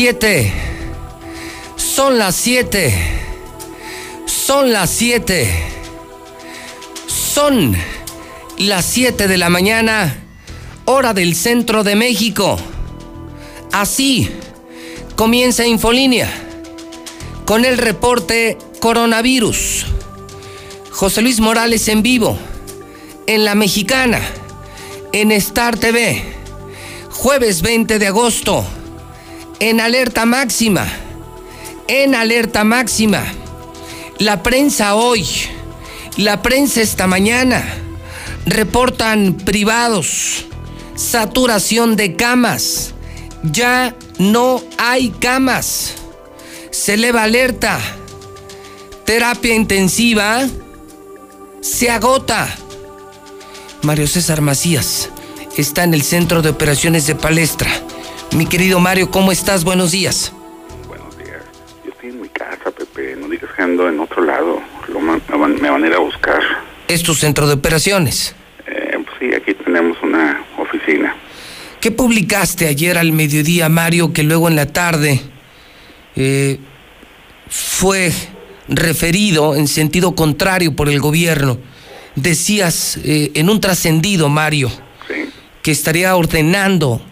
Son las 7. Son las 7. Son las 7. Son las 7 de la mañana, hora del centro de México. Así comienza Infolínea con el reporte coronavirus. José Luis Morales en vivo, en La Mexicana, en Star TV, jueves 20 de agosto en alerta máxima, en alerta máxima. La prensa hoy, la prensa esta mañana, reportan privados, saturación de camas, ya no hay camas, se eleva alerta, terapia intensiva, se agota. Mario César Macías está en el Centro de Operaciones de Palestra. Mi querido Mario, ¿cómo estás? Buenos días. Buenos días. Yo estoy en mi casa, Pepe. No digas que ando en otro lado. Lo me van a ir a buscar. ¿Es tu centro de operaciones? Eh, pues sí, aquí tenemos una oficina. ¿Qué publicaste ayer al mediodía, Mario, que luego en la tarde eh, fue referido en sentido contrario por el gobierno? Decías eh, en un trascendido, Mario, que estaría ordenando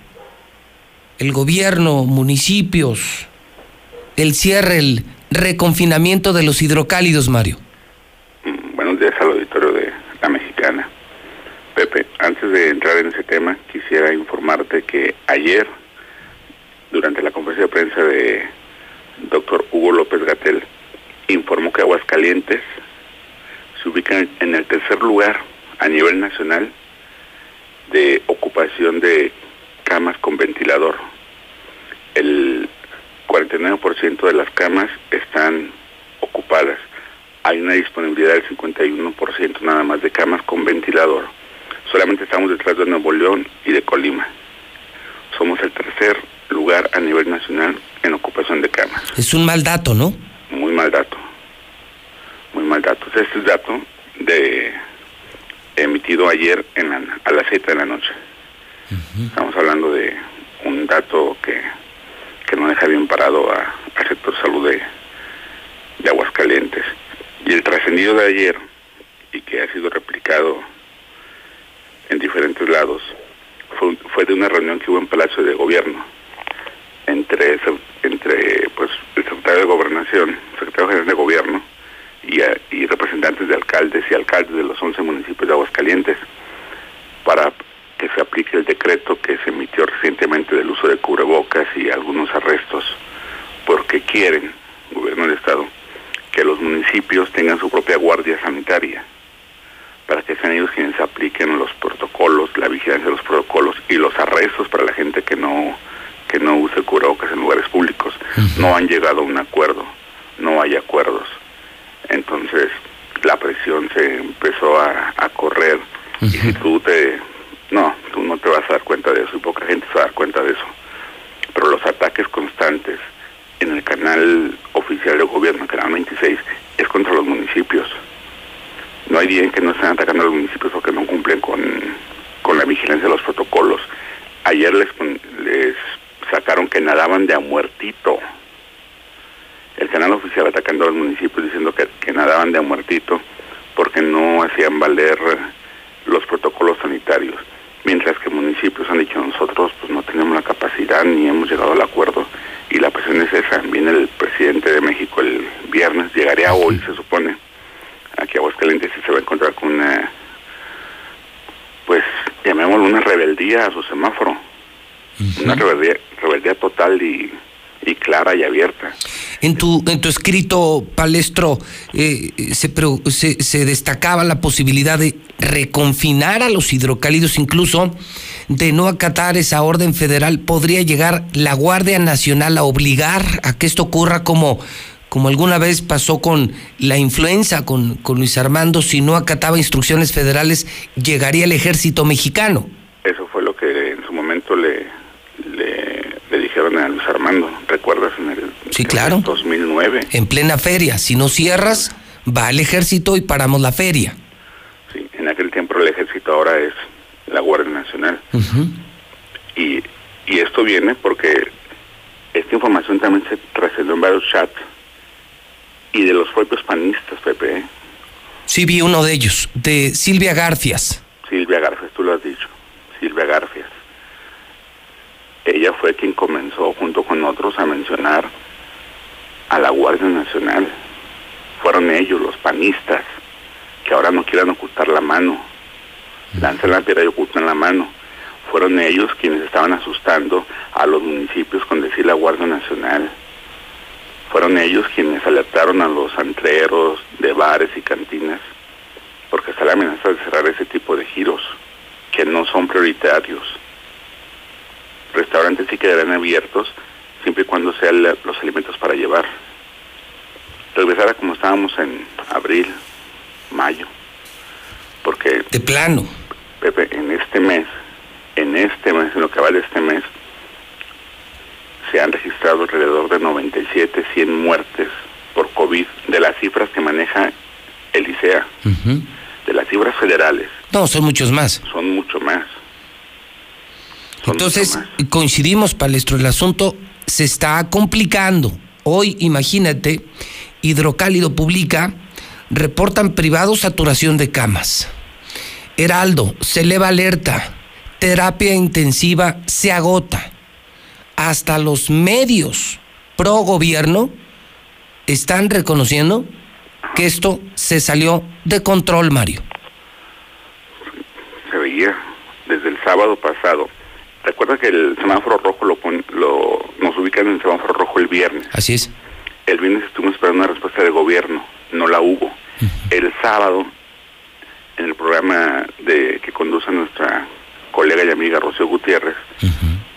el gobierno, municipios, el cierre, el reconfinamiento de los hidrocálidos, Mario? Mm, buenos días al auditorio de La Mexicana. Pepe, antes de entrar en ese tema, quisiera informarte que ayer, durante la conferencia de prensa de doctor Hugo López Gatel, informó que Aguascalientes se ubica en el tercer lugar a nivel nacional de ocupación de camas con ventilador. El 49% de las camas están ocupadas. Hay una disponibilidad del 51% nada más de camas con ventilador. Solamente estamos detrás de Nuevo León y de Colima. Somos el tercer lugar a nivel nacional en ocupación de camas. Es un mal dato, ¿no? Muy mal dato. Muy mal dato. Este es el dato de emitido ayer en a las 7 de la noche. Estamos hablando de un dato que, no deja bien parado al sector salud de, de Aguascalientes. Y el trascendido de ayer, y que ha sido replicado en diferentes lados, fue, fue de una reunión que hubo en Palacio de Gobierno entre, entre pues, el secretario de Gobernación, secretario general de Gobierno, y, y representantes de alcaldes y alcaldes de los 11 municipios de Aguascalientes para que se aplique el decreto que se emitió recientemente del uso de cubrebocas y algunos arrestos, porque quieren, gobierno del Estado, que los municipios tengan su propia guardia sanitaria, para que sean ellos quienes apliquen los protocolos, la vigilancia de los protocolos y los arrestos para la gente que no que no use cubrebocas en lugares públicos. No han llegado a un acuerdo, no hay acuerdos. Entonces la presión se empezó a, correr y si tú te no, tú no te vas a dar cuenta de eso y poca gente se va a dar cuenta de eso. Pero los ataques constantes en el canal oficial del gobierno, el canal 26, es contra los municipios. No hay día en que no estén atacando a los municipios porque no cumplen con, la vigilancia de los protocolos. Ayer les, les sacaron que nadaban de a muertito. El canal oficial atacando a los municipios diciendo que, que nadaban de a muertito porque no hacían valer los protocolos sanitarios mientras que municipios han dicho nosotros pues no tenemos la capacidad ni hemos llegado al acuerdo y la presión es esa. Viene el presidente de México el viernes, llegaría hoy se supone, aquí a Aguascalientes y se va a encontrar con una, pues llamémoslo una rebeldía a su semáforo, una rebeldía, rebeldía total y y clara y abierta. En tu, en tu escrito, Palestro, eh, se, se, se, destacaba la posibilidad de reconfinar a los hidrocálidos, incluso de no acatar esa orden federal. ¿Podría llegar la Guardia Nacional a obligar a que esto ocurra como, como alguna vez pasó con la influenza, con, con Luis Armando? Si no acataba instrucciones federales, llegaría el ejército mexicano. Eso fue lo que en su momento le, le, dijeron a Luis Armando, ¿recuerdas? En el, sí, claro. 2009. En plena feria, si no cierras, va el ejército y paramos la feria. Sí, en aquel tiempo el ejército ahora es la Guardia Nacional. y, y esto viene porque esta información también se trascendió en varios chats y de los propios panistas, Pepe. ¿eh? Sí, vi uno de ellos, de Silvia Garfias. Silvia Garfias, tú lo has dicho. Silvia Garfias. Ella fue quien comenzó, junto con otros, a mencionar a la Guardia Nacional. Fueron ellos, los panistas, que ahora no quieran ocultar la mano. Lanzan la piedra y ocultan la mano. Fueron ellos quienes estaban asustando a los municipios con decir la Guardia Nacional. Fueron ellos quienes alertaron a los antreros de bares y cantinas, porque está la amenaza de cerrar ese tipo de giros, que no son prioritarios. Sí quedarán abiertos, siempre y cuando sean los alimentos para llevar. Regresar a como estábamos en abril, mayo, porque... De plano. Pepe, en este mes, en este mes, en lo que va de este mes, se han registrado alrededor de 97, 100 muertes por COVID de las cifras que maneja el ICEA, de las cifras federales. No, son muchos más. Son mucho más. Entonces, coincidimos, Palestro, el asunto se está complicando. Hoy, imagínate, Hidrocálido publica, reportan privados saturación de camas. Heraldo, se eleva alerta, terapia intensiva se agota hasta los medios pro gobierno están reconociendo que esto se salió de control, Mario. Se veía desde el sábado pasado. Recuerda que el semáforo rojo lo, lo nos ubican en el semáforo rojo el viernes. Así es. El viernes estuvimos esperando una respuesta del gobierno, no la hubo. El sábado, en el programa de que conduce nuestra colega y amiga Rocío Gutiérrez,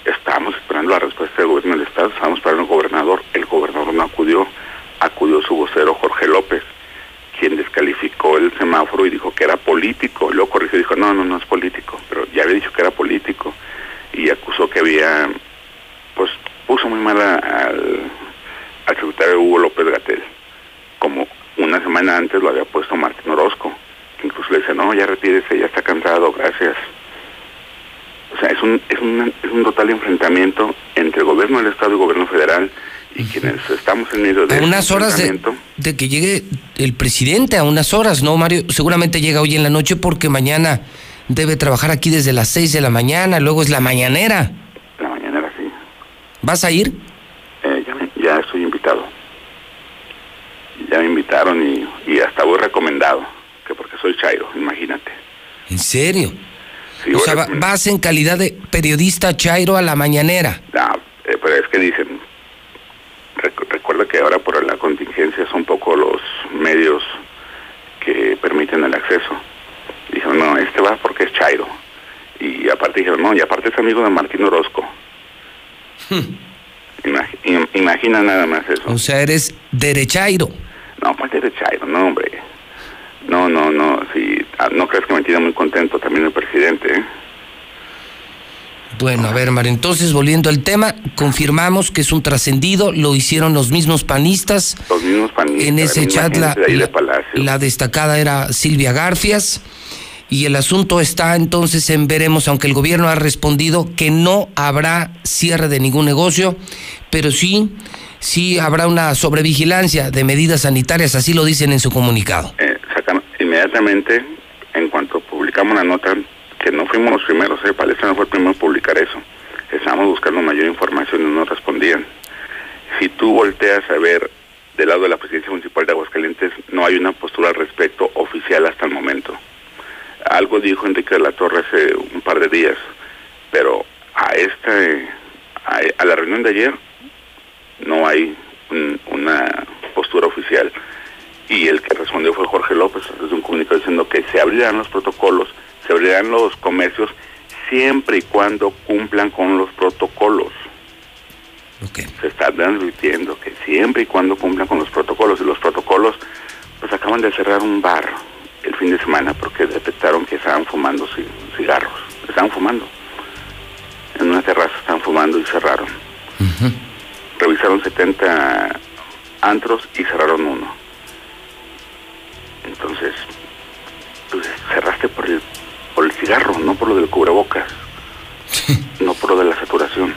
estábamos esperando la respuesta del gobierno del Estado, estábamos esperando el gobernador, el gobernador no acudió, acudió su vocero Jorge López, quien descalificó el semáforo y dijo que era político, luego corrigió y dijo, no, no, no es político, pero ya había dicho que era político, y acusó que había, pues puso muy mal al, al secretario Hugo López Gatel, como una semana antes lo había puesto Martín Orozco, incluso le dice, no, ya retírese, ya está cansado, gracias. O sea, es un, es un, es un total enfrentamiento entre el gobierno del Estado y el gobierno federal y quienes estamos en medio de... A unas horas de, que llegue el presidente, a unas horas, ¿no, Mario? Seguramente llega hoy en la noche porque mañana debe trabajar aquí desde las 6 de la mañana, luego es la mañanera. La mañanera, sí. ¿Vas a ir? Eh, ya, ya, estoy invitado. Ya me invitaron y, y hasta voy recomendado, que porque soy Chairo, imagínate. ¿En serio? o sea, vas en calidad de periodista Chairo a la mañanera. No, eh, pero es que dicen, recuerda que ahora por la contingencia son poco los medios que permiten el acceso. Dijeron, no, este va porque es Chairo. Y aparte dijeron, no, y aparte es amigo de Martín Orozco. Hmm. imagina nada más eso. O sea, eres derechairo. No, pues derechairo, no, hombre. No, no, no, sí, ah, no crees que me tiene muy contento también el presidente. ¿eh? Bueno, a ver, Mario, entonces volviendo al tema, confirmamos que es un trascendido, lo hicieron los mismos panistas. Los mismos panistas. En ese chat la, la, destacada era Silvia Garfias y el asunto está entonces en veremos, aunque el gobierno ha respondido que no habrá cierre de ningún negocio, pero sí, sí habrá una sobrevigilancia de medidas sanitarias, así lo dicen en su comunicado. Inmediatamente, en cuanto publicamos la nota, que no fuimos los primeros, eh, Palestra no fue el primero en publicar eso, estábamos buscando mayor información y no respondían. Si tú volteas a ver del lado de la presidencia municipal de Aguascalientes, no hay una postura al respecto oficial hasta el momento. Algo dijo Enrique de la Torre hace un par de días, pero a esta, a, la reunión de ayer no hay una postura oficial. Y el que respondió fue Jorge López, desde un comunicado diciendo que se abrirán los protocolos, se abrirán los comercios siempre y cuando cumplan con los protocolos. Se está advirtiendo que siempre y cuando cumplan con los protocolos, y los protocolos, pues acaban de cerrar un bar el fin de semana porque detectaron que estaban fumando cigarros, estaban fumando. En una terraza estaban fumando y cerraron. Revisaron 70 antros y cerraron uno entonces, pues cerraste por el, por el cigarro, no por lo del cubrebocas, no por lo de la saturación.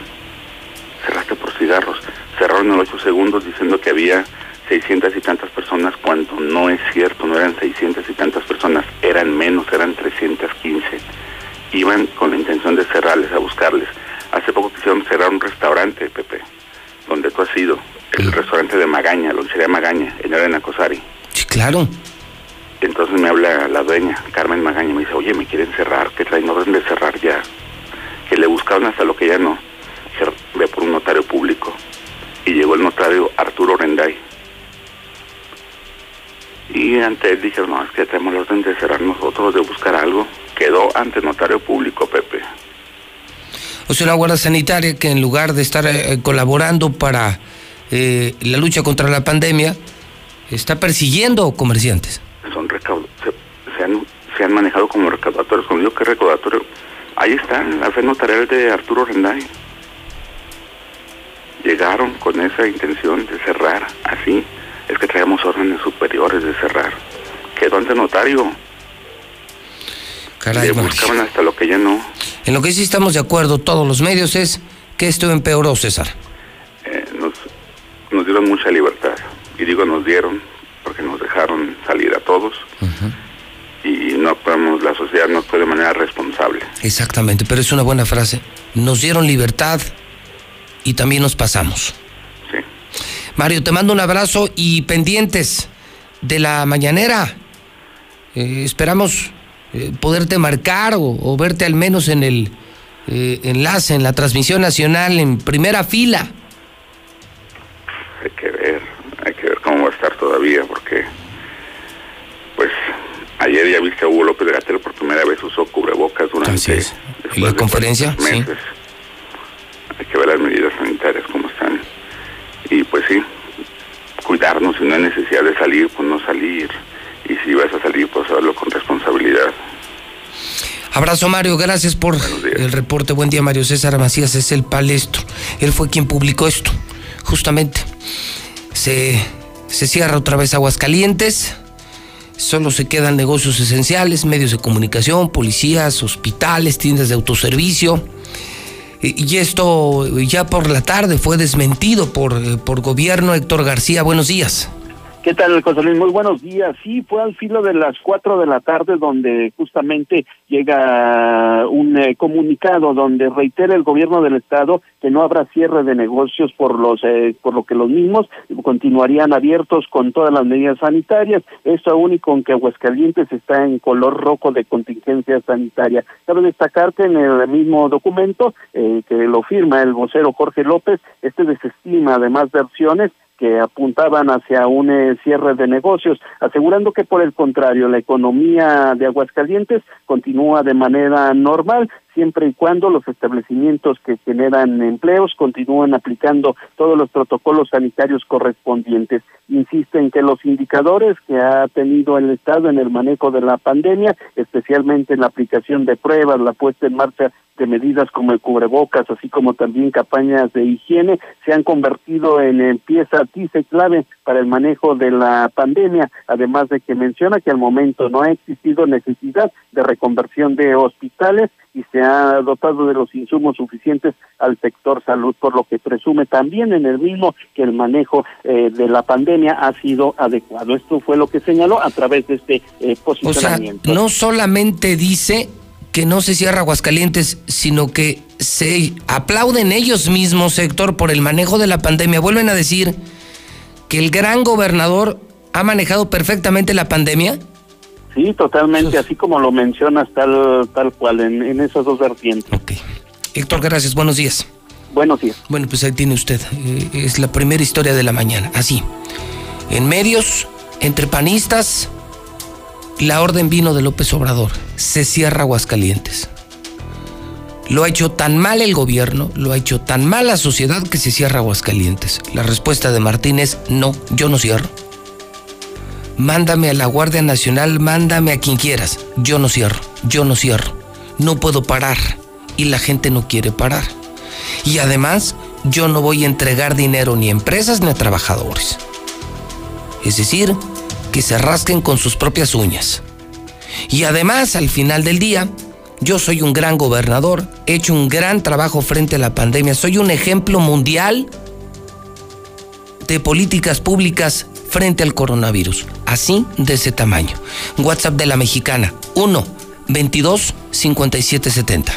Cerraste por cigarros. en los ocho segundos diciendo que había 600 y tantas personas cuando no es cierto, no eran 600 y tantas personas, eran menos, eran 315. Iban con la intención de cerrarles, a buscarles. Hace poco quisieron cerrar un restaurante, Pepe, donde tú has ido, el restaurante de Magaña, lonchería Magaña, en Arena Cosari. Sí, claro. Entonces me habla la dueña, Carmen Magaña, me dice, oye, me quieren cerrar, ¿qué traen orden de cerrar ya? Que le buscaron hasta lo que ya no. Ve por un notario público. Y llegó el notario Arturo Renday. Y ante él dijeron, no, es que tenemos la orden de cerrar nosotros, de buscar algo. Quedó ante notario público, Pepe. O sea, una guardia sanitaria que en lugar de estar eh, colaborando para eh, la lucha contra la pandemia, está persiguiendo comerciantes. Son recaudos, se, han, se han manejado como recaudatorios. Cuando digo que recaudatorio, ahí está la fe notarial de Arturo Renday. Llegaron con esa intención de cerrar así. Es que traemos órdenes superiores de cerrar. Quedó ante notario. Caray, Le buscaban hasta lo que ya no. En lo que sí estamos de acuerdo todos los medios es que esto empeoró, César. Eh, nos, nos dieron mucha libertad. Y digo nos dieron porque nos dejaron salir a todos. Y no actuamos, la sociedad no actuó de manera responsable. Exactamente, pero es una buena frase. Nos dieron libertad y también nos pasamos. Mario, te mando un abrazo y pendientes de la mañanera. Eh, esperamos eh, poderte marcar o, o, verte al menos en el eh, enlace, en la transmisión nacional, en primera fila. Hay que ver, hay que ver cómo va a estar todavía, porque, pues, ayer ya viste a Hugo López Gatel por primera vez usó cubrebocas durante. Así es. ¿Y la conferencia? Meses. Sí. Hay que ver las Y pues sí, cuidarnos, si no hay necesidad de salir, pues no salir. Y si vas a salir, pues hacerlo con responsabilidad. Abrazo Mario, gracias por el reporte. Buen día Mario César Macías, es el palestro. Él fue quien publicó esto, justamente. Se, se cierra otra vez Aguascalientes, solo se quedan negocios esenciales, medios de comunicación, policías, hospitales, tiendas de autoservicio. Y esto ya por la tarde fue desmentido por, por gobierno. Héctor García, buenos días. ¿Qué tal, José Luis? Muy buenos días. Sí, fue al filo de las cuatro de la tarde donde justamente llega un eh, comunicado donde reitera el gobierno del estado que no habrá cierre de negocios por los eh, por lo que los mismos continuarían abiertos con todas las medidas sanitarias. Esto aún y con que Aguascalientes está en color rojo de contingencia sanitaria. Cabe destacar que en el mismo documento eh, que lo firma el vocero Jorge López, este desestima además versiones que apuntaban hacia un eh, cierre de negocios, asegurando que por el contrario la economía de Aguascalientes continúa de manera normal siempre y cuando los establecimientos que generan empleos continúen aplicando todos los protocolos sanitarios correspondientes. Insisten que los indicadores que ha tenido el Estado en el manejo de la pandemia, especialmente en la aplicación de pruebas, la puesta en marcha de medidas como el cubrebocas, así como también campañas de higiene, se han convertido en pieza clave para el manejo de la pandemia, además de que menciona que al momento no ha existido necesidad de reconversión de hospitales y se ha dotado de los insumos suficientes al sector salud, por lo que presume también en el mismo que el manejo eh, de la pandemia ha sido adecuado. Esto fue lo que señaló a través de este eh, posicionamiento. O sea, no solamente dice que no se cierra Aguascalientes, sino que se aplauden ellos mismos, sector, por el manejo de la pandemia. Vuelven a decir que el gran gobernador ha manejado perfectamente la pandemia. Sí, totalmente, así como lo mencionas, tal, tal cual, en, en esas dos vertientes. Ok. Héctor, gracias, buenos días. Buenos días. Bueno, pues ahí tiene usted, eh, es la primera historia de la mañana, así. En medios, entre panistas, la orden vino de López Obrador, se cierra Aguascalientes. Lo ha hecho tan mal el gobierno, lo ha hecho tan mal la sociedad que se cierra Aguascalientes. La respuesta de Martín es no, yo no cierro. Mándame a la Guardia Nacional, mándame a quien quieras. Yo no cierro, yo no cierro. No puedo parar y la gente no quiere parar. Y además, yo no voy a entregar dinero ni a empresas ni a trabajadores. Es decir, que se rasquen con sus propias uñas. Y además, al final del día, yo soy un gran gobernador, he hecho un gran trabajo frente a la pandemia, soy un ejemplo mundial de políticas públicas frente al coronavirus. Así de ese tamaño. WhatsApp de la mexicana 1 22 57 70.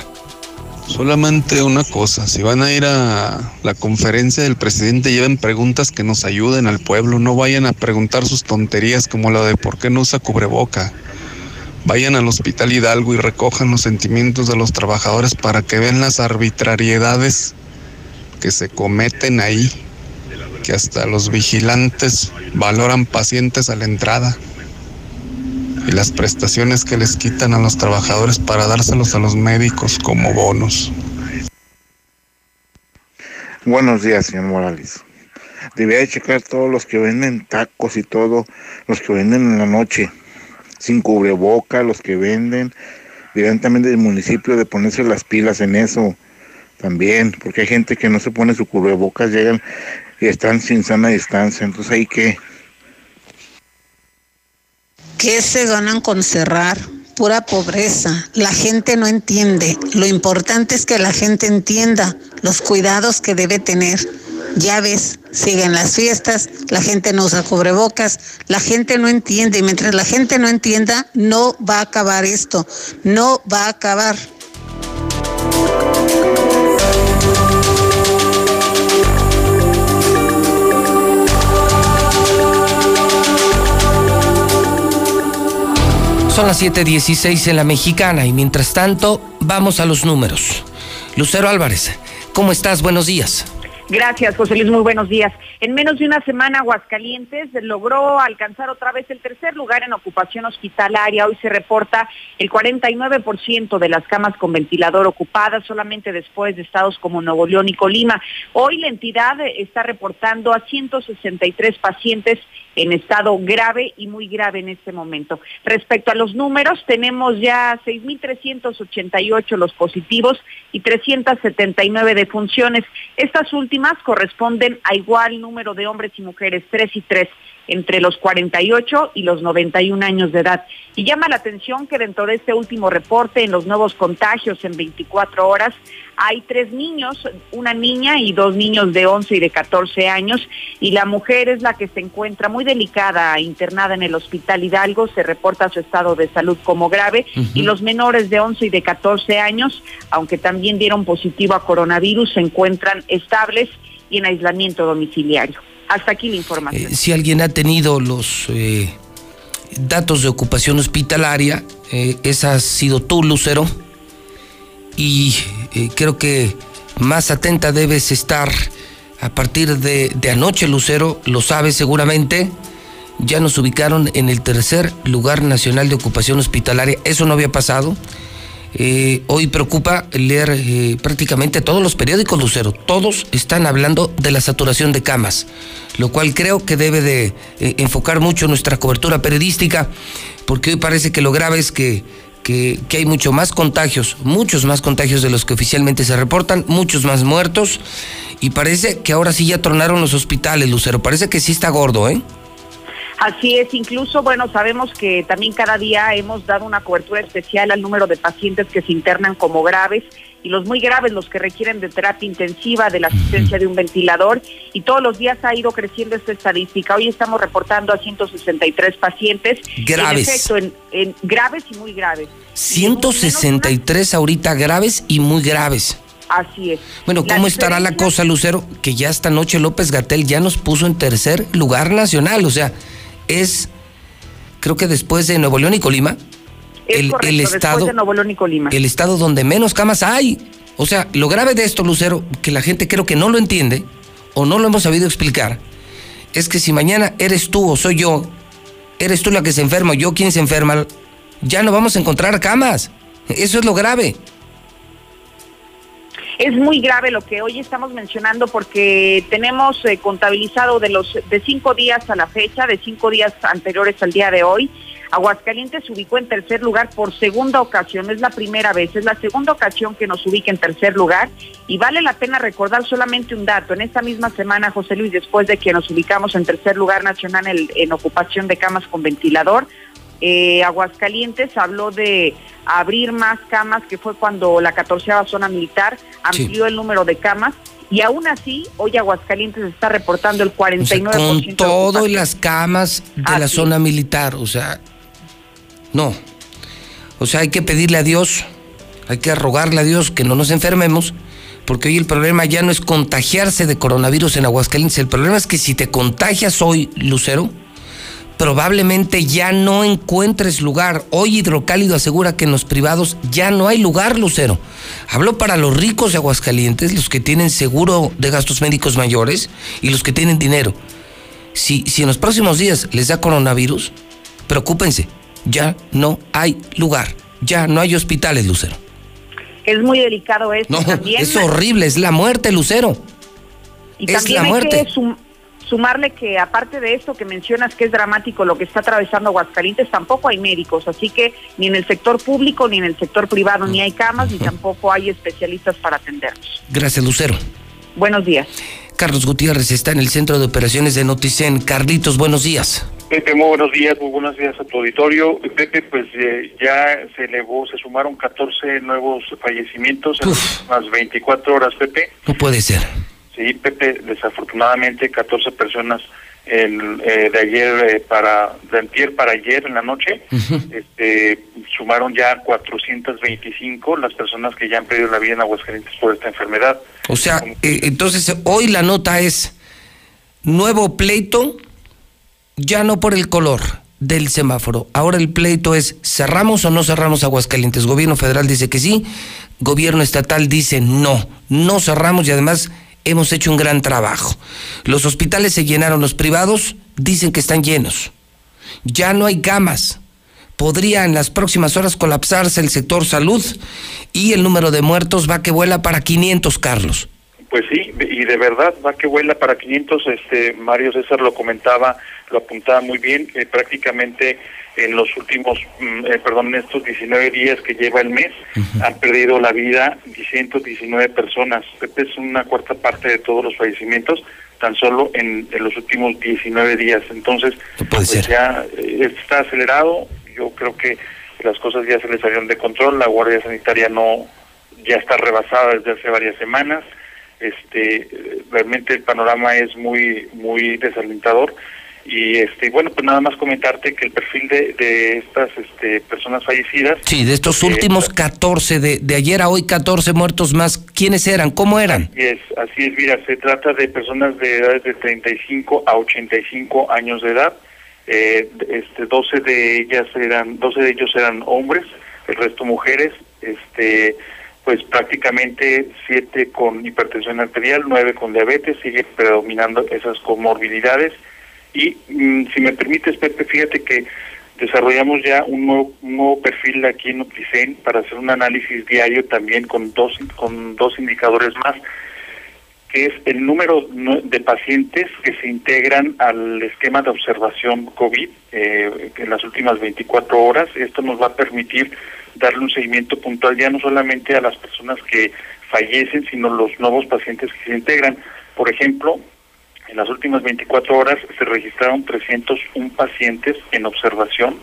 Solamente una cosa, si van a ir a la conferencia del presidente, lleven preguntas que nos ayuden al pueblo, no vayan a preguntar sus tonterías como la de por qué no usa cubreboca. Vayan al Hospital Hidalgo y recojan los sentimientos de los trabajadores para que vean las arbitrariedades que se cometen ahí, que hasta los vigilantes valoran pacientes a la entrada y las prestaciones que les quitan a los trabajadores para dárselos a los médicos como bonos. Buenos días, señor Morales. Debía de checar todos los que venden tacos y todo, los que venden en la noche, sin cubreboca, los que venden. directamente del municipio de ponerse las pilas en eso también, porque hay gente que no se pone su cubrebocas, llegan y están sin sana distancia, entonces hay que ¿Qué se ganan con cerrar? Pura pobreza. La gente no entiende. Lo importante es que la gente entienda los cuidados que debe tener. Ya ves, siguen las fiestas, la gente no usa cubrebocas, la gente no entiende y mientras la gente no entienda, no va a acabar esto, no va a acabar. Son las 7:16 en la mexicana y mientras tanto vamos a los números. Lucero Álvarez, ¿cómo estás? Buenos días. Gracias, José Luis. Muy buenos días. En menos de una semana, Aguascalientes logró alcanzar otra vez el tercer lugar en ocupación hospitalaria. Hoy se reporta el 49% de las camas con ventilador ocupadas, solamente después de estados como Nuevo León y Colima. Hoy la entidad está reportando a 163 pacientes en estado grave y muy grave en este momento. Respecto a los números, tenemos ya 6.388 los positivos y 379 defunciones. Estas últimas corresponden a igual número de hombres y mujeres, tres y tres entre los 48 y los 91 años de edad. Y llama la atención que dentro de este último reporte, en los nuevos contagios en 24 horas, hay tres niños, una niña y dos niños de 11 y de 14 años, y la mujer es la que se encuentra muy delicada, internada en el Hospital Hidalgo, se reporta su estado de salud como grave, y los menores de 11 y de 14 años, aunque también dieron positivo a coronavirus, se encuentran estables y en aislamiento domiciliario. Hasta aquí la información. Eh, si alguien ha tenido los eh, datos de ocupación hospitalaria, eh, esa has sido tú, Lucero, y creo que más atenta debes estar a partir de, de anoche, Lucero, lo sabes seguramente ya nos ubicaron en el tercer lugar nacional de ocupación hospitalaria. Eso no había pasado. Eh, hoy preocupa leer eh, prácticamente todos los periódicos, Lucero. Todos están hablando de la saturación de camas, lo cual creo que debe de eh, enfocar mucho nuestra cobertura periodística, porque hoy parece que lo grave es que, que, que, hay mucho más contagios, muchos más contagios de los que oficialmente se reportan, muchos más muertos, y parece que ahora sí ya tronaron los hospitales, Lucero. Parece que sí está gordo, ¿eh? Así es, incluso, bueno, sabemos que también cada día hemos dado una cobertura especial al número de pacientes que se internan como graves y los muy graves, los que requieren de terapia intensiva, de la asistencia de un ventilador, y todos los días ha ido creciendo esta estadística. Hoy estamos reportando a 163 pacientes. Graves. En efecto, en, graves y muy graves. 163 ahorita graves y muy graves. Así es. Bueno, ¿cómo estará la cosa, Lucero? Que ya esta noche López Gatel ya nos puso en tercer lugar nacional, o sea, es, creo que después de Nuevo León y Colima, el, el, estado, de Nuevo León y Colima. el estado donde menos camas hay. O sea, lo grave de esto, Lucero, que la gente creo que no lo entiende o no lo hemos sabido explicar, es que si mañana eres tú o soy yo, eres tú la que se enferma o yo quien se enferma, ya no vamos a encontrar camas. Eso es lo grave. Es muy grave lo que hoy estamos mencionando porque tenemos eh, contabilizado de los de cinco días a la fecha, de cinco días anteriores al día de hoy, Aguascalientes se ubicó en tercer lugar por segunda ocasión, es la primera vez, es la segunda ocasión que nos ubica en tercer lugar y vale la pena recordar solamente un dato. En esta misma semana, José Luis, después de que nos ubicamos en tercer lugar nacional en ocupación de camas con ventilador, eh, Aguascalientes habló de abrir más camas, que fue cuando la catorceava zona militar amplió el número de camas y aún así, hoy Aguascalientes está reportando el 49%. con todo y las camas de la zona militar, o sea, no. O sea, hay que pedirle a Dios, hay que rogarle a Dios que no nos enfermemos, porque hoy el problema ya no es contagiarse de coronavirus en Aguascalientes, el problema es que si te contagias hoy, Lucero, probablemente ya no encuentres lugar. Hoy Hidrocálido asegura que en los privados ya no hay lugar, Lucero. Hablo para los ricos de Aguascalientes, los que tienen seguro de gastos médicos mayores y los que tienen dinero. Si, si en los próximos días les da coronavirus, preocúpense, ya no hay lugar, ya no hay hospitales, Lucero. Es muy delicado esto. No, es horrible, es la muerte, Lucero. Y es la muerte sumarle que aparte de esto que mencionas que es dramático lo que está atravesando Aguascalientes, tampoco hay médicos, así que ni en el sector público ni en el sector privado ni hay camas ni tampoco hay especialistas para atenderlos. Gracias, Lucero. Buenos días. Carlos Gutiérrez está en el Centro de Operaciones de Noticen. Carlitos, buenos días. Pepe, muy buenos días, muy buenos días a tu auditorio. Pepe, pues eh, ya se elevó, se sumaron 14 nuevos fallecimientos en las 24 horas, Pepe. No puede ser. Sí, Pepe, desafortunadamente 14 personas el, eh, de ayer eh, para, de antier para ayer en la noche, este, sumaron ya 425 las personas que ya han perdido la vida en Aguascalientes por esta enfermedad. O sea, eh, entonces hoy la nota es nuevo pleito, ya no por el color del semáforo. Ahora el pleito es, ¿cerramos o no cerramos Aguascalientes? Gobierno federal dice que sí, gobierno estatal dice no, no cerramos y además hemos hecho un gran trabajo. Los hospitales se llenaron, los privados dicen que están llenos. Ya no hay camas. Podría en las próximas horas colapsarse el sector salud y el número de muertos va que vuela para 500, Carlos. Pues sí, y de verdad va que vuela para 500. Este Mario César lo comentaba, lo apuntaba muy bien. Eh, prácticamente en los últimos, mm, eh, perdón, en estos 19 días que lleva el mes, han perdido la vida 119 personas. Esta es una cuarta parte de todos los fallecimientos, tan solo en, los últimos 19 días. Entonces, pues ya eh, está acelerado. Yo creo que las cosas ya se les salieron de control. La Guardia Sanitaria no ya está rebasada desde hace varias semanas. Este, realmente el panorama es muy muy desalentador. Y este bueno pues nada más comentarte que el perfil de, de estas este, personas fallecidas sí de estos eh, últimos 14 de, de ayer a hoy 14 muertos más quiénes eran cómo eran así es así es mira se trata de personas de edades de 35 a 85 años de edad. Eh, este 12 de ellas eran 12 de ellos eran hombres el resto mujeres. Este pues prácticamente siete con hipertensión arterial, nueve con diabetes, sigue predominando esas comorbilidades. Y mm, si me permites, Pepe, fíjate que desarrollamos ya un nuevo, nuevo perfil aquí en Nutlicen para hacer un análisis diario también con dos, con dos indicadores más, que es el número de pacientes que se integran al esquema de observación COVID eh, en las últimas 24 horas. Esto nos va a permitir darle un seguimiento puntual ya no solamente a las personas que fallecen, sino los nuevos pacientes que se integran. Por ejemplo, en las últimas 24 horas se registraron 301 pacientes en observación,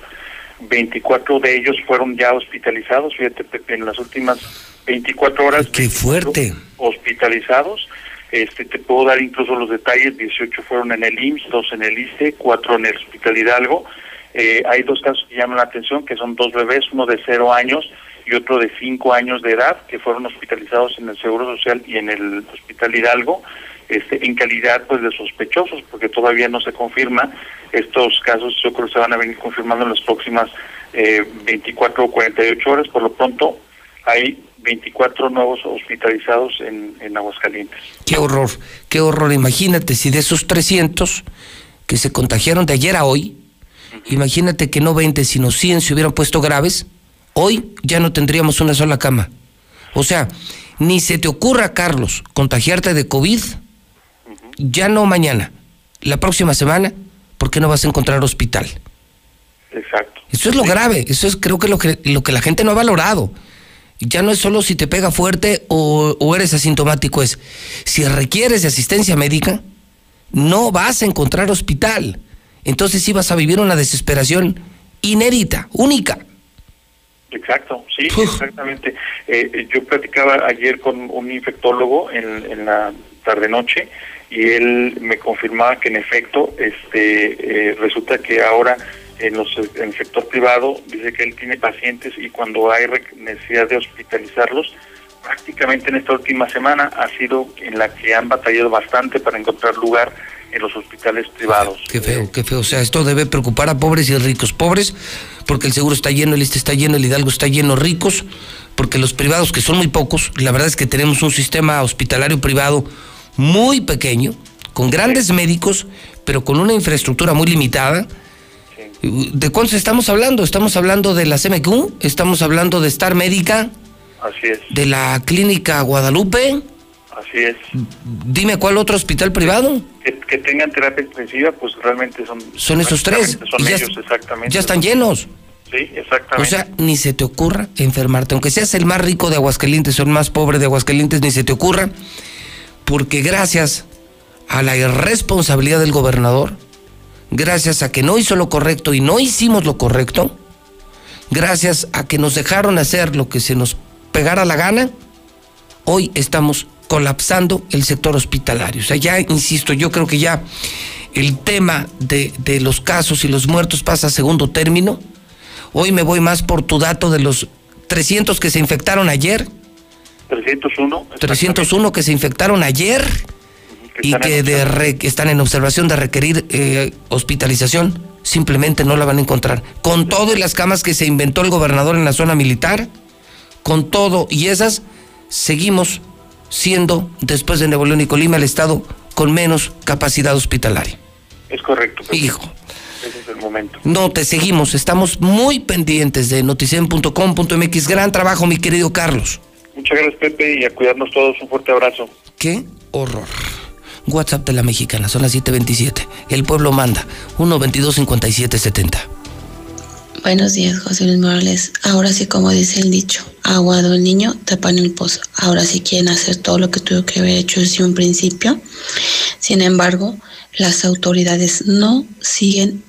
24 de ellos fueron ya hospitalizados, fíjate en las últimas 24 horas. ¡Qué fuerte! Hospitalizados. Este, te puedo dar incluso los detalles, 18 fueron en el IMSS, 2 en el ISTE, 4 en el Hospital Hidalgo. Eh, hay dos casos que llaman la atención, que son dos bebés, uno de 0 años y otro de 5 años de edad, que fueron hospitalizados en el Seguro Social y en el Hospital Hidalgo este, en calidad pues de sospechosos, porque todavía no se confirma. Estos casos yo creo que se van a venir confirmando en las próximas eh, 24 o 48 horas. Por lo pronto hay 24 nuevos hospitalizados en, en Aguascalientes. Qué horror, qué horror. Imagínate si de esos 300 que se contagiaron de ayer a hoy, imagínate que no 20 sino 100 se hubieran puesto graves, hoy ya no tendríamos una sola cama. O sea, ni se te ocurra, Carlos, contagiarte de COVID ya no mañana, la próxima semana, porque no vas a encontrar hospital. Exacto. Eso es lo grave, eso es creo que lo que, lo que la gente no ha valorado. Ya no es solo si te pega fuerte o, o eres asintomático, es si requieres de asistencia médica, no vas a encontrar hospital. Entonces sí vas a vivir una desesperación inédita, única. Exacto, sí, exactamente. Eh, yo platicaba ayer con un infectólogo en, en la tarde-noche y él me confirmaba que en efecto este eh, resulta que ahora en, los, el sector privado dice que él tiene pacientes y cuando hay necesidad de hospitalizarlos prácticamente en esta última semana ha sido en la que han batallado bastante para encontrar lugar en los hospitales privados. Qué feo, qué feo. O sea, esto debe preocupar a pobres y ricos. Pobres porque el seguro está lleno, el ISTE está lleno, el Hidalgo está lleno. Ricos porque los privados, que son muy pocos, la verdad es que tenemos un sistema hospitalario privado muy pequeño, con grandes médicos, pero con una infraestructura muy limitada. ¿De cuántos estamos hablando? Estamos hablando de la CMQ, estamos hablando de Star Médica, Así es. de la Clínica Guadalupe. Así es. Dime cuál otro hospital privado. Que, tengan terapia intensiva, pues realmente son. Son esos tres. Son ya, ellos, exactamente. Ya están llenos. Sí, exactamente. O sea, ni se te ocurra enfermarte. Aunque seas el más rico de Aguascalientes o el más pobre de Aguascalientes, ni se te ocurra. Porque gracias a la irresponsabilidad del gobernador, gracias a que no hizo lo correcto y no hicimos lo correcto, gracias a que nos dejaron hacer lo que se nos pegara la gana, hoy estamos colapsando el sector hospitalario. O sea, ya, insisto, yo creo que ya el tema de, de los casos y los muertos pasa a segundo término. Hoy me voy más por tu dato de los 300 que se infectaron ayer. 301. 301 que se infectaron ayer y que de están en observación de requerir eh, hospitalización, simplemente no la van a encontrar. Con todo y las camas que se inventó el gobernador en la zona militar, con todo y esas, seguimos siendo, después de Nuevo León y Colima, el estado con menos capacidad hospitalaria. Es correcto. Hijo. Ese es el momento. No, te seguimos. Estamos muy pendientes de noticien.com.mx. Gran trabajo, mi querido Carlos. Muchas gracias, Pepe, y a cuidarnos todos. Un fuerte abrazo. Qué horror. WhatsApp de la mexicana, son las 727. El pueblo manda, 122-5770. Buenos días, José Luis Morales. Ahora sí, como dice el dicho, aguado el niño, tapan el pozo. Ahora sí quieren hacer todo lo que tuvo que haber hecho desde un principio. Sin embargo, las autoridades no siguen,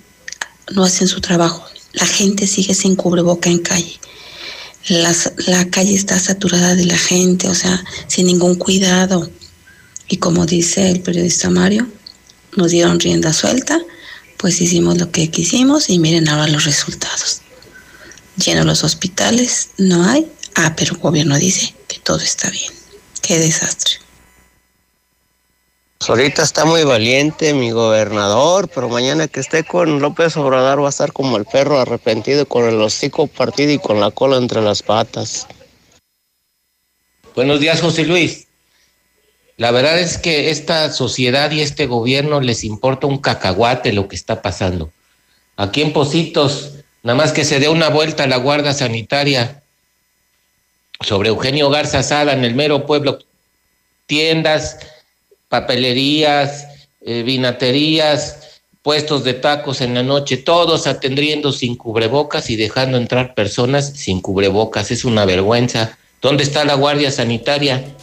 no hacen su trabajo. La gente sigue sin cubreboca en calle. la calle está saturada de la gente, o sea, sin ningún cuidado. Y como dice el periodista Mario, nos dieron rienda suelta, pues hicimos lo que quisimos y miren ahora los resultados. Llenos los hospitales, no hay. Ah, pero el gobierno dice que todo está bien. Qué desastre. Pues ahorita está muy valiente mi gobernador, pero mañana que esté con López Obrador va a estar como el perro arrepentido con el hocico partido y con la cola entre las patas. Buenos días, José Luis. La verdad es que esta sociedad y este gobierno les importa un cacahuate lo que está pasando. Aquí en Positos, nada más que se dé una vuelta a la Guardia Sanitaria sobre Eugenio Garza Sala en el mero pueblo, tiendas, papelerías, eh, vinaterías, puestos de tacos en la noche, todos atendiendo sin cubrebocas y dejando entrar personas sin cubrebocas. Es una vergüenza. ¿Dónde está la Guardia Sanitaria?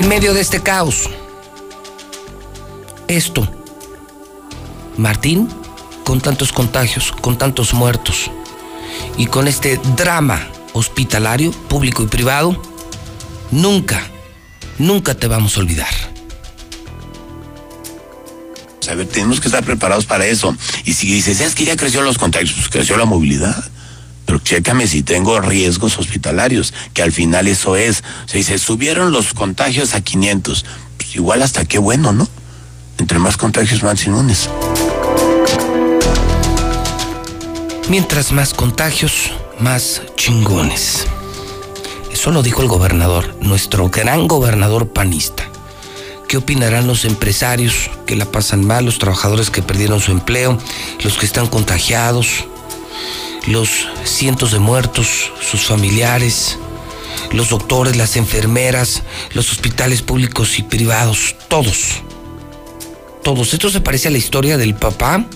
En medio de este caos, esto, Martín, con tantos contagios, con tantos muertos y con este drama hospitalario, público y privado, nunca, nunca te vamos a olvidar. A ver, tenemos que estar preparados para eso. Y si dices, es que ya creció los contagios, pues creció la movilidad. Pero chécame si tengo riesgos hospitalarios, que al final eso es. O sea, se subieron los contagios a 500. Pues igual hasta qué bueno, ¿no? Entre más contagios, más inmunes. Mientras más contagios, más chingones. Eso lo dijo el gobernador, nuestro gran gobernador panista. ¿Qué opinarán los empresarios que la pasan mal, los trabajadores que perdieron su empleo, los que están contagiados, los cientos de muertos, sus familiares, los doctores, las enfermeras, los hospitales públicos y privados, todos? Todos. Esto se parece a la historia del papá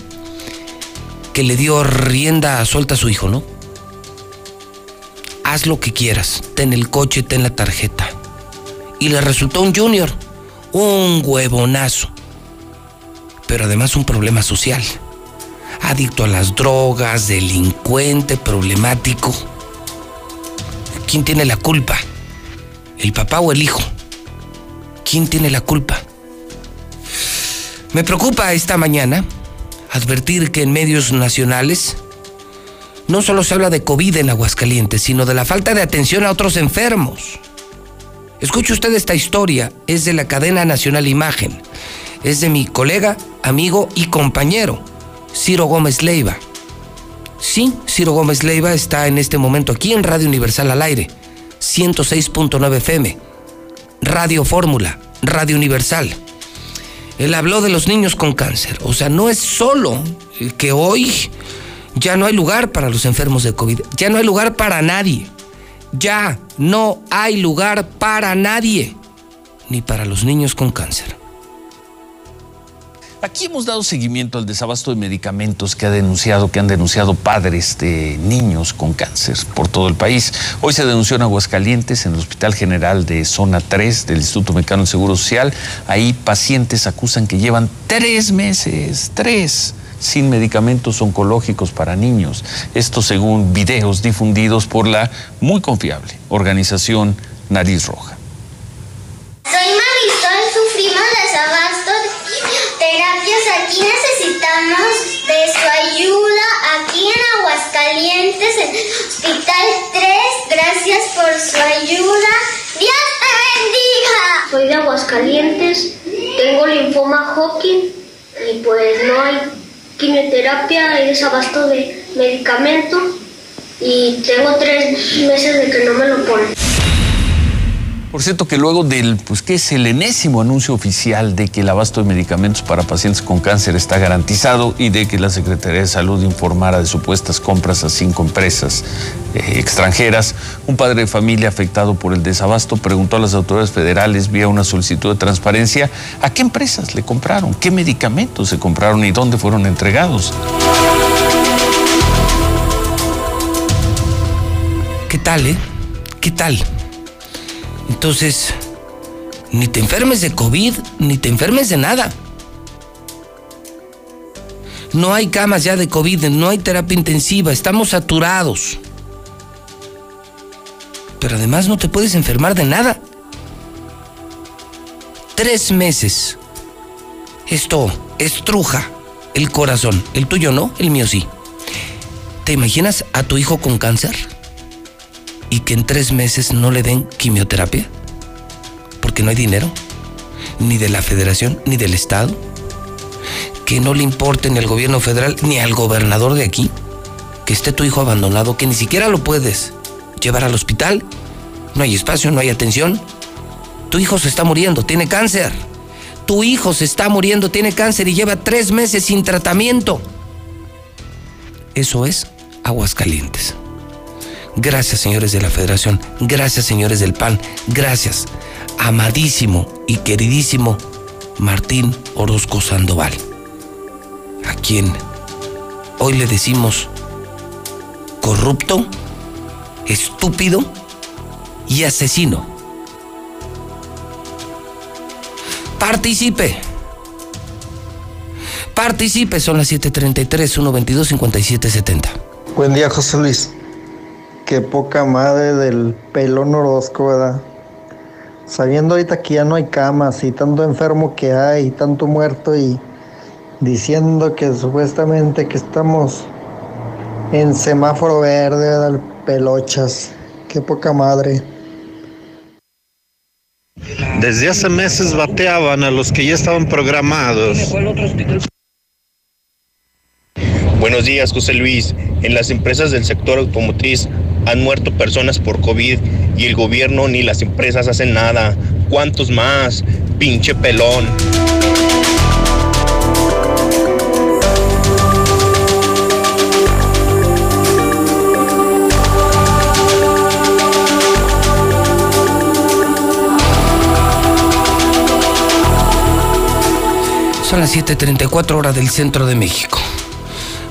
que le dio rienda suelta a su hijo, ¿no? Haz lo que quieras, ten el coche, ten la tarjeta. Y le resultó un junior un huevonazo, pero además un problema social. Adicto a las drogas, delincuente, problemático. ¿Quién tiene la culpa? ¿El papá o el hijo? ¿Quién tiene la culpa? Me preocupa esta mañana advertir que en medios nacionales no solo se habla de COVID en Aguascalientes, sino de la falta de atención a otros enfermos. Escuche usted esta historia, es de la cadena Nacional Imagen, es de mi colega, amigo y compañero, Ciro Gómez Leiva. Sí, Ciro Gómez Leiva está en este momento aquí en Radio Universal al aire, 106.9 FM, Radio Fórmula, Radio Universal. Él habló de los niños con cáncer, o sea, no es solo que hoy ya no hay lugar para los enfermos de COVID, ya no hay lugar para nadie, ya no hay lugar para nadie, ni para los niños con cáncer. Aquí hemos dado seguimiento al desabasto de medicamentos que ha denunciado, que han denunciado padres de niños con cáncer por todo el país. Hoy se denunció en Aguascalientes, en el Hospital General de Zona 3 del Instituto Mexicano de Seguro Social. Ahí pacientes acusan que llevan tres meses, tres sin medicamentos oncológicos para niños. Esto según videos difundidos por la muy confiable organización Nariz Roja. Soy Marisol, sufrimos desabasto de terapias. Aquí necesitamos de su ayuda. Aquí en Aguascalientes, en Hospital 3. Gracias por su ayuda. Dios te bendiga. Soy de Aguascalientes, tengo linfoma Hodgkin y pues no hay quimioterapia, hay desabasto de medicamento y tengo tres meses de que no me lo ponen. Por cierto que luego del, pues que es el enésimo anuncio oficial de que el abasto de medicamentos para pacientes con cáncer está garantizado y de que la Secretaría de Salud informara de supuestas compras a cinco empresas eh, extranjeras, un padre de familia afectado por el desabasto preguntó a las autoridades federales vía una solicitud de transparencia a qué empresas le compraron, qué medicamentos se compraron y dónde fueron entregados. ¿Qué tal, eh? ¿Qué tal? Entonces, ni te enfermes de COVID, ni te enfermes de nada. No hay camas ya de COVID, no hay terapia intensiva, estamos saturados. Pero además no te puedes enfermar de nada. Tres meses. Esto estruja el corazón. El tuyo no, el mío sí. ¿Te imaginas a tu hijo con cáncer? Y que en tres meses no le den quimioterapia? Porque no hay dinero, ni de la federación, ni del Estado. Que no le importe ni al gobierno federal, ni al gobernador de aquí. Que esté tu hijo abandonado, que ni siquiera lo puedes llevar al hospital. No hay espacio, no hay atención. Tu hijo se está muriendo, tiene cáncer. Tu hijo se está muriendo, tiene cáncer y lleva tres meses sin tratamiento. Eso es Aguascalientes. Gracias, señores de la Federación. Gracias, señores del PAN. Gracias, amadísimo y queridísimo Martín Orozco Sandoval, a quien hoy le decimos corrupto, estúpido y asesino. Participe. Participe, son las 7:33, 122 5770. Buen día, José Luis. Qué poca madre del pelón Orozco, ¿verdad? Sabiendo ahorita que ya no hay camas y tanto enfermo que hay, y tanto muerto y diciendo que supuestamente que estamos en semáforo verde, ¿verdad? Pelochas. Qué poca madre. Desde hace meses bateaban a los que ya estaban programados. Buenos días, José Luis. En las empresas del sector automotriz han muerto personas por COVID y el gobierno ni las empresas hacen nada. ¿Cuántos más? Pinche pelón. Son las 7:34 horas del centro de México.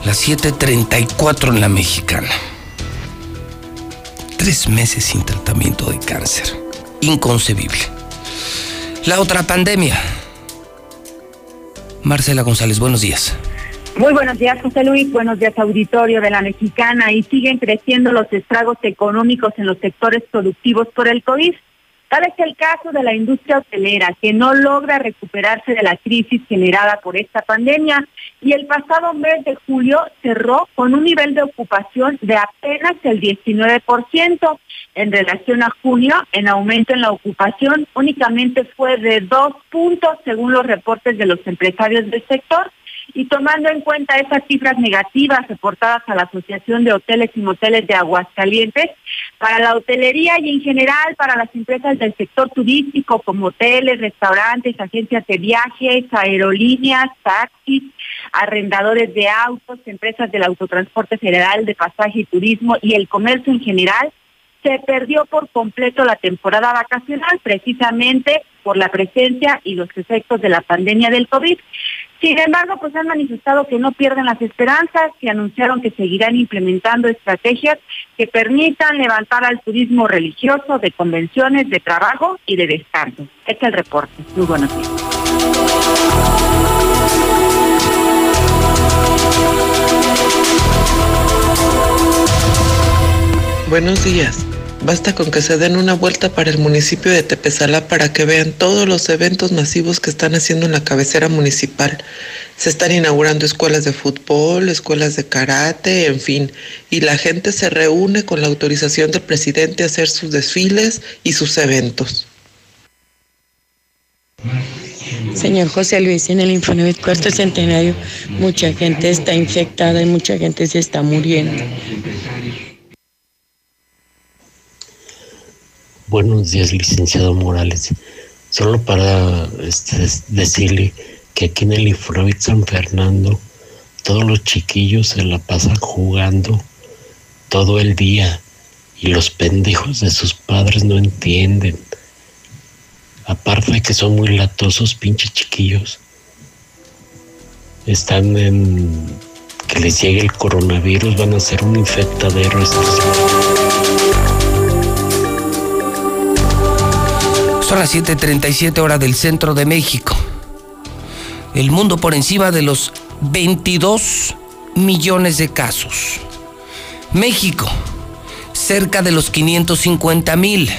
Las 7:34 en la mexicana. Tres meses sin tratamiento de cáncer. Inconcebible. La otra pandemia. Marcela González, buenos días. Muy buenos días, José Luis. Buenos días, auditorio de la Mexicana. Y siguen creciendo los estragos económicos en los sectores productivos por el COVID. Tal es el caso de la industria hotelera, que no logra recuperarse de la crisis generada por esta pandemia y el pasado mes de julio cerró con un nivel de ocupación de apenas el 19%. En relación a junio, en aumento en la ocupación únicamente fue de dos puntos según los reportes de los empresarios del sector y tomando en cuenta esas cifras negativas reportadas a la Asociación de Hoteles y Moteles de Aguascalientes, para la hotelería y en general para las empresas del sector turístico como hoteles, restaurantes, agencias de viajes, aerolíneas, taxis, arrendadores de autos, empresas del autotransporte federal de pasaje y turismo y el comercio en general, se perdió por completo la temporada vacacional precisamente por la presencia y los efectos de la pandemia del COVID. Sin embargo, pues han manifestado que no pierden las esperanzas, que anunciaron que seguirán implementando estrategias que permitan levantar al turismo religioso, de convenciones, de trabajo y de descanso. Este es el reporte. Muy buenos días. Buenos días. Basta con que se den una vuelta para el municipio de Tepezalá para que vean todos los eventos masivos que están haciendo en la cabecera municipal. Se están inaugurando escuelas de fútbol, escuelas de karate, en fin, y la gente se reúne con la autorización del presidente a hacer sus desfiles y sus eventos. Señor José Luis, en el Infonavit Cuarto Centenario mucha gente está infectada y mucha gente se está muriendo. Buenos días, licenciado Morales. Solo para este, decirle que aquí en el Infonavit San Fernando todos los chiquillos se la pasan jugando todo el día y los pendejos de sus padres no entienden. Aparte de que son muy latosos, pinches chiquillos. Están en que les llegue el coronavirus, van a ser un infectadero estos. Son las 7:37 horas del centro de México. El mundo por encima de los 22 millones de casos. México, cerca de los 550 mil.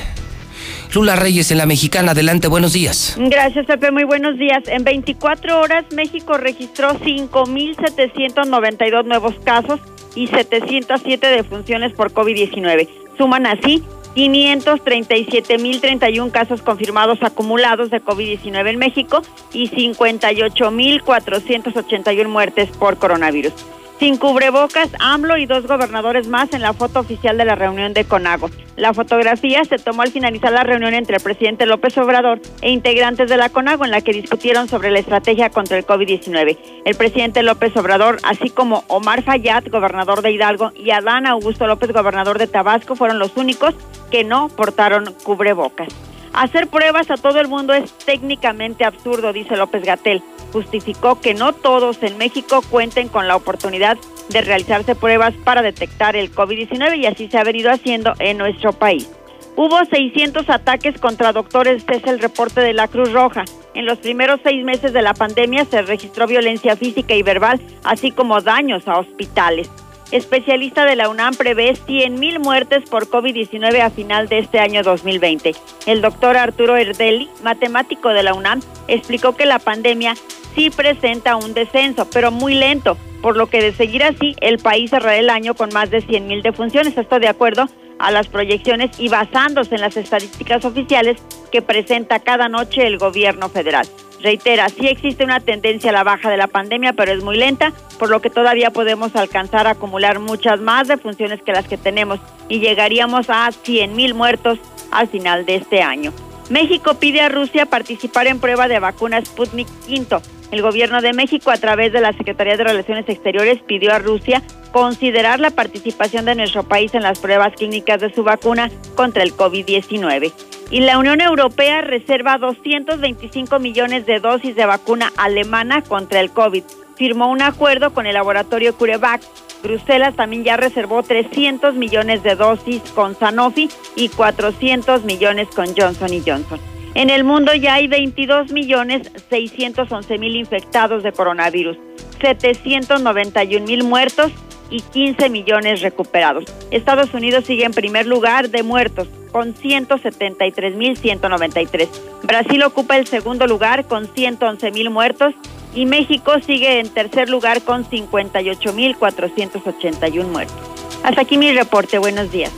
Lula Reyes en la Mexicana, adelante, buenos días. Gracias, Pepe, muy buenos días. En 24 horas, México registró 5.792 nuevos casos y 707 defunciones por COVID-19. Suman así 537.031 casos confirmados acumulados de COVID-19 en México y 58.481 muertes por coronavirus. Sin cubrebocas, AMLO y dos gobernadores más en la foto oficial de la reunión de CONAGO. La fotografía se tomó al finalizar la reunión entre el presidente López Obrador e integrantes de la CONAGO en la que discutieron sobre la estrategia contra el COVID-19. El presidente López Obrador, así como Omar Fayad, gobernador de Hidalgo, y Adán Augusto López, gobernador de Tabasco, fueron los únicos que no portaron cubrebocas. Hacer pruebas a todo el mundo es técnicamente absurdo, dice López Gatel. Justificó que no todos en México cuenten con la oportunidad de realizarse pruebas para detectar el COVID-19 y así se ha venido haciendo en nuestro país. Hubo 600 ataques contra doctores, este es el reporte de la Cruz Roja. En los primeros seis meses de la pandemia se registró violencia física y verbal, así como daños a hospitales especialista de la UNAM, prevé 100.000 muertes por COVID-19 a final de este año 2020. El doctor Arturo Erdeli, matemático de la UNAM, explicó que la pandemia sí presenta un descenso, pero muy lento, por lo que de seguir así, el país cerrará el año con más de 100.000 defunciones. Esto de acuerdo a las proyecciones y basándose en las estadísticas oficiales que presenta cada noche el gobierno federal. Reitera, sí existe una tendencia a la baja de la pandemia, pero es muy lenta, por lo que todavía podemos alcanzar a acumular muchas más defunciones que las que tenemos y llegaríamos a 100 mil muertos al final de este año. México pide a Rusia participar en prueba de vacuna Sputnik V. El gobierno de México, a través de la Secretaría de Relaciones Exteriores, pidió a Rusia considerar la participación de nuestro país en las pruebas clínicas de su vacuna contra el COVID-19. Y la Unión Europea reserva 225 millones de dosis de vacuna alemana contra el COVID. Firmó un acuerdo con el laboratorio CureVac. Bruselas también ya reservó 300 millones de dosis con Sanofi y 400 millones con Johnson Johnson. En el mundo ya hay 22 millones 611 mil infectados de coronavirus. 791 mil muertos y 15 millones recuperados. Estados Unidos sigue en primer lugar de muertos con 173.193. Brasil ocupa el segundo lugar con 111.000 muertos y México sigue en tercer lugar con 58.481 muertos. Hasta aquí mi reporte. Buenos días.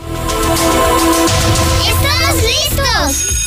¡Estamos listos!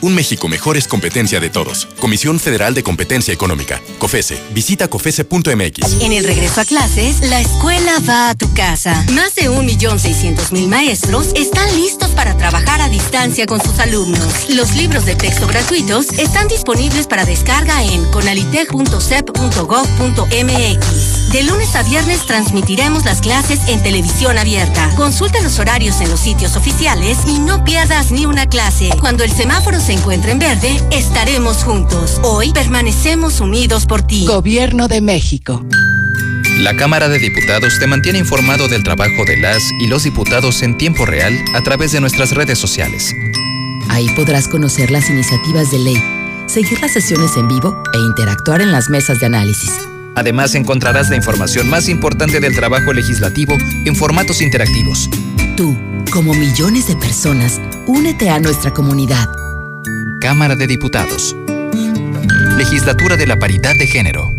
Un México mejor es competencia de todos. Comisión Federal de Competencia Económica. COFESE. Visita COFESE.mx. En el regreso a clases, la escuela va a tu casa. Más de 1.600.000 maestros están listos para trabajar a distancia con sus alumnos. Los libros de texto gratuitos están disponibles para descarga en conalitech.sep.gov.mx. De lunes a viernes transmitiremos las clases en televisión abierta. Consulta los horarios en los sitios oficiales y no pierdas ni una clase. Cuando el semáforo se encuentre en verde, estaremos juntos. Hoy permanecemos unidos por ti. Gobierno de México. La Cámara de Diputados te mantiene informado del trabajo de las y los diputados en tiempo real a través de nuestras redes sociales. Ahí podrás conocer las iniciativas de ley, seguir las sesiones en vivo e interactuar en las mesas de análisis. Además encontrarás la información más importante del trabajo legislativo en formatos interactivos. Tú, como millones de personas, únete a nuestra comunidad. Cámara de Diputados. Legislatura de la Paridad de Género.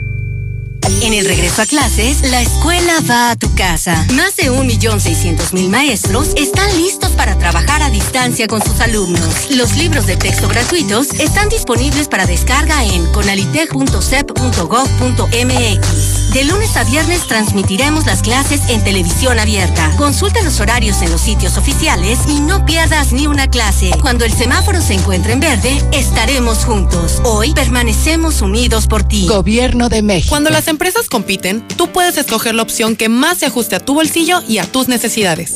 En el regreso a clases, la escuela va a tu casa. Más de 1.600.000 maestros están listos para trabajar a distancia con sus alumnos. Los libros de texto gratuitos están disponibles para descarga en conalitech.sep.gov.mx. De lunes a viernes transmitiremos las clases en televisión abierta. Consulta los horarios en los sitios oficiales y no pierdas ni una clase. Cuando el semáforo se encuentre en verde, estaremos juntos. Hoy permanecemos unidos por ti. Gobierno de México. Cuando las empresas compiten, tú puedes escoger la opción que más se ajuste a tu bolsillo y a tus necesidades.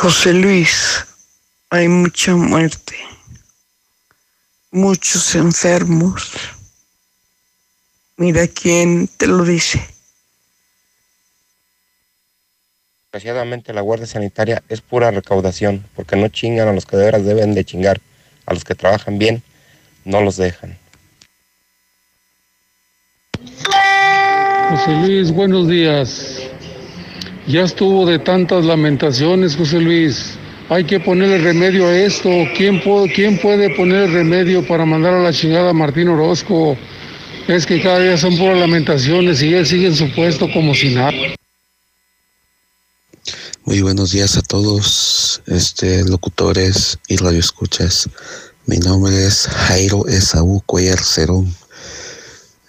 José Luis, hay mucha muerte, muchos enfermos. Mira quién te lo dice. Desgraciadamente la Guardia Sanitaria es pura recaudación, porque no chingan a los que de veras deben de chingar. A los que trabajan bien, no los dejan. José Luis, buenos días. Ya estuvo de tantas lamentaciones, José Luis. Hay que ponerle remedio a esto. ¿Quién, puede, ¿Quién puede poner remedio para mandar a la chingada a Martín Orozco? Es que cada día son puras lamentaciones y él sigue en su puesto como si nada. Muy buenos días a todos, este, locutores y radioescuchas. Mi nombre es Jairo Esaú Cuellar Cerón.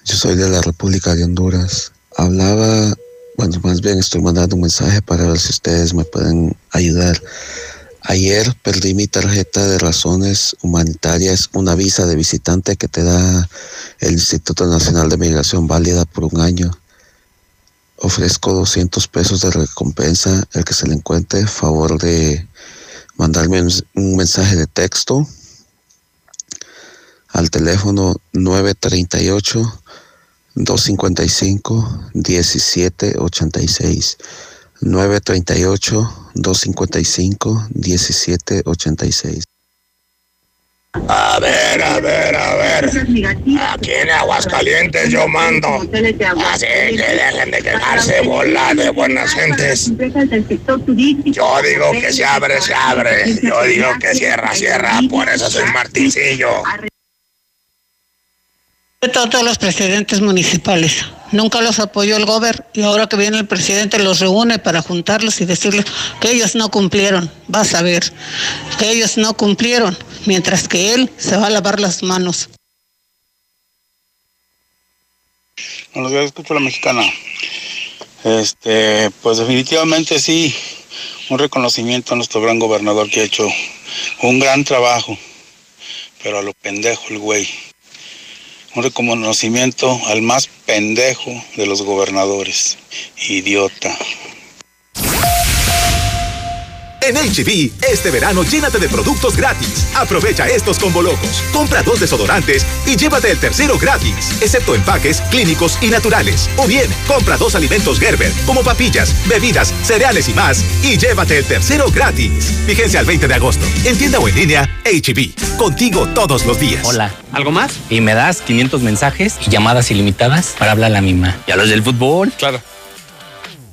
Yo soy de la República de Honduras. Hablaba, bueno, más bien estoy mandando un mensaje para ver si ustedes me pueden ayudar. Ayer perdí mi tarjeta de razones humanitarias, una visa de visitante que te da el Instituto Nacional de Migración válida por un año. Ofrezco 200 pesos de recompensa el que se le encuentre. Favor de mandarme un mensaje de texto al teléfono 938 255 1786 938 255 1786 a ver, a ver, a ver. Aquí en Aguascalientes yo mando. Así que dejen de quedarse bola de buenas gentes. Yo digo que se abre, se abre. Yo digo que cierra, cierra. Por eso soy Martincillo. De todos los presidentes municipales. Nunca los apoyó el gobierno y ahora que viene el presidente los reúne para juntarlos y decirles que ellos no cumplieron. Vas a ver que ellos no cumplieron, mientras que él se va a lavar las manos. Buenos días, escucho la mexicana. Este, pues definitivamente sí, un reconocimiento a nuestro gran gobernador que ha hecho un gran trabajo, pero a lo pendejo el güey un reconocimiento al más pendejo de los gobernadores. Idiota. En HB, este verano llénate de productos gratis. Aprovecha estos combo locos. Compra dos desodorantes y llévate el tercero gratis, excepto empaques, clínicos y naturales. O bien, compra dos alimentos Gerber, como papillas, bebidas, cereales y más, y llévate el tercero gratis. Vigencia al 20 de agosto. En tienda o en línea, HB. Contigo todos los días. Hola, ¿algo más? Y me das 500 mensajes y llamadas ilimitadas para hablar a la misma. ¿Y a los del fútbol? Claro.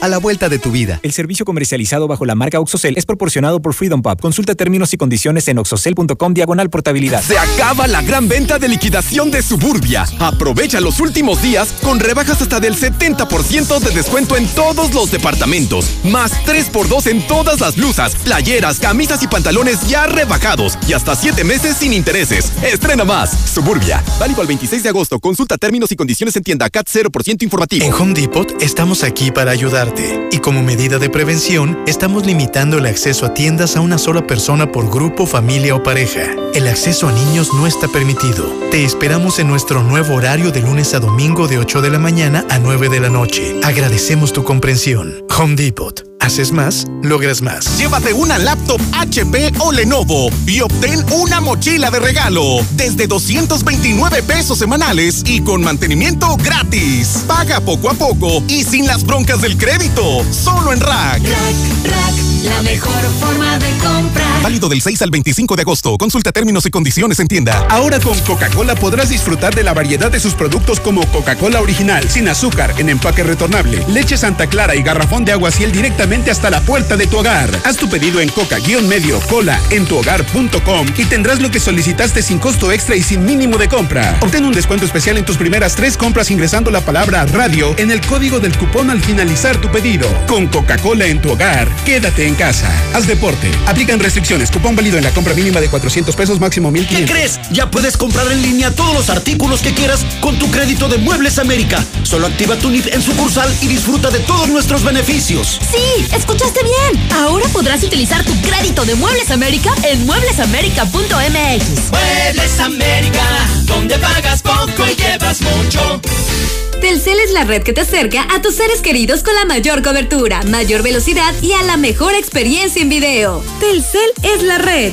a la vuelta de tu vida. El servicio comercializado bajo la marca OXOCEL es proporcionado por Freedom Pub. Consulta términos y condiciones en oxocel.com diagonal portabilidad. Se acaba la gran venta de liquidación de Suburbia. Aprovecha los últimos días con rebajas hasta del 70% de descuento en todos los departamentos. Más 3x2 en todas las blusas, playeras, camisas y pantalones ya rebajados. Y hasta 7 meses sin intereses. Estrena más. Suburbia. Válido al 26 de agosto. Consulta términos y condiciones en tienda CAT 0% informativo. En Home Depot estamos aquí para Y como medida de prevención, estamos limitando el acceso a tiendas a una sola persona por grupo, familia o pareja. El acceso a niños no está permitido. Te esperamos en nuestro nuevo horario de lunes a domingo de 8 de la mañana a 9 de la noche. Agradecemos tu comprensión. Home Depot. Haces más, logras más. Llévate una laptop HP o Lenovo y obtén una mochila de regalo desde 229 pesos semanales y con mantenimiento gratis. Paga poco a poco y sin las broncas del crédito. Solo en Rack. Rack, Rack, la mejor forma de comprar. Válido del 6 al 25 de agosto. Consulta términos y condiciones en tienda. Ahora con Coca-Cola podrás disfrutar de la variedad de sus productos como Coca-Cola original, sin azúcar, en empaque retornable, leche Santa Clara y garrafón de agua ciel directamente hasta la puerta de tu hogar. Haz tu pedido en coca-medio cola en tuhogar.com y tendrás lo que solicitaste sin costo extra y sin mínimo de compra. Obtén un descuento especial en tus primeras tres compras ingresando la palabra radio en el código del cupón al finalizar tu pedido. Con Coca-Cola en tu hogar, quédate en casa. Haz deporte. Aplican restricciones. Cupón válido en la compra mínima de 400 pesos, máximo 1500. ¿Qué crees? Ya puedes comprar en línea todos los artículos que quieras con tu crédito de Muebles América. Solo activa tu NIF en sucursal y disfruta de todos nuestros beneficios. Sí, escuchaste bien. Ahora podrás utilizar tu crédito de Muebles América en mueblesamerica.mx. Muebles América, donde pagas poco y llevas mucho. Telcel es la red que te acerca a tus seres queridos con la mayor cobertura, mayor velocidad y a la mejor experiencia en video. Telcel es la red.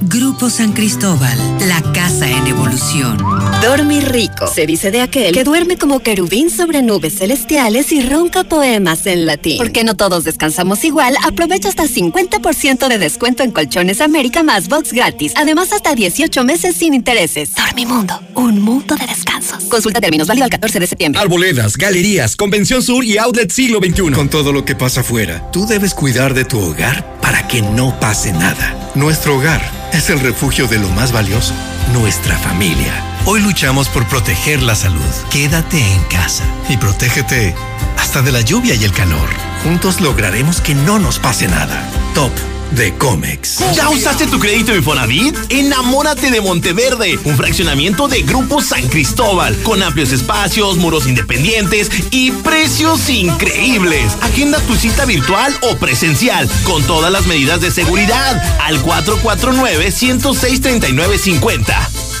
Grupo San Cristóbal, la casa en evolución. Dormir rico. Se dice de aquel que duerme como querubín sobre nubes celestiales y ronca poemas en latín. Porque no todos descansamos igual, aprovecha hasta 50% de descuento en Colchones América más box gratis. Además, hasta 18 meses sin intereses. Dormimundo, un mundo de descansos. Consulta términos válido al 14 de septiembre. Arboledas, galerías, Convención Sur y Outlet Siglo XXI. Con todo lo que pasa afuera, tú debes cuidar de tu hogar para que no pase nada. Nuestro hogar es el refugio de lo más valioso, nuestra familia. Hoy luchamos por proteger la salud. Quédate en casa y protégete hasta de la lluvia y el calor. Juntos lograremos que no nos pase nada. Top de Comex. ¿Ya usaste tu crédito Infonavit? Enamórate de Monteverde, un fraccionamiento de Grupo San Cristóbal, con amplios espacios, muros independientes y precios increíbles. Agenda tu cita virtual o presencial, con todas las medidas de seguridad, al 449-106-3950.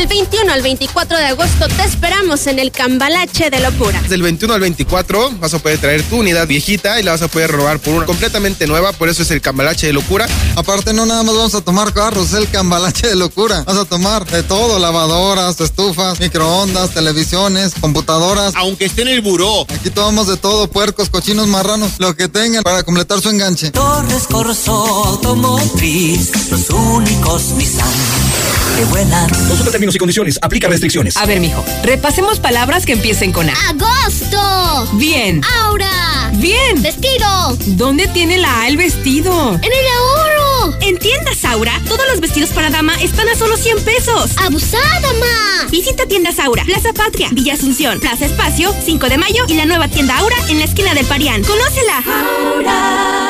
Del 21 al 24 de agosto te esperamos en el Cambalache de Locura. Del 21 al 24 vas a poder traer tu unidad viejita y la vas a poder robar por una completamente nueva, por eso es el Cambalache de Locura. Aparte no nada más vamos a tomar carros, es el Cambalache de Locura. Vas a tomar de todo, lavadoras, estufas, microondas, televisiones, computadoras. Aunque esté en el buró. Aquí tomamos de todo, puercos, cochinos, marranos, lo que tengan para completar su enganche. Torres Corso Automotriz, los únicos Nissan que vuelan términos y condiciones. Aplica restricciones. A ver, mijo, repasemos palabras que empiecen con A. Agosto. Bien. Aura. Bien. Vestido. ¿Dónde tiene la A el vestido? En el ahorro. En tiendas Aura, todos los vestidos para dama están a solo 100 pesos. ¡Abusada, ma! Visita tiendas Aura, Plaza Patria, Villa Asunción, Plaza Espacio, 5 de mayo y la nueva tienda Aura en la esquina del Parián. ¡Conócela! Aura.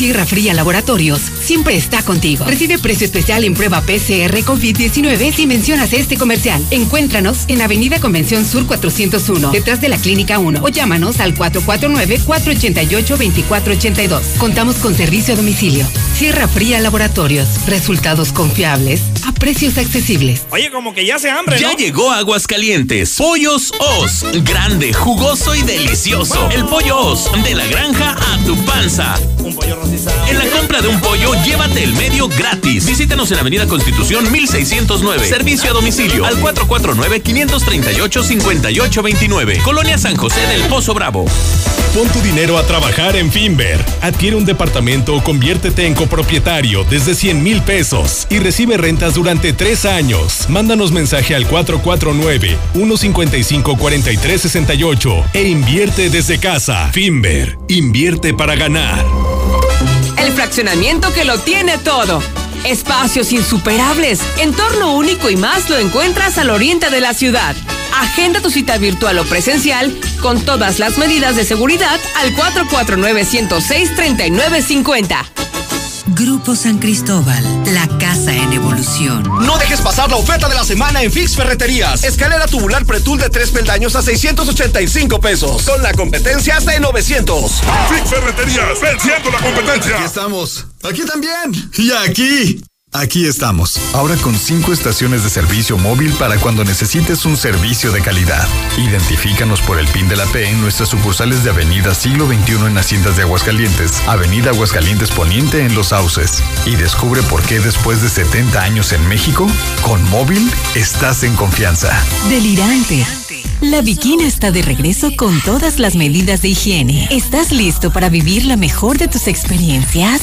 Sierra Fría Laboratorios siempre está contigo. Recibe precio especial en prueba PCR COVID-19 si mencionas este comercial. Encuéntranos en Avenida Convención Sur 401, detrás de la Clínica 1 o llámanos al 449-488-2482. Contamos con servicio a domicilio. Sierra Fría Laboratorios. Resultados confiables a precios accesibles. Oye, como que ya se hambre, ¿no? Ya llegó Aguascalientes. Pollos Os. Grande, jugoso y delicioso. El pollo Os. De la granja a tu panza. Un pollo en la compra de un pollo, llévate el medio gratis. Visítanos en Avenida Constitución 1609. Servicio a domicilio al 449-538-5829. Colonia San José del Pozo Bravo. Pon tu dinero a trabajar en Finver. Adquiere un departamento o conviértete en copropietario desde 100 mil pesos y recibe rentas durante tres años. Mándanos mensaje al 449-155-4368 e invierte desde casa. Finver. Invierte para ganar. El fraccionamiento que lo tiene todo. Espacios insuperables, entorno único y más lo encuentras al oriente de la ciudad. Agenda tu cita virtual o presencial con todas las medidas de seguridad al 449-106-3950. Grupo San Cristóbal, la casa en evolución. No dejes pasar la oferta de la semana en Fix Ferreterías. Escalera tubular pretul de tres peldaños a 685 pesos. Con la competencia hasta de 900. Fix Ferreterías, venciendo la competencia. Aquí estamos. Aquí también. Y aquí. Aquí estamos, ahora con cinco estaciones de servicio móvil para cuando necesites un servicio de calidad. Identifícanos por el PIN de la P en nuestras sucursales de Avenida Siglo XXI en Haciendas de Aguascalientes, Avenida Aguascalientes Poniente en Los Sauces. Y descubre por qué después de 70 años en México, con móvil estás en confianza. Delirante. La Bikina está de regreso con todas las medidas de higiene. ¿Estás listo para vivir la mejor de tus experiencias?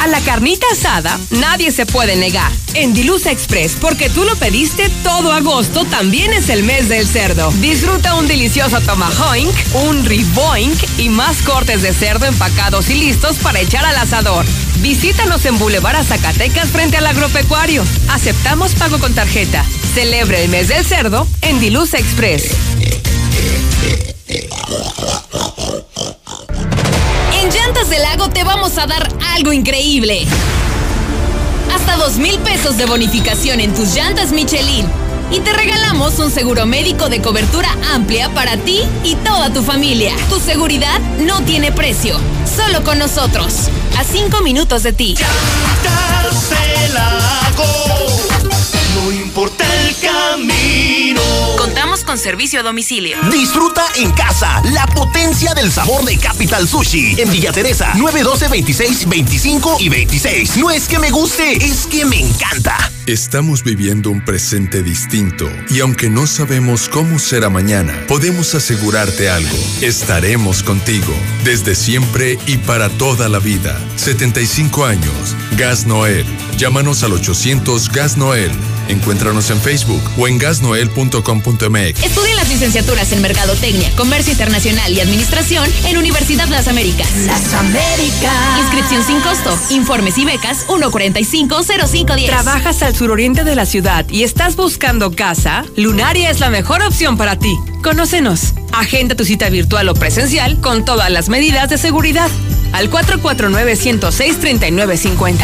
A la carnita asada nadie se puede negar. En Dilusa Express, porque tú lo pediste todo agosto, también es el mes del cerdo. Disfruta un delicioso tomahawk, un riboink y más cortes de cerdo empacados y listos para echar al asador. Visítanos en Boulevard Zacatecas frente al agropecuario. Aceptamos pago con tarjeta. Celebre el mes del cerdo en Dilusa Express. Llantas del Lago te vamos a dar algo increíble. Hasta dos mil pesos de bonificación en tus llantas Michelin. Y te regalamos un seguro médico de cobertura amplia para ti y toda tu familia. Tu seguridad no tiene precio, solo con nosotros. A cinco minutos de ti. Llantas del Lago, camino. Contamos con servicio a domicilio. Disfruta en casa la potencia del sabor de Capital Sushi en Villa Teresa 912 26 25 y 26. No es que me guste, es que me encanta. Estamos viviendo un presente distinto y aunque no sabemos cómo será mañana, podemos asegurarte algo. Estaremos contigo desde siempre y para toda la vida. 75 años. Gas Noel. Llámanos al 800 Gas Noel. Encuéntranos en Facebook o en gasnoel.com.mx. Estudien las licenciaturas en Mercadotecnia, Comercio Internacional y Administración en Universidad Las Américas. Las Américas. Inscripción sin costo. Informes y becas 1450510. ¿Trabajas al suroriente de la ciudad y estás buscando casa? Lunaria es la mejor opción para ti. Conócenos. Agenda tu cita virtual o presencial con todas las medidas de seguridad. Al 449-106-3950.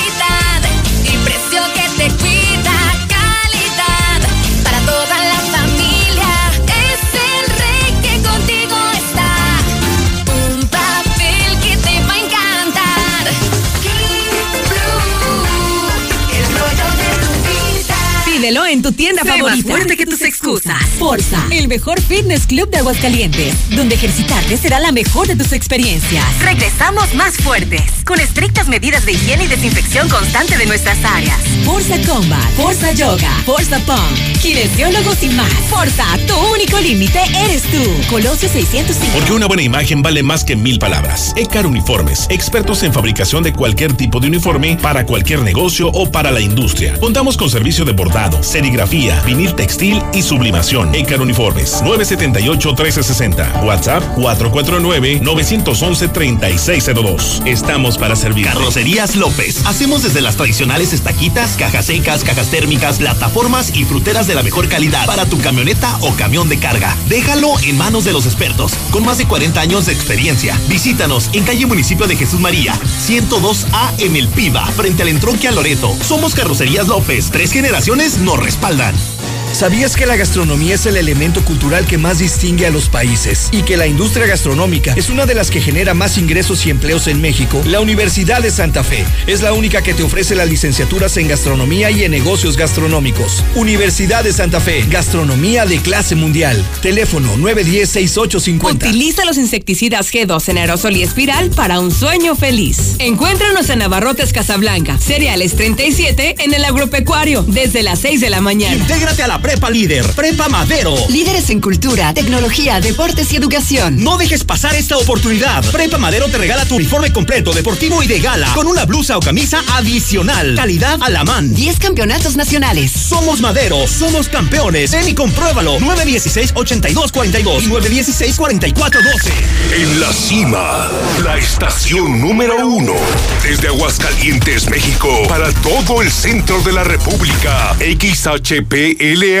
Pídelo en tu tienda Sé favorita. más fuerte que tus excusas. Forza, el mejor fitness club de Aguascalientes, donde ejercitarte será la mejor de tus experiencias. Regresamos más fuertes, con estrictas medidas de higiene y desinfección constante de nuestras áreas. Forza Combat, Forza Yoga, Forza Pump, kinesiólogos y más. Forza, tu único límite eres tú. Colosio 605. Porque una buena imagen vale más que mil palabras. Ecar Uniformes, expertos en fabricación de cualquier tipo de uniforme para cualquier negocio o para la industria. Contamos con servicio de bordado, serigrafía, vinil textil y sublimación. Ecar Uniformes, 978-1360. WhatsApp 449-911-3602. Estamos para servir. Carrocerías López. Hacemos desde las tradicionales estaquitas, cajas secas, cajas térmicas, plataformas y fruteras de la mejor calidad para tu camioneta o camión de carga. Déjalo en manos de los expertos, con más de 40 años de experiencia. Visítanos en calle Municipio de Jesús María, 102A en El Piba, frente al entronque a Loreto. Somos Carrocerías López. Tres generaciones nos respaldan. respaldan. ¿Sabías que la gastronomía es el elemento cultural que más distingue a los países y que la industria gastronómica es una de las que genera más ingresos y empleos en México? La Universidad de Santa Fe es la única que te ofrece las licenciaturas en gastronomía y en negocios gastronómicos. Universidad de Santa Fe, gastronomía de clase mundial. Teléfono 910-6850. Utiliza los insecticidas G2 en aerosol y espiral para un sueño feliz. Encuéntranos en Navarrotes Casablanca, Cereales 37 en el agropecuario, desde las 6 de la mañana. Intégrate a la Prepa Líder, Prepa Madero. Líderes en cultura, tecnología, deportes y educación. No dejes pasar esta oportunidad. Prepa Madero te regala tu uniforme completo, deportivo y de gala, con una blusa o camisa adicional. Calidad a la man. 10 campeonatos nacionales. Somos Madero, somos campeones. Ven y compruébalo. 916-8242 y 916-4412. En la cima, la estación número uno. Desde Aguascalientes, México, para todo el centro de la República. XHPLA.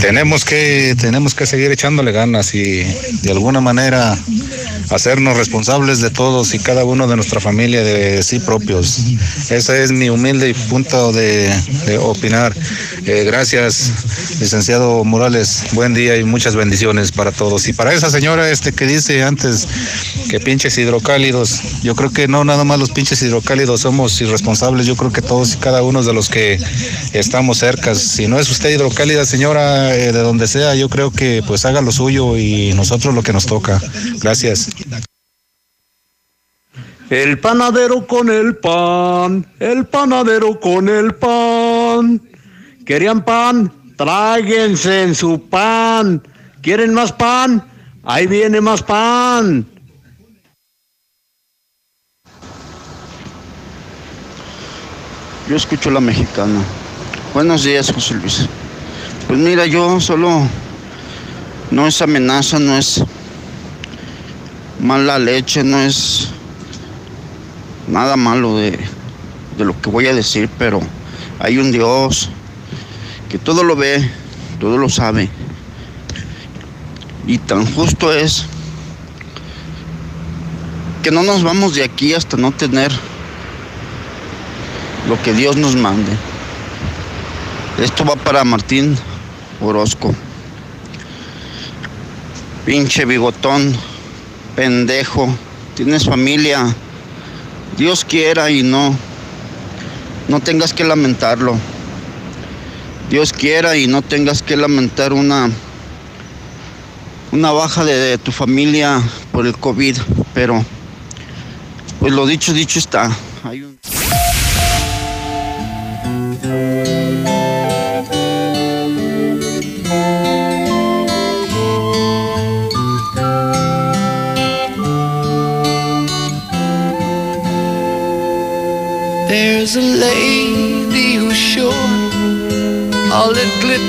Tenemos que, tenemos que seguir echándole ganas y de alguna manera hacernos responsables de todos y cada uno de nuestra familia, de sí propios. Ese es mi humilde punto de, de opinar. Eh, gracias, licenciado Morales. Buen día y muchas bendiciones para todos. Y para esa señora este que dice antes que pinches hidrocálidos, yo creo que no nada más los pinches hidrocálidos somos irresponsables, yo creo que todos y cada uno de los que estamos cerca. Si no es usted hidrocálida, señora, eh, de donde sea, yo creo que pues haga lo suyo y nosotros lo que nos toca. Gracias. El panadero con el pan, el panadero con el pan. ¿Querían pan? Tráguense en su pan. ¿Quieren más pan? Ahí viene más pan. Yo escucho la mexicana. Buenos días, José Luis. Pues mira, yo solo no es amenaza, no es mala leche, no es nada malo de, de lo que voy a decir, pero hay un Dios que todo lo ve, todo lo sabe. Y tan justo es que no nos vamos de aquí hasta no tener lo que Dios nos mande. Esto va para Martín Orozco. Pinche bigotón, pendejo, tienes familia. Dios quiera y no, no tengas que lamentarlo. Dios quiera y no tengas que lamentar una, una baja de, tu familia por el COVID, pero pues lo dicho, dicho está. Hay un... Lady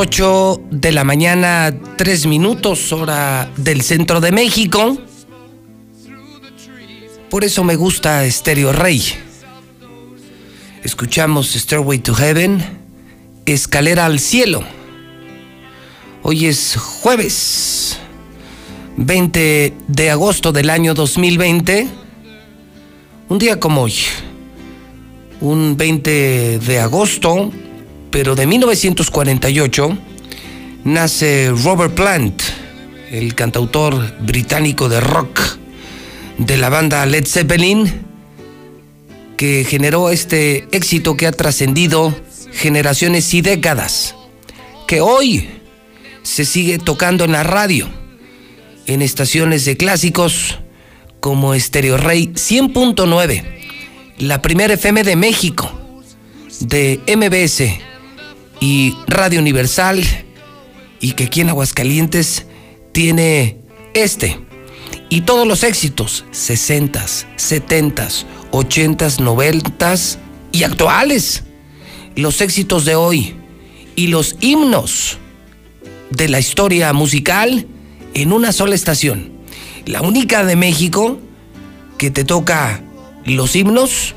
8 de la mañana, 3 minutos, hora del centro de México. Por eso me gusta Stereo Rey. Escuchamos Stairway to Heaven, Escalera al Cielo. Hoy es jueves 20 de agosto del año 2020. Un día como hoy, un 20 de agosto, pero de 1948, nace Robert Plant, el cantautor británico de rock de la banda Led Zeppelin, que generó este éxito que ha trascendido generaciones y décadas, que hoy se sigue tocando en la radio, en estaciones de clásicos como Stereo Rey 100.9, la primera FM de México, de MBS y Radio Universal, y que aquí en Aguascalientes tiene este Y todos los éxitos, 60s, 70s, 80s, 90s y actuales. Los éxitos de hoy y los himnos de la historia musical en una sola estación. La única de México que te toca los himnos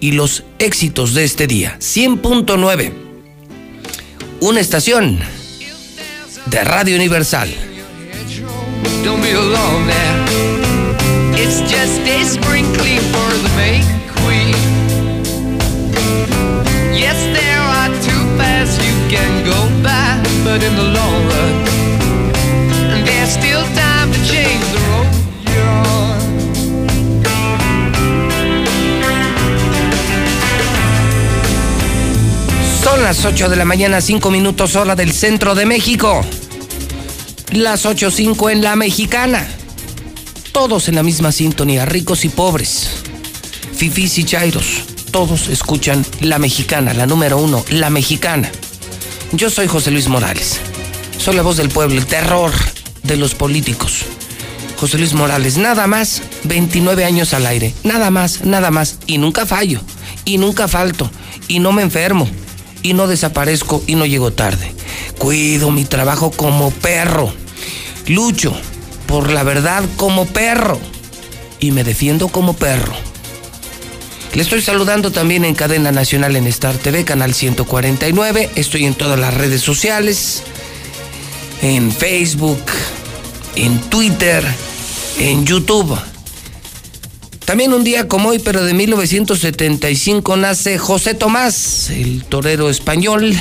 y los éxitos de este día. 100.9. Una estación de Radio Universal. Yes, there are two paths you can go by, but in the long run, Son las 8 de la mañana, 5 minutos hora del centro de México. Las 8.05 en la mexicana. Todos en la misma sintonía, ricos y pobres. Fifís y chairos. Todos escuchan la mexicana, la número uno, la mexicana. Yo soy José Luis Morales. Soy la voz del pueblo, el terror de los políticos. José Luis Morales, nada más, 29 años al aire. Nada más, nada más. Y nunca fallo. Y nunca falto. Y no me enfermo. Y no desaparezco y no llego tarde. Cuido mi trabajo como perro. Lucho por la verdad como perro. Y me defiendo como perro. Le estoy saludando también en cadena nacional en Star TV, canal 149. Estoy en todas las redes sociales. En Facebook, en Twitter, en YouTube. También un día como hoy, pero de 1975, nace José Tomás, el torero español.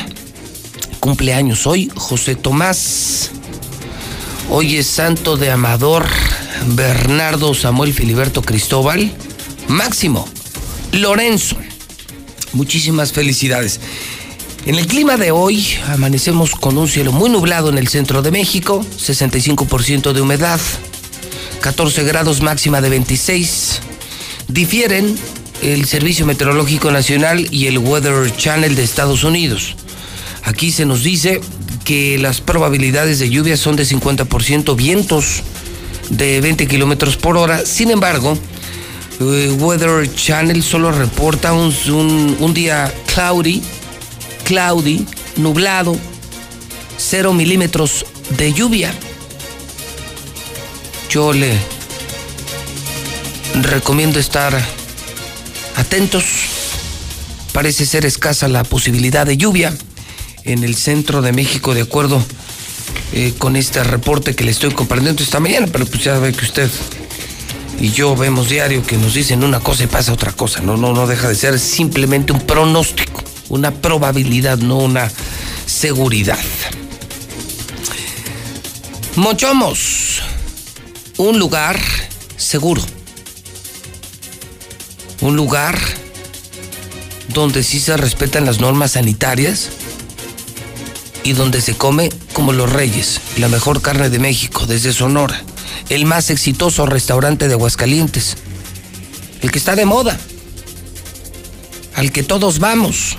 Cumpleaños hoy, José Tomás. Hoy es santo de Amador, Bernardo Samuel Filiberto Cristóbal, Máximo, Lorenzo. Muchísimas felicidades. En el clima de hoy amanecemos con un cielo muy nublado en el centro de México, 65% de humedad, 14 grados máxima de 26. Difieren el Servicio Meteorológico Nacional y el Weather Channel de Estados Unidos. Aquí se nos dice que las probabilidades de lluvia son de 50%, vientos de 20 kilómetros por hora. Sin embargo, eh, Weather Channel solo reporta un, un- un día cloudy, cloudy, nublado, 0 milímetros de lluvia. Yo le recomiendo estar atentos. Parece ser escasa la posibilidad de lluvia en el centro de México, de acuerdo eh, con este reporte que le estoy compartiendo esta mañana, pero pues ya ve que usted y yo vemos diario que nos dicen una cosa y pasa otra cosa. No, no, no deja de ser simplemente un pronóstico, una probabilidad, no una seguridad. Mochomos, un lugar seguro. Un lugar donde sí se respetan las normas sanitarias y donde se come como los reyes, la mejor carne de México, desde Sonora, el más exitoso restaurante de Aguascalientes, el que está de moda, al que todos vamos.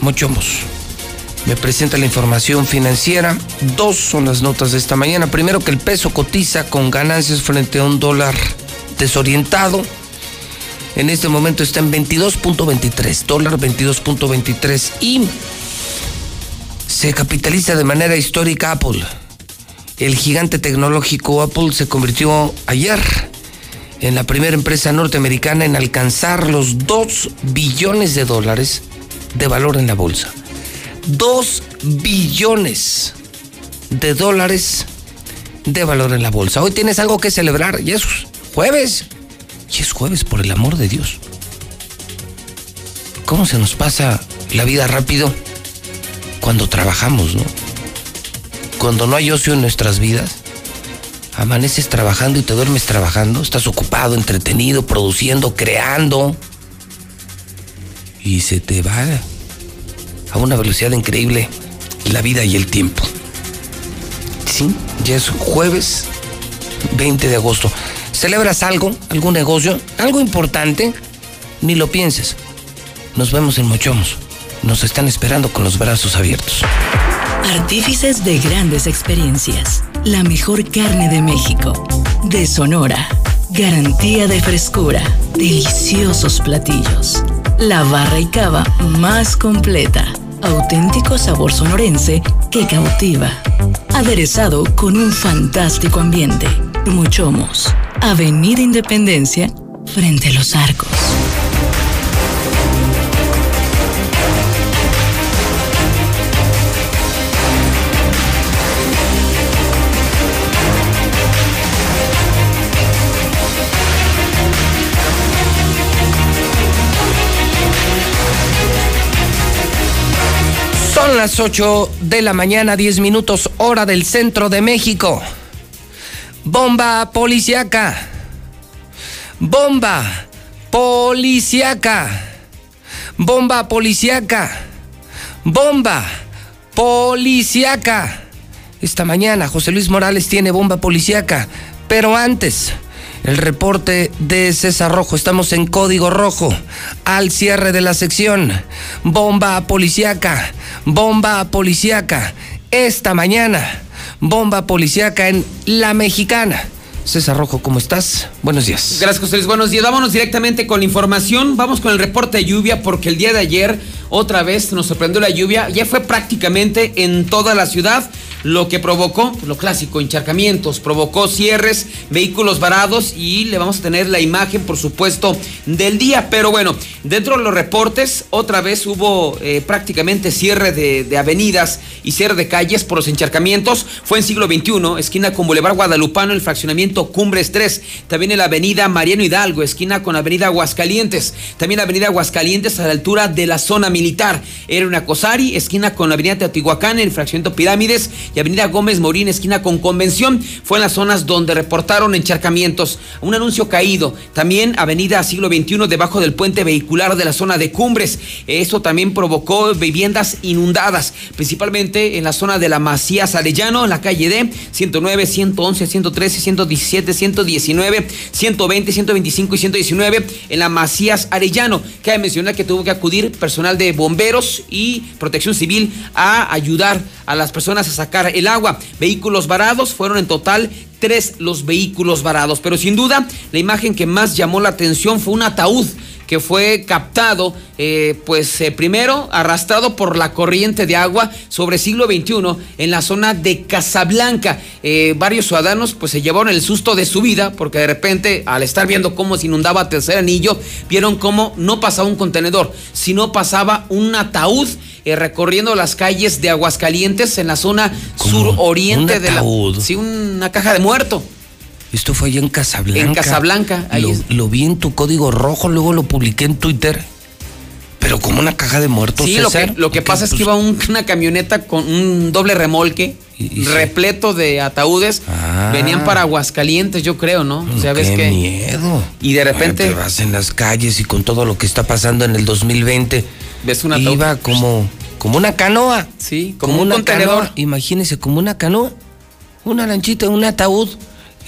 Mochomos. Me presenta la información financiera. Dos son las notas de esta mañana. Primero que el peso cotiza con ganancias frente a un dólar desorientado. En este momento está en 22.23, dólar 22.23 y se capitaliza de manera histórica Apple. El gigante tecnológico Apple se convirtió ayer en la primera empresa norteamericana en alcanzar los 2 billones de dólares de valor en la bolsa. 2 billones de dólares de valor en la bolsa. Hoy tienes algo que celebrar y es jueves. Y es jueves, por el amor de Dios. ¿Cómo se nos pasa la vida rápido cuando trabajamos, no? Cuando no hay ocio en nuestras vidas. Amaneces trabajando y te duermes trabajando. Estás ocupado, entretenido, produciendo, creando. Y se te va a una velocidad increíble la vida y el tiempo. Sí, ya es jueves 20 de agosto. ¿Celebras algo? ¿Algún negocio? ¿Algo importante? Ni lo pienses. Nos vemos en Mochomos. Nos están esperando con los brazos abiertos. Artífices de grandes experiencias. la mejor carne de México. De Sonora. Garantía de frescura. Deliciosos platillos. La barra y cava más completa. Auténtico sabor sonorense que cautiva. Aderezado con un fantástico ambiente. Muchomos. Avenida Independencia, frente a los arcos. Las 8 de la mañana, 10 minutos, hora del centro de México. Bomba policiaca. Bomba policiaca. Bomba policiaca. Bomba policiaca. Esta mañana José Luis Morales tiene bomba policiaca. Pero antes, el reporte de César Rojo. Estamos en código rojo. Al cierre de la sección. Bomba policiaca. Bomba policiaca. Esta mañana. Bomba policiaca en La Mexicana. César Rojo, ¿cómo estás? Buenos días. Gracias, José Luis. Buenos días. Vámonos directamente con la información. Vamos con el reporte de lluvia porque el día de ayer otra vez nos sorprendió la lluvia. Ya fue prácticamente en toda la ciudad lo que provocó, pues, lo clásico, encharcamientos, provocó cierres, vehículos varados y le vamos a tener la imagen, por supuesto, del día. Pero bueno, dentro de los reportes, otra vez hubo eh, prácticamente cierre de, avenidas y cierre de calles por los encharcamientos. Fue en siglo XXI, esquina con Boulevard Guadalupano, el fraccionamiento Cumbres 3. También en la avenida Mariano Hidalgo, esquina con avenida Aguascalientes. También la avenida Aguascalientes a la altura de la zona militar. Era una Cosari, esquina con la avenida Teotihuacán, el fraccionamiento Pirámides y Avenida Gómez Morín, esquina con Convención. Fue en las zonas donde reportaron encharcamientos. Un anuncio caído. También Avenida Siglo XXI, debajo del puente vehicular de la zona de Cumbres. Eso también provocó viviendas inundadas, principalmente en la zona de la Macías Arellano, en la calle D, 109, 111, 113, 117, 119, 120, 125 y 119, en la Macías Arellano. Cabe mencionar que tuvo que acudir personal de bomberos y protección civil a ayudar a las personas a sacar el agua. Vehículos varados fueron en total tres los vehículos varados, pero sin duda la imagen que más llamó la atención fue un ataúd que fue captado, eh, pues eh, primero arrastrado por la corriente de agua sobre siglo XXI en la zona de Casablanca. Eh, varios ciudadanos pues se llevaron el susto de su vida porque de repente al estar viendo cómo se inundaba Tercer Anillo, vieron cómo no pasaba un contenedor, sino pasaba un ataúd recorriendo las calles de Aguascalientes en la zona suroriente de la... Sí, una caja de muerto. Esto fue allá en Casablanca. En Casablanca. Ahí lo, es. lo, vi en tu código rojo, luego lo publiqué en Twitter. Pero como una caja de muertos. Sí, César, lo que, lo que pasa pues, es que iba un, una camioneta con un doble remolque y, y repleto sí. de ataúdes. Ah, Venían para Aguascalientes, yo creo, ¿no? O sea, ves qué que. miedo. Y de repente. Ay, te vas en las calles y con todo lo que está pasando en el 2020. Ves una Iba como, como una canoa. Sí, como, como un contenedor. Canoa. Imagínese, como una canoa. Una lanchita, un ataúd.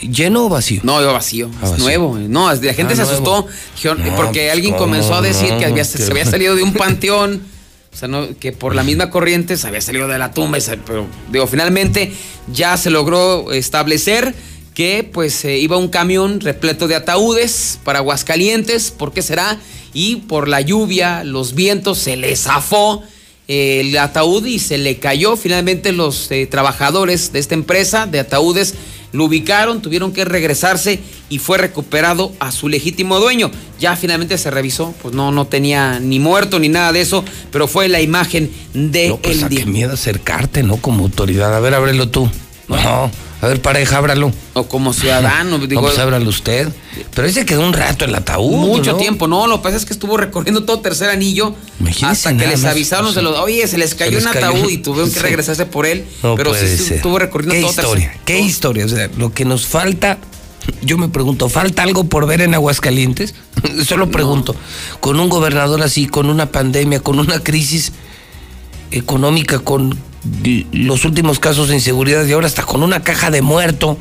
¿Lleno o vacío? No, iba vacío. Ah, es vacío. nuevo. No, la gente Ah, se asustó No, porque pues, alguien ¿cómo comenzó a decir que había, se había salido de un panteón. O sea, no, que por la misma corriente se había salido de la tumba. y se- Pero, digo, finalmente ya se logró establecer que pues eh, iba un camión repleto de ataúdes para Aguascalientes. ¿Por qué será? Y por la lluvia, los vientos, se le zafó eh, el ataúd y se le cayó. Finalmente los eh, trabajadores de esta empresa de ataúdes lo ubicaron, tuvieron que regresarse y fue recuperado a su legítimo dueño. Ya finalmente se revisó, pues no, no tenía ni muerto ni nada de eso, pero fue la imagen de No, pues el a día. qué miedo acercarte, ¿no? Como autoridad. A ver, ábrelo tú. No. A ver, pareja, ábralo. O como ciudadano, digo. No, pues ábralo usted. Pero ese quedó un rato el ataúd. Mucho ¿no? tiempo, no, lo que pasa es que estuvo recorriendo todo tercer anillo Imagínese hasta que les avisaron o sea, de los, oye, se les cayó les un cayó- ataúd y tuvieron que regresarse por él, No pero puede sí ser. estuvo recorriendo ¿Qué todo historia? tercer- ¿Qué historia? O sea, lo que nos falta, yo me pregunto, ¿falta algo por ver en Aguascalientes? Solo pregunto. Con un gobernador así, con una pandemia, con una crisis económica, con los últimos casos de inseguridad y ahora hasta con una caja de muerto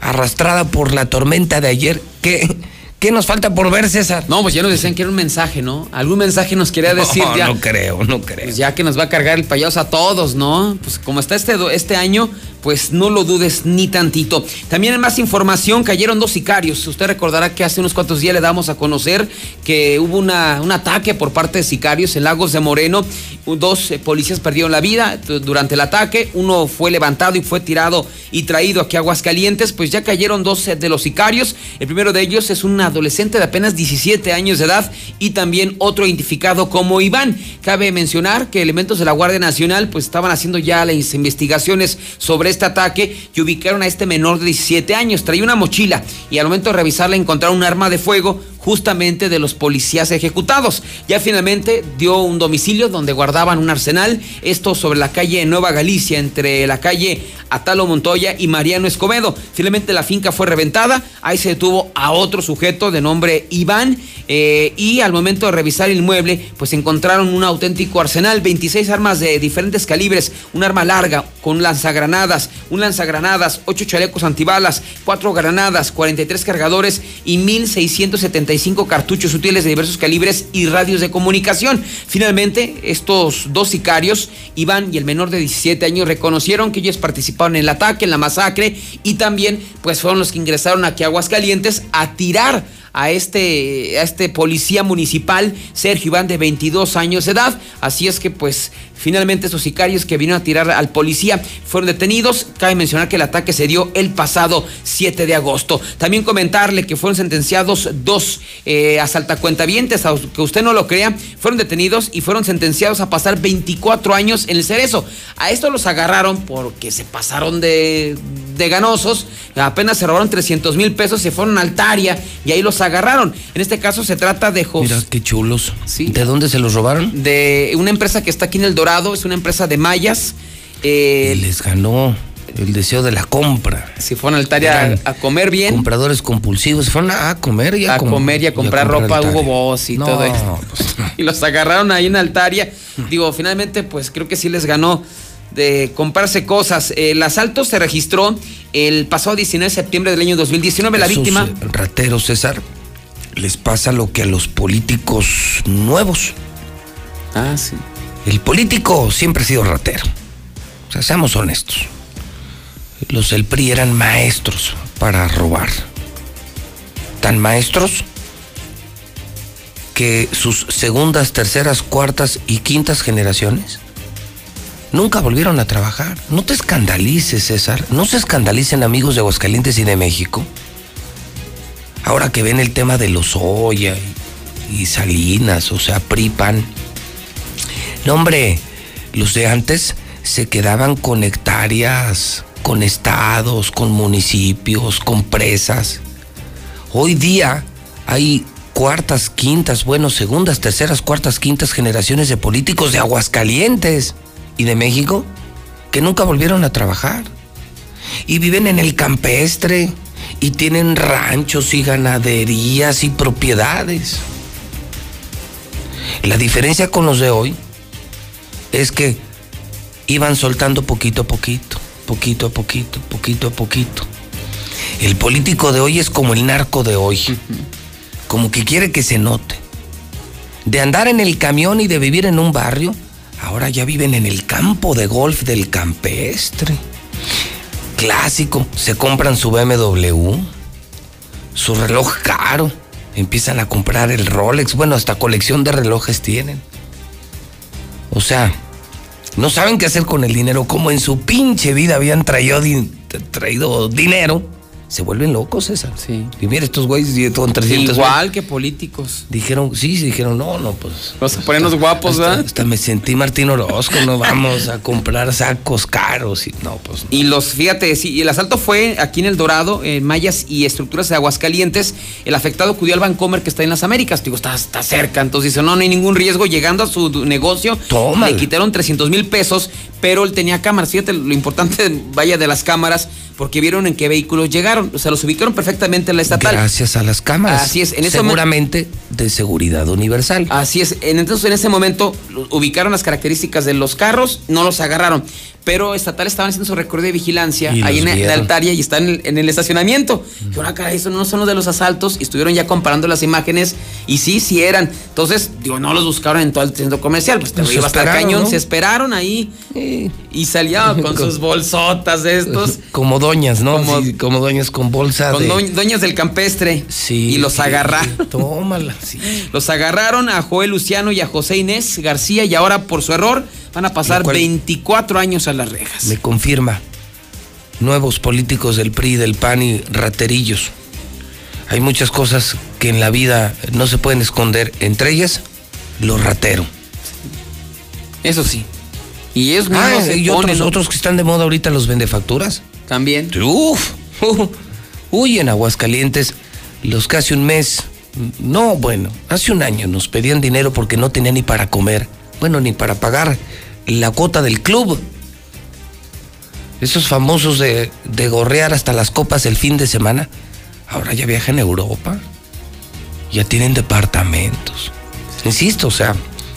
arrastrada por la tormenta de ayer. ¿Qué, ¿Qué nos falta por ver, César? No, pues ya nos decían que era un mensaje, ¿no? Algún mensaje nos quería decir No, ya. no creo, no creo. Pues ya que nos va a cargar el payaso a todos, ¿no? Pues como está este, este año, pues no lo dudes ni tantito. También en más información, cayeron dos sicarios. Usted recordará que hace unos cuantos días le damos a conocer que hubo una, un ataque por parte de sicarios en Lagos de Moreno. Dos eh, policías perdieron la vida du- durante el ataque. Uno fue levantado y fue tirado y traído aquí a Aguascalientes. Pues ya cayeron dos eh, de los sicarios. El primero de ellos es un adolescente de apenas 17 años de edad y también otro identificado como Iván. Cabe mencionar que elementos de la Guardia Nacional pues estaban haciendo ya las investigaciones sobre este ataque y ubicaron a este menor de 17 años. Traía una mochila y al momento de revisarla encontraron un arma de fuego justamente de los policías ejecutados. Ya finalmente dio un domicilio donde guardaban un arsenal, esto sobre la calle Nueva Galicia, entre la calle Atalo Montoya y Mariano Escobedo. Finalmente la finca fue reventada, ahí se detuvo a otro sujeto de nombre Iván eh, y al momento de revisar el inmueble pues encontraron un auténtico arsenal, 26 armas de diferentes calibres, un arma larga con lanzagranadas, un lanzagranadas, 8 chalecos antibalas, 4 granadas, 43 cargadores y 1675 cartuchos útiles de diversos calibres y radios de comunicación. Finalmente, estos dos sicarios, Iván y el menor de 17 años, reconocieron que ellos participaron en el ataque, en la masacre y también pues fueron los que ingresaron aquí a Aguascalientes a tirar a este, a este policía municipal, Sergio Iván, de 22 años de edad. Así es que, pues, finalmente esos sicarios que vinieron a tirar al policía fueron detenidos. Cabe mencionar que el ataque se dio el pasado 7 de agosto. También comentarle que fueron sentenciados dos eh, asaltacuentavientes, aunque usted no lo crea, fueron detenidos y fueron sentenciados a pasar 24 años en el cerezo. A esto los agarraron porque se pasaron de, de ganosos, apenas se robaron 300 mil pesos, se fueron a Altaria y ahí los agarraron. En este caso se trata de Jos- Mira qué chulos. ¿De dónde se los robaron? de una empresa que está aquí en El Dorado, es una empresa de mayas. Eh, Les ganó el deseo de la compra. Si fueron a Altaria Eran a, a comer bien. Compradores compulsivos. Se fueron a comer y a, a com- comer y a comprar ropa Altaria. Hugo Boss y No, todo esto. Y los agarraron ahí en Altaria. Digo, finalmente, pues creo que sí les ganó de comprarse cosas. El asalto se registró el pasado 19 de septiembre del año 2019. La Esos, víctima. eh, rateros, César, les pasa lo que a los políticos nuevos. Ah, sí. El político siempre ha sido ratero. O sea, seamos honestos. Los del PRI eran maestros para robar. Tan maestros que sus segundas, terceras, cuartas y quintas generaciones nunca volvieron a trabajar. No te escandalices, César. No se escandalicen amigos de Aguascalientes y de México. Ahora que ven el tema de los Oya y, y Salinas, o sea, PRIPAN. No, hombre, los de antes se quedaban con hectáreas, con estados, con municipios, con presas. Hoy día hay cuartas, quintas, bueno, segundas, terceras, cuartas, quintas generaciones de políticos de Aguascalientes y de México que nunca volvieron a trabajar. Y viven en el campestre y tienen ranchos y ganaderías y propiedades. La diferencia con los de hoy es que iban soltando poquito a poquito, poquito a poquito, poquito a poquito. El político de hoy es como el narco de hoy, como que quiere que se note. De andar en el camión y de vivir en un barrio, ahora ya viven en el campo de golf del campestre. Clásico, se compran su BMW, su reloj caro, empiezan a comprar el Rolex, bueno, hasta colección de relojes tienen. O sea, no saben qué hacer con el dinero, como en su pinche vida habían traído, traído dinero, se vuelven locos, César. Sí. Y mira, estos güeyes con 300 Igual que políticos. Dijeron, sí, sí, dijeron, no, no, pues. Vamos a ponernos guapos, hasta, ¿verdad? hasta me sentí Martín Orozco, no vamos a comprar sacos caros y no, pues. Y los, fíjate, sí, el asalto fue aquí en El Dorado, en Mayas y Estructuras de Aguascalientes. El afectado acudió al Vancomer que está en las Américas. Digo, está, está cerca. Entonces dice, no, no hay ningún riesgo. Llegando a su negocio, Tómala. le quitaron 300 mil pesos, pero él tenía cámaras. Fíjate lo importante, vaya, de las cámaras, porque vieron en qué vehículos llegaron. O sea, los ubicaron perfectamente en la estatal. Gracias a las cámaras. Así es, en ese Seguramente de seguridad universal. Así es, en- entonces en ese momento ubicaron las características de los carros, no los agarraron. Pero estatales estaban haciendo su recorrido de vigilancia Y ahí en, en. Altaria y están en el, en el estacionamiento. Que una cara, eso no son los de los asaltos y estuvieron ya comparando las imágenes y sí, sí eran. Entonces, digo, no los buscaron en todo el centro comercial, pues te Pues iba a estar esperaron, cañón, ¿no? se esperaron ahí y salía con sus bolsotas estos. Como doñas, ¿no? Como, como doñas con bolsa Con de... doñ- doñas del campestre. Sí, Y los que- agarraron. Tómala, sí. Los agarraron a Joel Luciano y a José Inés García y ahora por su error van a pasar cual- 24 años a las rejas. Me confirma. Nuevos políticos del PRI, del PAN y raterillos. Hay muchas cosas que en la vida no se pueden esconder. Entre ellas, lo ratero. Eso sí. Y mismos Ah, y ponen, otros, ¿no? otros que están de moda ahorita, los vendefacturas. También. Uf, uy, en Aguascalientes, los que hace un mes, no, bueno, hace un año nos pedían dinero porque no tenían ni para comer, bueno, ni para pagar la cuota del club. Esos famosos de, de gorrear hasta las copas el fin de semana, ahora ya viajan a Europa, ya tienen departamentos. Insisto, o sea,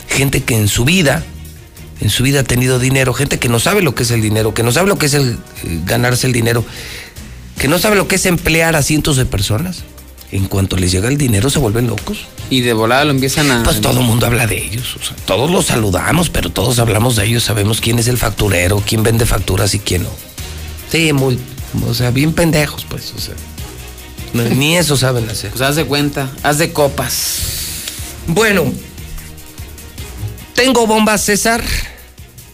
gente que en su vida, en su vida ha tenido dinero, gente que no sabe lo que es el dinero, que no sabe lo que es el eh, ganarse el dinero, que no sabe lo que es emplear a cientos de personas. En cuanto les llega el dinero se vuelven locos. Y de volada lo empiezan a. Pues todo el mundo habla de ellos. o sea, todos los saludamos, pero todos hablamos de ellos. Sabemos quién es el facturero, quién vende facturas y quién no. Sí, muy. O sea, bien pendejos, pues. O sea, no, ni eso saben hacer. Pues haz de cuenta, haz de copas. Bueno, tengo bombas, César.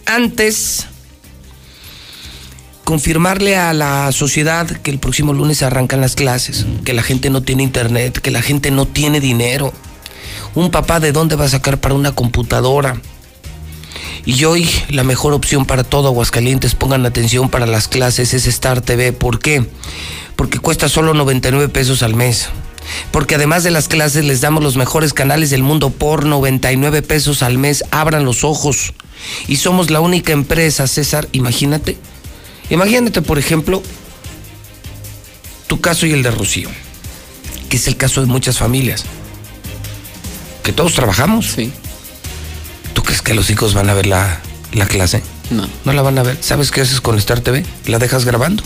Antes, confirmarle a la sociedad que el próximo lunes arrancan las clases, que la gente no tiene internet, que la gente no tiene dinero. Un papá de dónde va a sacar para una computadora. Y hoy la mejor opción para todo Aguascalientes, pongan atención para las clases, es Star TV. ¿Por qué? Porque cuesta solo 99 pesos al mes. Porque además de las clases les damos los mejores canales del mundo por 99 pesos al mes. Abran los ojos. Y somos la única empresa, César, imagínate. Imagínate, por ejemplo, tu caso y el de Rocío, que es el caso de muchas familias. Que todos trabajamos. Sí. ¿Tú crees que los hijos van a ver la, la clase? No. No la van a ver. ¿Sabes qué haces con Star TV? La dejas grabando.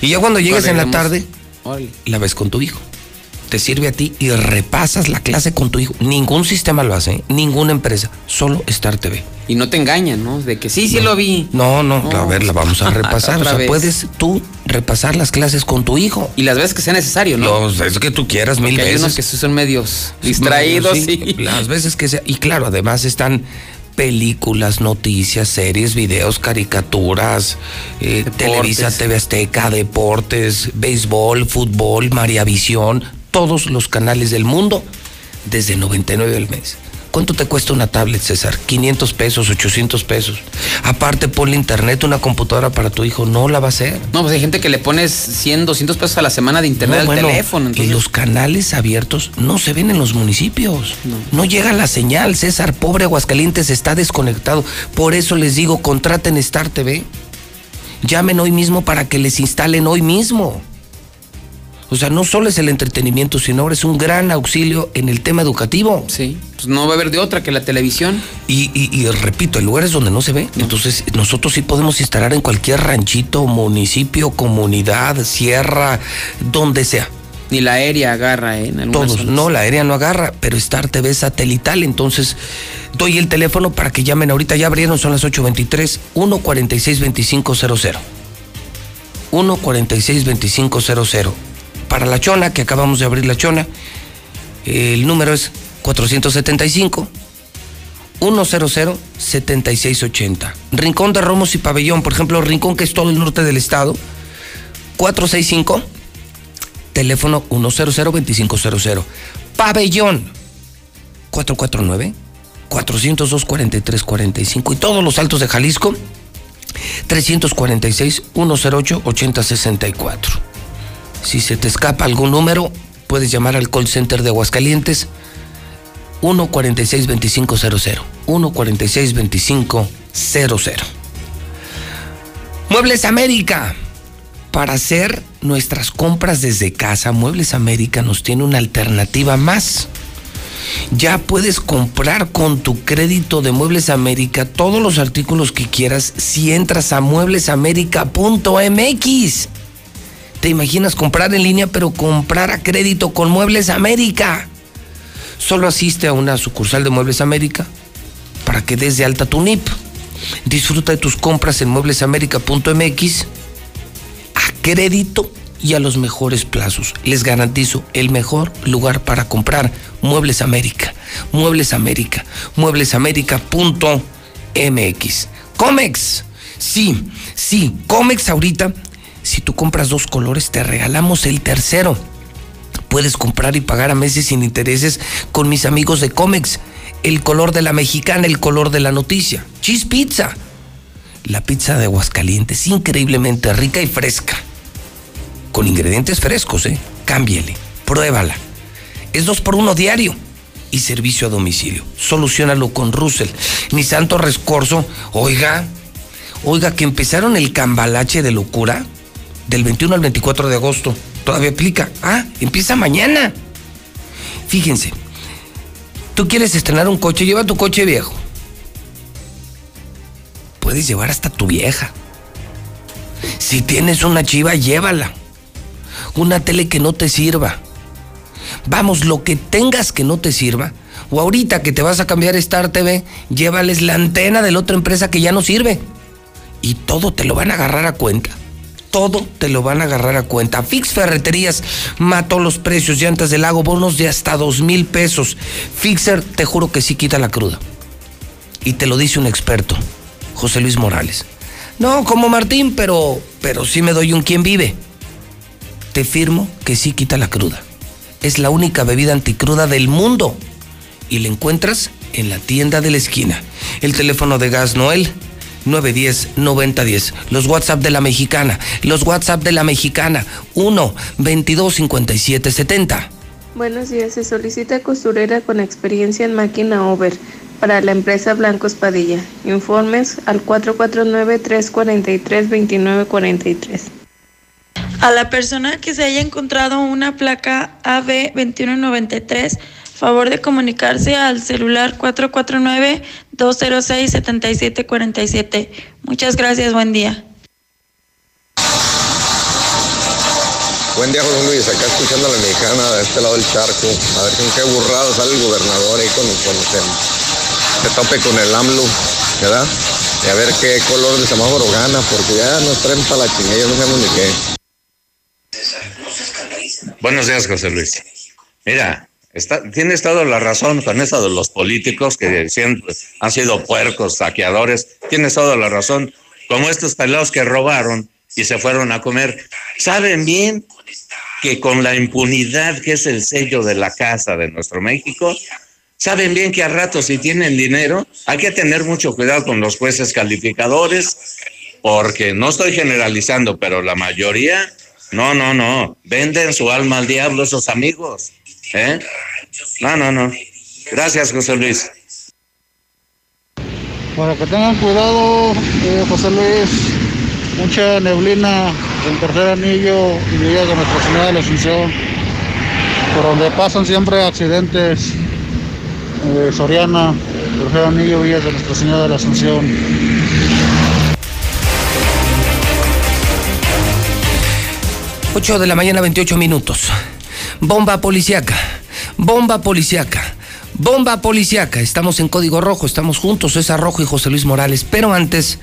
Y ya cuando llegues en la tarde, la ves con tu hijo. Te sirve a ti y repasas la clase con tu hijo. Ningún sistema lo hace, ¿eh? ninguna empresa, solo Star TV. Y no te engañan, ¿no? De que sí, sí lo vi. No, no, No. a ver, la vamos a repasar. o sea, vez. puedes tú repasar las clases con tu hijo. Y las veces que sea necesario, ¿no? Los es que tú quieras mil hay veces. unos que son medios distraídos Sí, y... Las veces que sea. Y claro, además están películas, noticias, series, videos, caricaturas, eh, Televisa, TV Azteca, deportes, béisbol, fútbol, Mariavisión, todos los canales del mundo desde 99 al mes. ¿Cuánto te cuesta una tablet, César? 500 pesos, 800 pesos. Aparte, ponle internet, una computadora para tu hijo. No la va a hacer. No, pues hay gente que le pones 100, 200 pesos a la semana de internet No, al bueno, teléfono. Y Entonces, los canales abiertos no se ven en los municipios. No. llega la señal, César. Pobre Aguascalientes está desconectado. Por eso les digo, contraten Star TV. Llamen hoy mismo para que les instalen hoy mismo. O sea, no solo es el entretenimiento, sino ahora es un gran auxilio en el tema educativo. Sí, pues no va a haber de otra que la televisión. Y, y- y repito, hay lugares donde no se ve. Entonces, nosotros sí podemos instalar en cualquier ranchito, municipio, comunidad, sierra, donde sea. Ni la aérea agarra, ¿eh? En Todos, zonas. no, la aérea no agarra, pero Star TV es satelital, entonces doy el teléfono para que llamen ahorita, ya abrieron, son las 8.23, 146-2500. 146-2500. Para la chona, que acabamos de abrir la chona, el número es 475 100 7680. Rincón de Romos y Pabellón, por ejemplo, Rincón que es todo el norte del estado, 465 teléfono 100-2500. Pabellón 449-402-4345. Y todos los altos de Jalisco 346-108-8064. Si se te escapa algún número, puedes llamar al call center de Aguascalientes 146-2500. 146-2500. Muebles América para hacer nuestras compras desde casa, Muebles América nos tiene una alternativa más. Ya puedes comprar con tu crédito de Muebles América todos los artículos que quieras si entras a mueblesamerica.mx. ¿Te imaginas comprar en línea pero comprar a crédito con Muebles América? Solo asiste a una sucursal de Muebles América para que des de alta tu NIP. Disfruta de tus compras en mueblesamerica.mx a crédito y a los mejores plazos. Les garantizo el mejor lugar para comprar Muebles América. Muebles América. Mueblesamerica.mx. Comex. Sí, sí, Comex ahorita. Si tú compras dos colores, te regalamos el tercero. Puedes comprar y pagar a meses sin intereses con mis amigos de Comex. El color de la mexicana, el color de la noticia. Cheese Pizza. La pizza de Aguascalientes, increíblemente rica y fresca con ingredientes frescos, ¿eh? Cámbiele, pruébala. Es dos por uno diario y servicio a domicilio. Solucionalo con Russell. Ni Santo Rescorso, oiga, oiga, que empezaron el cambalache de locura del 21 al 24 de agosto. Todavía aplica. Ah, empieza mañana. Fíjense, tú quieres estrenar un coche, lleva tu coche viejo. Puedes llevar hasta tu vieja. Si tienes una chiva, llévala una tele que no te sirva. Vamos, lo que tengas que no te sirva. O ahorita que te vas a cambiar Star TV, llévales la antena de la otra empresa que ya no sirve. Y todo te lo van a agarrar a cuenta. Todo te lo van a agarrar a cuenta. Fix Ferreterías mató los precios. Llantas del lago, bonos de hasta dos mil pesos. Fixer, te juro que sí quita la cruda. Y te lo dice un experto, José Luis Morales. No, como Martín, pero, pero sí me doy un quien vive te firmo que sí quita la cruda. Es la única bebida anticruda del mundo. Y la encuentras en la tienda de la esquina. El teléfono de gas Noel 910-9010. Los WhatsApp de la mexicana. Los WhatsApp de la mexicana. 1-2257-70. Buenos días. Se solicita costurera con experiencia en máquina over para la empresa Blanco Espadilla. Informes al 449-343-2943. A la persona que se haya encontrado una placa AB2193, favor de comunicarse al celular 449-206-7747. Muchas gracias, buen día. Buen día, José Luis. Acá escuchando a la mexicana de este lado del charco. A ver con qué burrado sale el gobernador ahí con, con se, se tope con el AMLO, ¿verdad? Y a ver qué color de semáforo gana, porque ya nos traen para la chingada, no sabemos ni qué. Buenos días, José Luis. Mira, está, tienes toda la razón con eso de los políticos que siempre han sido puercos, saqueadores. Tienes toda la razón. Como estos pelados que robaron y se fueron a comer. Saben bien que con la impunidad que es el sello de la casa de nuestro México, saben bien que a ratos si tienen dinero, hay que tener mucho cuidado con los jueces calificadores, porque no estoy generalizando, pero la mayoría no, no, no. Venden su alma al diablo esos amigos. ¿Eh? No, no, no. Gracias, José Luis. Para que tengan cuidado, eh, José Luis, mucha neblina en tercer anillo y Villa de Nuestra Señora de la Asunción, por donde pasan siempre accidentes. Eh, Soriana, tercer anillo, Villas de Nuestra Señora de la Asunción. 8 de la mañana, 28 minutos. Bomba policiaca, bomba policiaca, bomba policiaca. Estamos en código rojo, estamos juntos, César Rojo y José Luis Morales. Pero antes,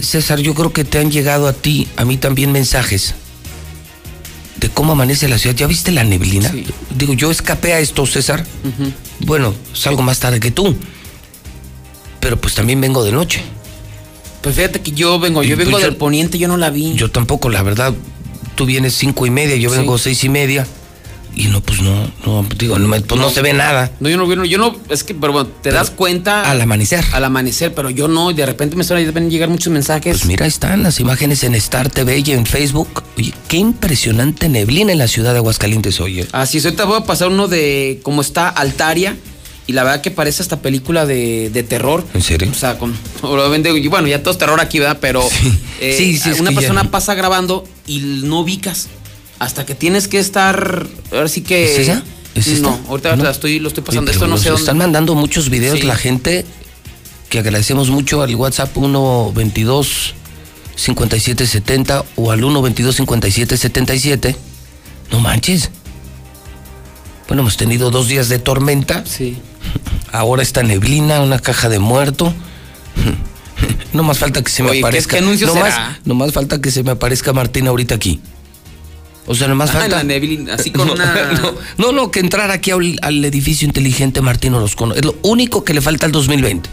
César, yo creo que te han llegado a ti, a mí también mensajes de cómo amanece la ciudad. ¿Ya viste la neblina? Digo, yo escapé a esto, César. Bueno, salgo más tarde que tú. Pero pues también vengo de noche. Pues fíjate que yo vengo, yo vengo del poniente, yo no la vi. Yo tampoco, la verdad tú vienes cinco y media, yo vengo seis y media. Y no, pues no, no, digo, no, pues no, se ve nada. No, yo no, yo no, es que, pero bueno, te das cuenta. Al amanecer. Al amanecer, pero yo no, y de repente me a llegar muchos mensajes. Pues mira, están las imágenes en Star TV y en Facebook. Oye, qué impresionante neblina en la ciudad de Aguascalientes, oye. Así es, ahorita voy a pasar uno de cómo está Altaria. Y la verdad que parece esta película de, de terror. ¿En serio? O sea, con, bueno, ya todo es terror aquí, ¿verdad? Pero eh, sí, sí, una persona pasa grabando y no ubicas. Hasta que tienes que estar. Ahora sí que. ¿Es esa? ¿Es esta? No, ahorita ¿No? la estoy, lo estoy pasando. Esto no sé dónde. Están mandando muchos videos Sí. la gente que agradecemos mucho al WhatsApp 122 5770 o al 122 5777. No manches. Bueno, hemos tenido dos días de tormenta. Sí. Ahora está neblina, una caja de muerto. No más falta que se me Oye, ¿qué- aparezca. qué anuncio no será? más, no más falta que se me aparezca Martín ahorita aquí. O sea, no más Ah, falta. la neblina, así con No, una. No, no, no, que entrar aquí al, al edificio inteligente Martín Orozco. Es lo único que le falta al 2020.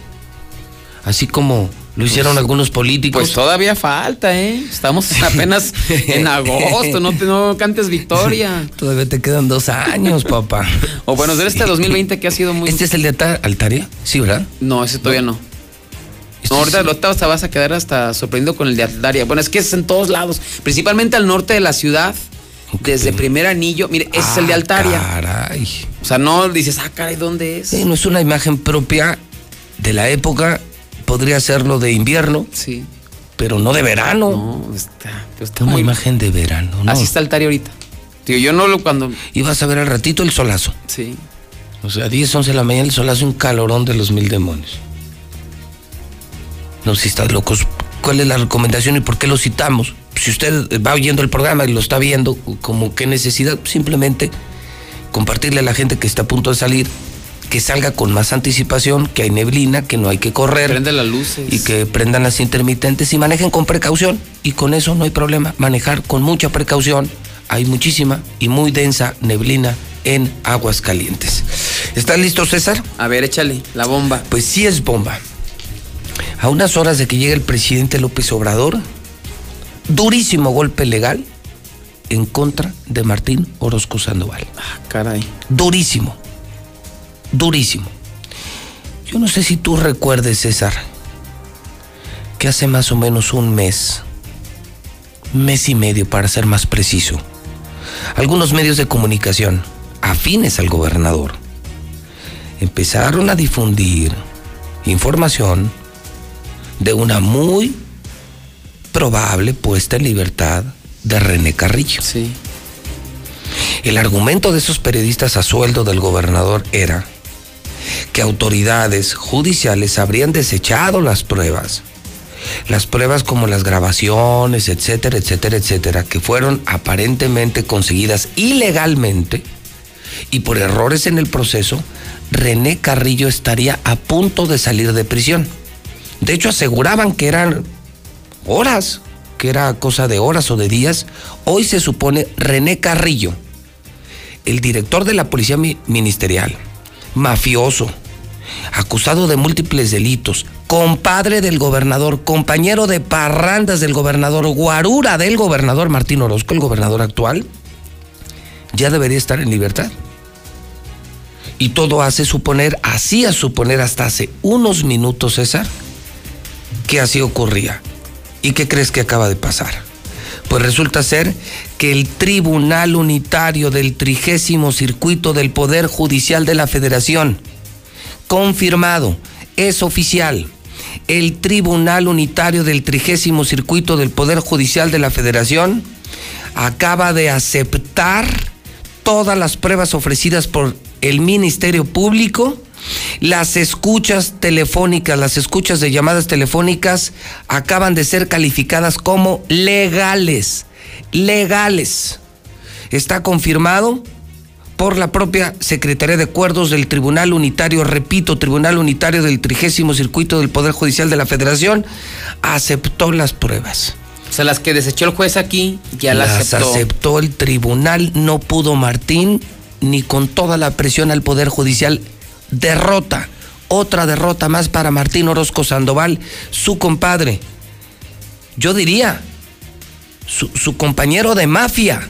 Así como lo hicieron algunos políticos. Pues todavía falta, ¿eh? Estamos apenas en agosto, no, te, no cantes victoria. Todavía te quedan dos años, papá. O bueno, de este 2020 que ha sido muy... ¿Este es el de Alta- Altaria? Sí, ¿verdad? No, ese todavía no. Este No, ahorita, ahorita te vas a quedar hasta sorprendido con el de Altaria. Bueno, es que es en todos lados, principalmente al norte de la ciudad. Desde primer anillo, mire, ese es el de Ah, Altaria. Caray. O sea, no dices, ah, caray, ¿dónde es? Sí, no es una imagen propia de la época. Podría serlo de invierno. Sí. Pero no de verano. No, está, está una muy- imagen de verano, ¿no? Así está Altaria ahorita. Tío, yo no lo cuando. Y vas a ver al ratito el solazo. Sí. O sea, 10, 11 de la mañana el solazo, un calorón de los mil demonios. No, si estás locos, ¿cuál es la recomendación y por qué lo citamos? Si usted va oyendo el programa y lo está viendo, como qué necesidad, simplemente compartirle a la gente que está a punto de salir, que salga con más anticipación, que hay neblina, que no hay que correr. Prende las luces. Y que prendan las intermitentes y manejen con precaución. Y con eso no hay problema. Manejar con mucha precaución. Hay muchísima y muy densa neblina en aguas calientes. ¿Estás listo, César? A ver, échale, la bomba. Pues sí es bomba. A unas horas de que llegue el presidente López Obrador, durísimo golpe legal en contra de Martín Orozco Sandoval. Ah, caray. Durísimo. Durísimo. Yo no sé si tú recuerdes, César, que hace más o menos un mes, mes y medio para ser más preciso, algunos medios de comunicación afines al gobernador empezaron a difundir información de una muy probable puesta en libertad de René Carrillo. Sí. El argumento de esos periodistas a sueldo del gobernador era que autoridades judiciales habrían desechado las pruebas. Las pruebas como las grabaciones, etcétera, etcétera, etcétera, que fueron aparentemente conseguidas ilegalmente y por errores en el proceso, René Carrillo estaría a punto de salir de prisión. De hecho, aseguraban que eran horas, que era cosa de horas o de días. Hoy se supone René Carrillo, el director de la Policía Mi- Ministerial, mafioso, acusado de múltiples delitos, compadre del gobernador, compañero de parrandas del gobernador, guarura del gobernador Martín Orozco, el gobernador actual, ya debería estar en libertad. Y todo hace suponer, hacía suponer hasta hace unos minutos, César, que así ocurría. ¿Y qué crees que acaba de pasar? Pues resulta ser que el Tribunal Unitario del Trigésimo Circuito del Poder Judicial de la Federación, confirmado, es oficial, el Tribunal Unitario del Trigésimo Circuito del Poder Judicial de la Federación acaba de aceptar todas las pruebas ofrecidas por el Ministerio Público, las escuchas telefónicas, las escuchas de llamadas telefónicas acaban de ser calificadas como legales, legales. Está confirmado por la propia Secretaría de Acuerdos del Tribunal Unitario, repito, Tribunal Unitario del Trigésimo Circuito del Poder Judicial de la Federación, aceptó las pruebas. O sea, las que desechó el juez aquí, ya las, Las aceptó. aceptó el tribunal, no pudo Martín, ni con toda la presión al Poder Judicial. Derrota, otra derrota más para Martín Orozco Sandoval, su compadre. Yo diría, su, su compañero de mafia,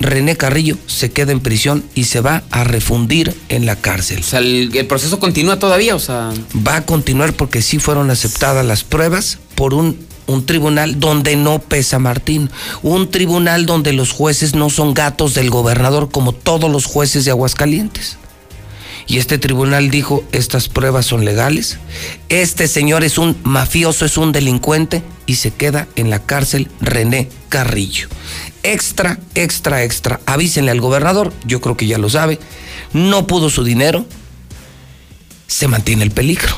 René Carrillo, se queda en prisión y se va a refundir en la cárcel. O sea, el, el proceso continúa todavía, o sea. Va a continuar porque sí fueron aceptadas las pruebas por un, un tribunal donde no pesa Martín. Un tribunal donde los jueces no son gatos del gobernador como todos los jueces de Aguascalientes. Y este tribunal dijo, estas pruebas son legales, este señor es un mafioso, es un delincuente y se queda en la cárcel René Carrillo. Extra, extra, extra. Avísenle al gobernador, yo creo que ya lo sabe, no pudo su dinero, se mantiene el peligro.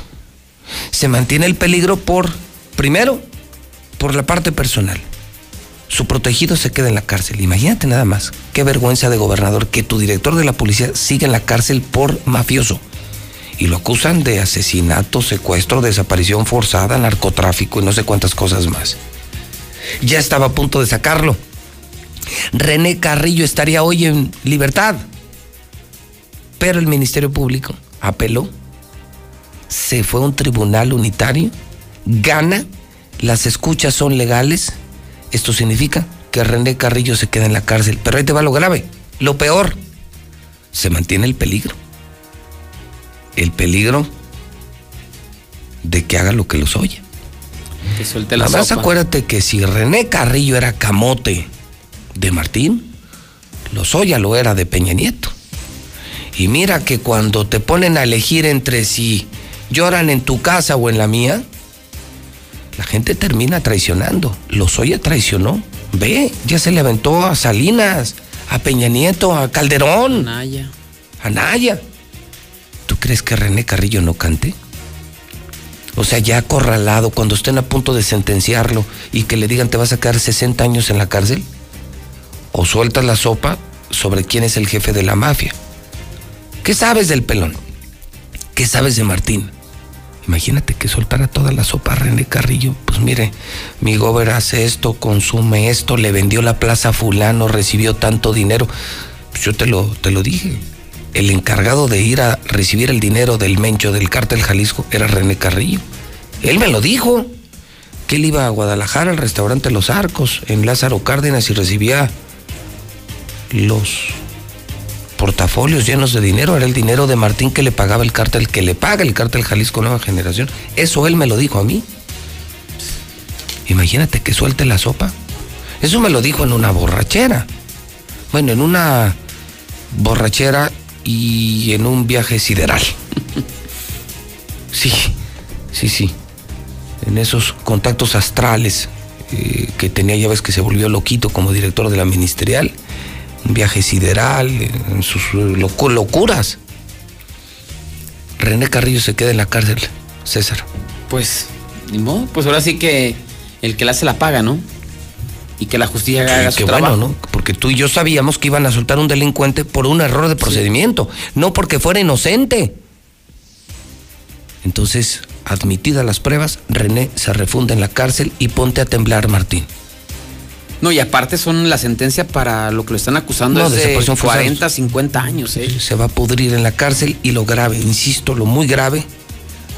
Se mantiene el peligro por, primero, por la parte personal. Su protegido se queda en la cárcel. Imagínate nada más. Qué vergüenza de gobernador que tu director de la policía siga en la cárcel por mafioso. Y lo acusan de asesinato, secuestro, desaparición forzada, narcotráfico y no sé cuántas cosas más. Ya estaba a punto de sacarlo. René Carrillo estaría hoy en libertad. Pero el Ministerio Público apeló. Se fue a un tribunal unitario. Gana. Las escuchas son legales esto significa que René Carrillo se queda en la cárcel. Pero ahí te va lo grave. Lo peor, se mantiene el peligro. El peligro de que haga lo que los oye. Que suelte la Nada más sopa. acuérdate que si René Carrillo era camote de Martín, Lozoya lo era de Peña Nieto. Y mira que cuando te ponen a elegir entre si lloran en tu casa o en la mía, la gente termina traicionando. Lozoya traicionó. Ve, ya se le aventó a Salinas, a Peña Nieto, a Calderón, Naya. a Naya. ¿Tú crees que René Carrillo no cante? O sea, ya acorralado, cuando estén a punto de sentenciarlo y que le digan te vas a quedar 60 años en la cárcel, o sueltas la sopa sobre quién es el jefe de la mafia. ¿Qué sabes del pelón? ¿Qué sabes de Martín? Imagínate que soltara toda la sopa a René Carrillo. Pues mire, mi gober hace esto, consume esto, le vendió la plaza a fulano, recibió tanto dinero. Pues yo te lo, te lo dije. El encargado de ir a recibir el dinero del mencho del cártel Jalisco era René Carrillo. Él me lo dijo. Que él iba a Guadalajara al restaurante Los Arcos, en Lázaro Cárdenas, y recibía los portafolios llenos de dinero. Era el dinero de Martín que le pagaba el cártel, que le paga el cártel Jalisco Nueva Generación. Eso él me lo dijo a mí. Imagínate que suelte la sopa. Eso me lo dijo en una borrachera. Bueno, en una borrachera y en un viaje sideral. Sí, sí, sí. En esos contactos astrales eh, que tenía, ya ves que se volvió loquito como director de la ministerial. Un viaje sideral, en sus locu- locuras. René Carrillo se queda en la cárcel, César. Pues, ni modo. Pues ahora sí que el que la hace la paga, ¿no? Y que la justicia haga su bueno, trabajo. ¿no? Porque tú y yo sabíamos que iban a soltar un delincuente por un error de procedimiento, no porque fuera inocente. Entonces, admitidas las pruebas, René se refunda en la cárcel y ponte a temblar, Martín. No, y aparte son la sentencia para lo que lo están acusando No, es de forzada. 40, 50 años, ¿eh? Se va a pudrir en la cárcel y lo grave, insisto, lo muy grave,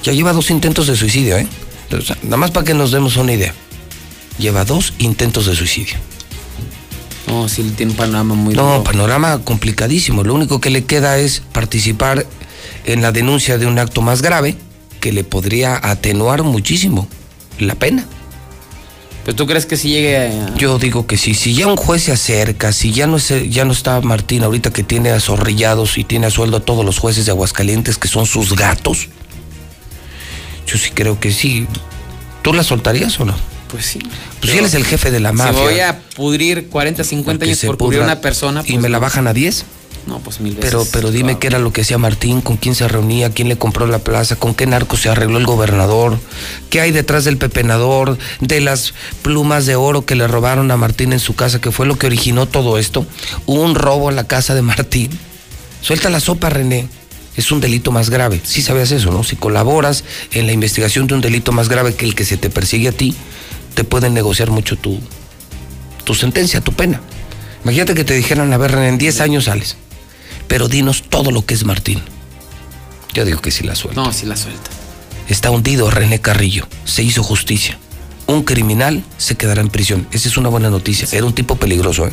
ya lleva dos intentos de suicidio, ¿eh? O sea, nada más para que nos demos una idea. Lleva dos intentos de suicidio. No, sí, tiene un panorama muy No, duro. panorama complicadísimo. Lo único que le queda es participar en la denuncia de un acto más grave que le podría atenuar muchísimo la pena. ¿Pero tú crees que si llegue a... Yo digo que sí, si ya un juez se acerca, si ya no, es, ya no está Martín ahorita que tiene a zorrillados y tiene a sueldo a todos los jueces de Aguascalientes que son sus gatos, yo sí creo que sí. ¿Tú la soltarías o no? Pues sí. Pues si él es el jefe de la mafia. Si voy a pudrir 40, 50 que años se por pudra una persona... ¿Y pues me la bajan a 10? No, pues mil veces. Pero, pero dime qué era lo que hacía Martín, con quién se reunía, quién le compró la plaza, con qué narco se arregló el gobernador, qué hay detrás del pepenador, de las plumas de oro que le robaron a Martín en su casa, que fue lo que originó todo esto. Hubo un robo a la casa de Martín. Suelta la sopa, René. Es un delito más grave. Sí sabías eso, ¿no? Si colaboras en la investigación de un delito más grave que el que se te persigue a ti, te pueden negociar mucho tu, tu sentencia, tu pena. Imagínate que te dijeran, a ver, René, en 10 años sales pero dinos todo lo que es Martín. Yo digo que sí la suelta. No, sí la suelta. Está hundido René Carrillo. Se hizo justicia. Un criminal se quedará en prisión. Esa es una buena noticia. Era un tipo peligroso, ¿eh?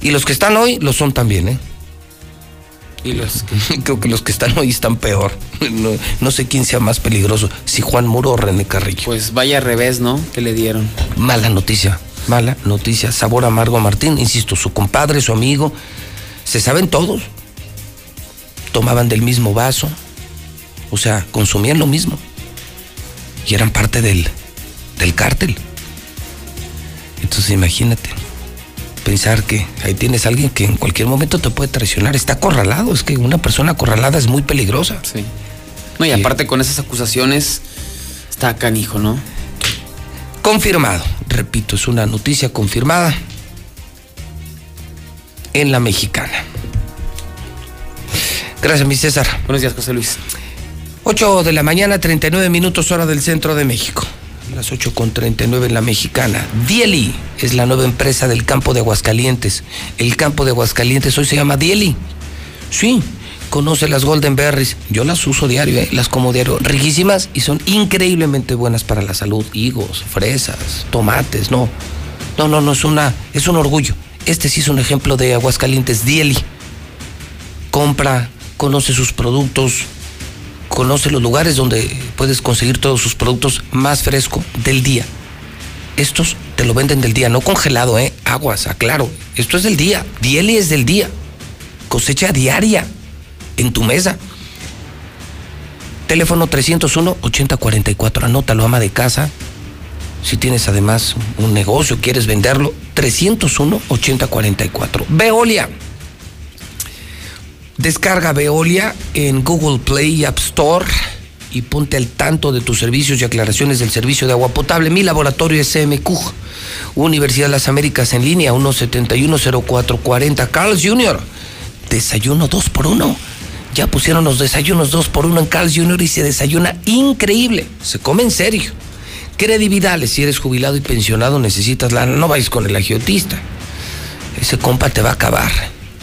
Y los que están hoy lo son también, ¿eh? Y los Creo que los que están hoy están peor. No, no sé quién sea más peligroso, si Juan Muro o René Carrillo. Pues vaya revés, ¿no? Que le dieron. Mala noticia, mala noticia. Sabor amargo Martín, insisto, su compadre, su amigo, se saben todos. tomaban del mismo vaso, o sea, consumían lo mismo y eran parte del, del cártel. Entonces imagínate, pensar que ahí tienes a alguien que en cualquier momento te puede traicionar, está acorralado, es que una persona acorralada es muy peligrosa. Sí. No, y aparte con esas acusaciones está canijo, ¿no? Confirmado, repito, es una noticia confirmada en la mexicana. Gracias, mi César. Buenos días, José Luis. 8 de la mañana, 39 minutos hora del centro de México. Las 8 con 39 en la mexicana. Dieli es la nueva empresa del campo de Aguascalientes. El campo de Aguascalientes hoy se llama Dieli. Sí, conoce las Golden Berries. Yo las uso diario, ¿eh? las como diario. Riquísimas y son increíblemente buenas para la salud. Higos, fresas, tomates, no. No, no, no, es, una, es un orgullo. Este sí es un ejemplo de Aguascalientes Dieli. Compra, conoce sus productos, conoce los lugares donde puedes conseguir todos sus productos más fresco del día. Estos te lo venden del día, no congelado, ¿eh? Aguas, aclaro. Esto es del día. Dieli es del día. Cosecha diaria en tu mesa. Teléfono 301-8044. Anótalo, ama de casa. Si tienes además un negocio, quieres venderlo, 301-8044. Veolia. Descarga Veolia en Google Play y App Store y ponte al tanto de tus servicios y aclaraciones del servicio de agua potable. Mi laboratorio es CMQ, Universidad de las Américas en línea, 1710440. Carl's Jr., desayuno 2 por 1 Ya pusieron los desayunos 2 por 1 en Carl's Jr. y se desayuna increíble. Se come en serio. Credividales, si eres jubilado y pensionado necesitas la... No vais con el agiotista. Ese compa te va a acabar.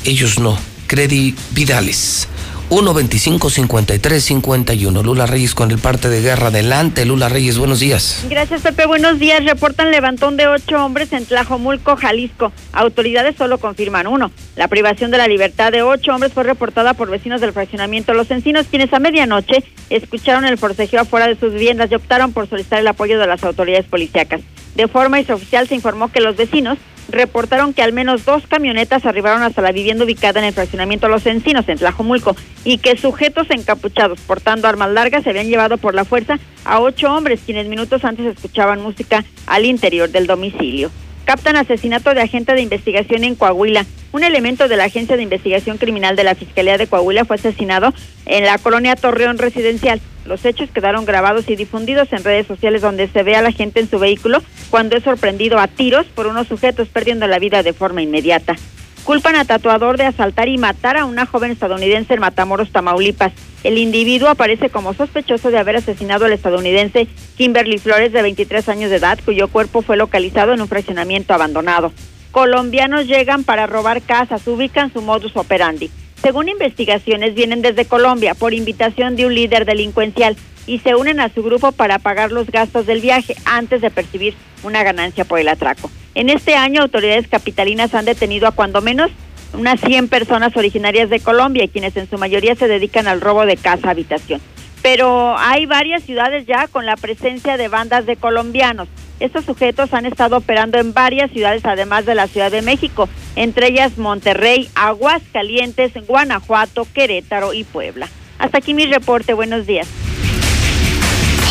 Ellos no. Credividales. 125-53-51. Lula Reyes con el parte de guerra. Adelante, Lula Reyes, buenos días. Gracias, Pepe. Buenos días. Reportan levantón de ocho hombres en Tlajomulco, Jalisco. Autoridades solo confirman uno. La privación de la libertad de ocho hombres fue reportada por vecinos del fraccionamiento Los Encinos, quienes a medianoche escucharon el forcejeo afuera de sus viviendas y optaron por solicitar el apoyo de las autoridades policíacas. De forma extraoficial se informó que los vecinos reportaron que al menos dos camionetas arribaron hasta la vivienda ubicada en el fraccionamiento Los Encinos, en Tlajomulco, y que sujetos encapuchados portando armas largas se habían llevado por la fuerza a ocho hombres, quienes minutos antes escuchaban música al interior del domicilio. Captan asesinato de agente de investigación en Coahuila. Un elemento de la Agencia de Investigación Criminal de la Fiscalía de Coahuila fue asesinado en la colonia Torreón Residencial. Los hechos quedaron grabados y difundidos en redes sociales donde se ve a la gente en su vehículo cuando es sorprendido a tiros por unos sujetos perdiendo la vida de forma inmediata. Culpan a tatuador de asaltar y matar a una joven estadounidense en Matamoros, Tamaulipas. El individuo aparece como sospechoso de haber asesinado al estadounidense Kimberly Flores, de 23 años de edad, cuyo cuerpo fue localizado en un fraccionamiento abandonado. Colombianos llegan para robar casas, ubican su modus operandi. Según investigaciones, vienen desde Colombia por invitación de un líder delincuencial y se unen a su grupo para pagar los gastos del viaje antes de percibir una ganancia por el atraco. En este año, autoridades capitalinas han detenido a cuando menos unas 100 personas originarias de Colombia, quienes en su mayoría se dedican al robo de casa-habitación. Pero hay varias ciudades ya con la presencia de bandas de colombianos. Estos sujetos han estado operando en varias ciudades, además de la Ciudad de México, entre ellas Monterrey, Aguascalientes, Guanajuato, Querétaro y Puebla. Hasta aquí mi reporte. Buenos días.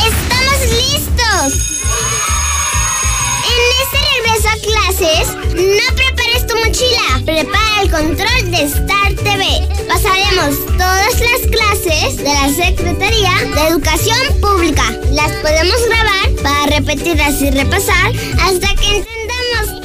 ¡Estamos listos! En este regreso a clases, no prepares tu mochila, prepara el control de TV. Pasaremos todas las clases de la Secretaría de Educación Pública. Las podemos grabar para repetirlas y repasar hasta que entendamos.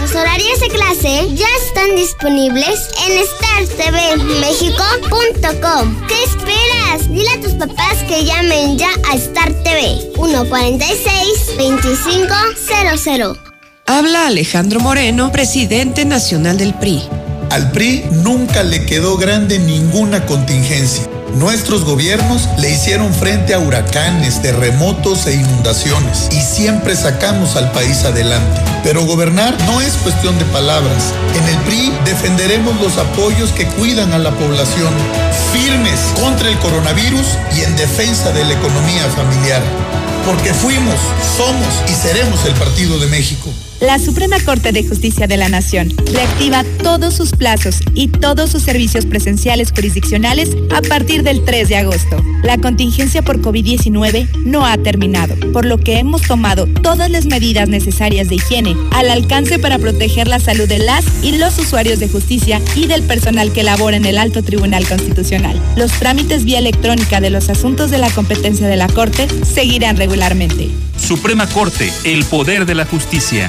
Los horarios de clase ya están disponibles en startvmexico.com. ¿Qué esperas? Dile a tus papás que llamen ya a Star TV 146-2500. Habla Alejandro Moreno, presidente nacional del PRI. Al PRI nunca le quedó grande ninguna contingencia. Nuestros gobiernos le hicieron frente a huracanes, terremotos e inundaciones y siempre sacamos al país adelante. Pero gobernar no es cuestión de palabras. En el PRI defenderemos los apoyos que cuidan a la población, firmes contra el coronavirus y en defensa de la economía familiar. Porque fuimos, somos y seremos el Partido de México. La Suprema Corte de Justicia de la Nación reactiva todos sus plazos y todos sus servicios presenciales jurisdiccionales a partir del 3 de agosto. La contingencia por COVID-19 no ha terminado, por lo que hemos tomado todas las medidas necesarias de higiene al alcance para proteger la salud de las y los usuarios de justicia y del personal que labora en el Alto Tribunal Constitucional. Los trámites vía electrónica de los asuntos de la competencia de la Corte seguirán regularmente. Suprema Corte, el poder de la justicia.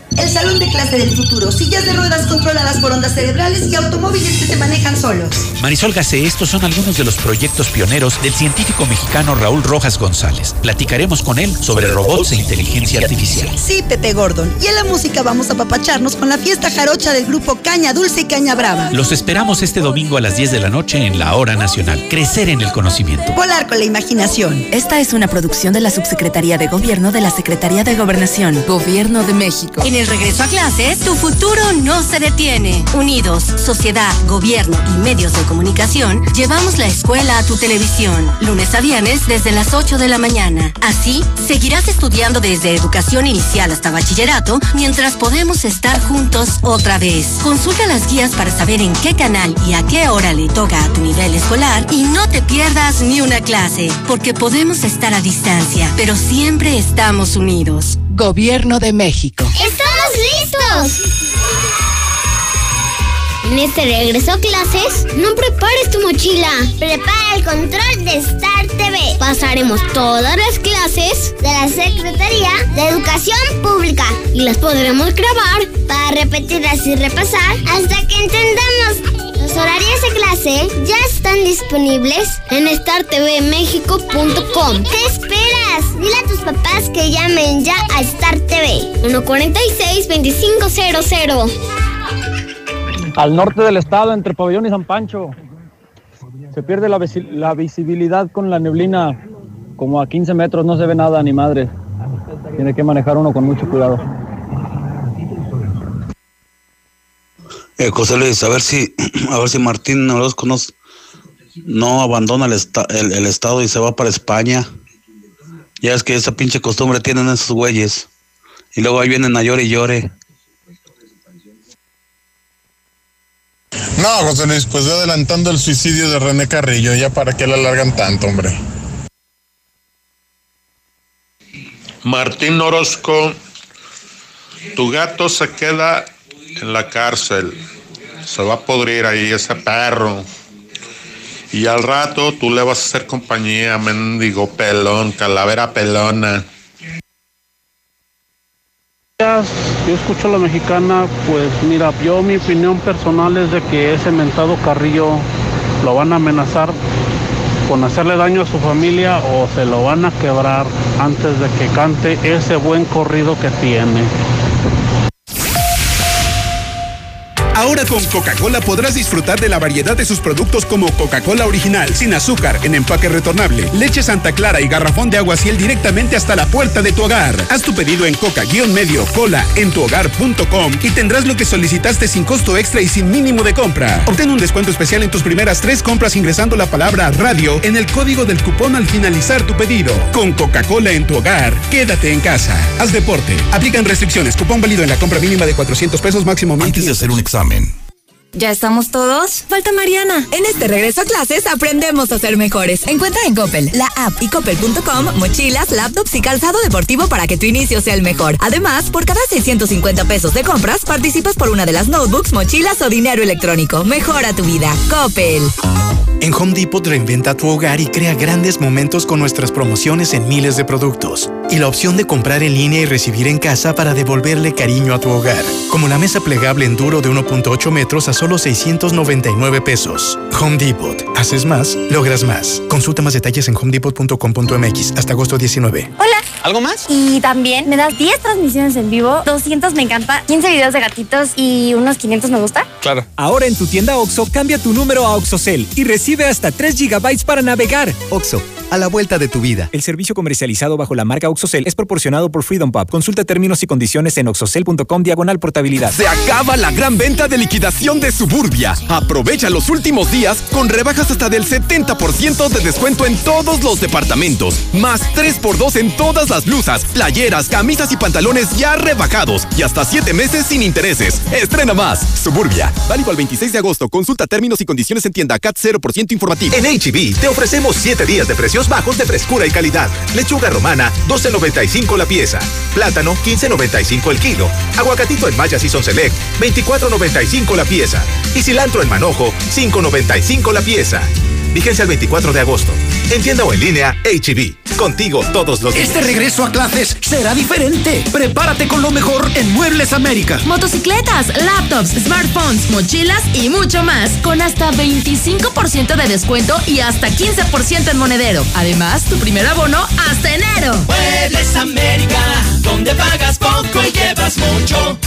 El salón de clase del futuro, sillas de ruedas controladas por ondas cerebrales y automóviles que se manejan solos. Marisol Gacé, estos son algunos de los proyectos pioneros del científico mexicano Raúl Rojas González. Platicaremos con él sobre robots e inteligencia artificial. Sí, Pepe Gordon. Y en la música vamos a papacharnos con la fiesta jarocha del grupo Caña Dulce y Caña Brava. Los esperamos este domingo a las 10 de la noche en la Hora Nacional. Crecer en el conocimiento. Volar con la imaginación. Esta es una producción de la Subsecretaría de Gobierno de la Secretaría de Gobernación, Gobierno de México. En el regreso a clases, tu futuro no se detiene. Unidos, sociedad, gobierno y medios de comunicación, llevamos la escuela a tu televisión, lunes a viernes desde las 8 de la mañana. Así, seguirás estudiando desde educación inicial hasta bachillerato, mientras podemos estar juntos otra vez. Consulta las guías para saber en qué canal y a qué hora le toca a tu nivel escolar y no te pierdas ni una clase, porque podemos estar a distancia, pero siempre estamos unidos. Gobierno de México. ¡Estamos listos! En este regreso a clases, no prepares tu mochila. Prepara el control de Star TV. Pasaremos todas las clases de la Secretaría de Educación Pública y las podremos grabar para repetirlas y repasar hasta que entendamos. Los horarios de clase ya están disponibles en startvmexico.com. ¿Qué esperas? Dile a tus papás que llamen ya a Star TV. 146-2500. Al norte del estado, entre Pabellón y San Pancho. Se pierde la, visi- la visibilidad con la neblina. Como a 15 metros no se ve nada ni madre. Tiene que manejar uno con mucho cuidado. Eh, José Luis, a ver si, a ver si Martín Orozco nos- no abandona el, esta- el- el estado y se va para España. Ya es que esa pinche costumbre tienen esos güeyes. Y luego ahí vienen a llore y llore. No, José Luis, pues yo adelantando el suicidio de René Carrillo, ya para qué le alargan tanto, hombre. Martín Orozco, tu gato se queda en la cárcel. Se va a podrir ahí ese perro. Y al rato tú le vas a hacer compañía, mendigo pelón, calavera pelona. Yo escucho a la mexicana, pues mira, yo mi opinión personal es de que ese mentado Carrillo lo van a amenazar con hacerle daño a su familia o se lo van a quebrar antes de que cante ese buen corrido que tiene. Ahora con Coca-Cola podrás disfrutar de la variedad de sus productos como Coca-Cola original, sin azúcar, en empaque retornable, leche Santa Clara y garrafón de agua ciel directamente hasta la puerta de tu hogar. Haz tu pedido en coca-medio cola en tuhogar.com y tendrás lo que solicitaste sin costo extra y sin mínimo de compra. Obtén un descuento especial en tus primeras tres compras ingresando la palabra radio en el código del cupón al finalizar tu pedido. Con Coca-Cola en tu hogar, quédate en casa. Haz deporte. Aplican restricciones. Cupón válido en la compra mínima de 400 pesos máximo. Antes de hacer un examen. ¿Ya estamos todos? Falta Mariana. En este regreso a clases aprendemos a ser mejores. Encuentra en Coppel, la app y coppel.com mochilas, laptops y calzado deportivo para que tu inicio sea el mejor. Además, por cada 650 pesos de compras, participas por una de las notebooks, mochilas o dinero electrónico. Mejora tu vida. Coppel. En Home Depot reinventa tu hogar y crea grandes momentos con nuestras promociones en miles de productos. Y la opción de comprar en línea y recibir en casa para devolverle cariño a tu hogar. Como la mesa plegable Enduro de 1.8 metros a solo 699 pesos. Home Depot. Haces más, logras más. Consulta más detalles en homedepot.com.mx hasta agosto 19. Hola. ¿Algo más? Y también me das 10 transmisiones en vivo, 200 me encanta, 15 videos de gatitos y unos 500 me gusta. Claro. Ahora en tu tienda OXO, cambia tu número a OXOCEL y recibe hasta 3 GB para navegar. OXO, a la vuelta de tu vida. El servicio comercializado bajo la marca OXOCEL es proporcionado por Freedom Pub. Consulta términos y condiciones en oxocel.com diagonal portabilidad. Se acaba la gran venta de liquidación de Suburbia. Aprovecha los últimos días con rebajas hasta del 70% de descuento en todos los departamentos. Más 3x2 en todas las blusas, playeras, camisas y pantalones ya rebajados. Y hasta 7 meses sin intereses. Estrena más. Suburbia. Válido al 26 de agosto. Consulta términos y condiciones en tienda CAT 0% informativo. En HB te ofrecemos 7 días de precios bajos de frescura y calidad. Lechuga romana, 12.95 la pieza. Plátano, 15.95 el kilo. Aguacatito en Maya Season Select, 24.95 la pieza. Y cilantro en manojo, 5.95 la pieza. Vigencia el 24 de agosto. En tienda o en línea, HB. Contigo todos los días. Este regreso a clases será diferente. Prepárate con lo mejor en Muebles América. Motocicletas, laptops, smartphones, mochilas y mucho más. Con hasta 25% de descuento y hasta 15% en monedero. Además, tu primer abono hasta enero. Muebles América, donde pagas poco y llevas mucho.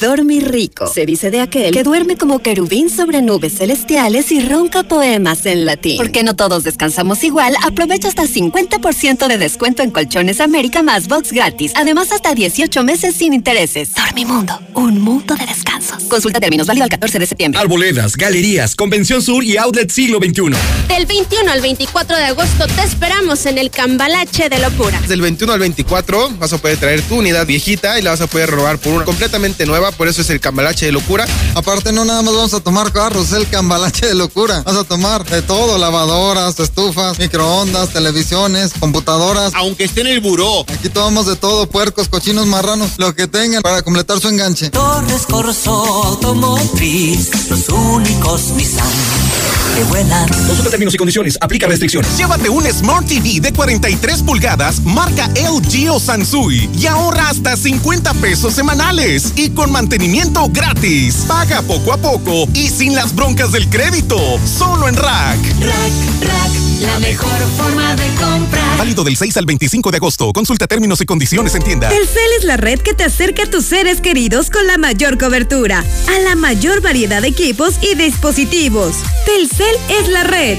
Dormir rico. Se dice de aquel que duerme como querubín sobre nubes celestiales y ronca poemas en latín. Porque no todos descansamos igual, aprovecha hasta 50% de descuento en Colchones América más box gratis. Además, hasta 18 meses sin intereses. Dormimundo, un mundo de descansos. Consulta términos válido al 14 de septiembre. Arboledas, galerías, Convención Sur y Outlet Siglo XXI. Del 21 al 24 de agosto te esperamos en el Cambalache de Locura. Del 21 al 24 vas a poder traer tu unidad viejita y la vas a poder robar por una completamente nueva, por eso es el Cambalache de Locura. Aparte no nada más vamos a tomar carros, el Cambalache de Locura. Vas a tomar de todo, lavadoras, estufas, microondas, televisiones, computadoras. Aunque esté en el buró. Aquí tomamos de todo, puercos, cochinos, marranos, lo que tengan para completar su enganche. Torres Corso Automotriz, los únicos Nissan que vuelan. Consulta términos y condiciones, aplica restricciones. Llévate un Smart TV de 43 pulgadas, marca LG o Sansui y ahorra hasta 50 pesos semanales y con mantenimiento gratis. Paga poco a poco y sin las broncas del crédito. Solo en Rack. Rack, Rack, la mejor forma de comprar. Válido del 6 al 25 de agosto. Consulta términos y condiciones en tienda. Telcel es la red que te acerca a tus seres queridos con la mayor cobertura, a la mayor variedad de equipos y dispositivos. Telcel es la red.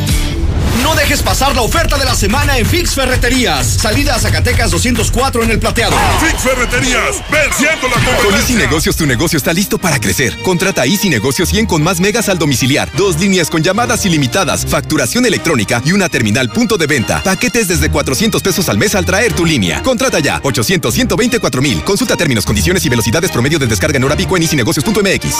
No dejes pasar la oferta de la semana en Fix Ferreterías. Salida a Zacatecas 204 en el plateado. Fix Ferreterías, venciendo la competencia. Con Easy Negocios tu negocio está listo para crecer. Contrata Easy Negocios 100 con más megas al domiciliar. Dos líneas con llamadas ilimitadas, facturación electrónica y una terminal punto de venta. Paquetes desde 400 pesos al mes al traer tu línea. Contrata ya 800 124 mil. Consulta términos, condiciones y velocidades promedio de descarga en hora pico en easynegocios.mx.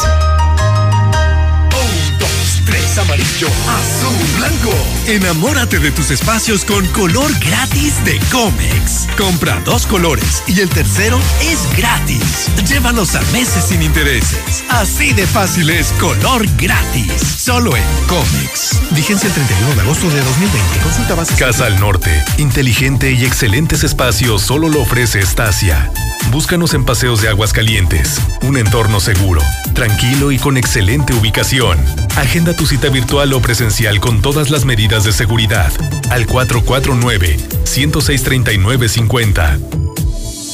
Amarillo, azul, blanco. Enamórate de tus espacios con color gratis de Comex. Compra dos colores y el tercero es gratis. Llévalos a meses sin intereses. Así de fácil es color gratis. Solo en Comex. Vigencia el 31 de agosto de 2020. Consulta base. Casa al Norte. Inteligente y excelentes espacios solo lo ofrece Estacia. Búscanos en Paseos de Aguas Calientes. Un entorno seguro, tranquilo y con excelente ubicación. Agenda tu cita virtual o presencial con todas las medidas de seguridad. Al 449-106-3950.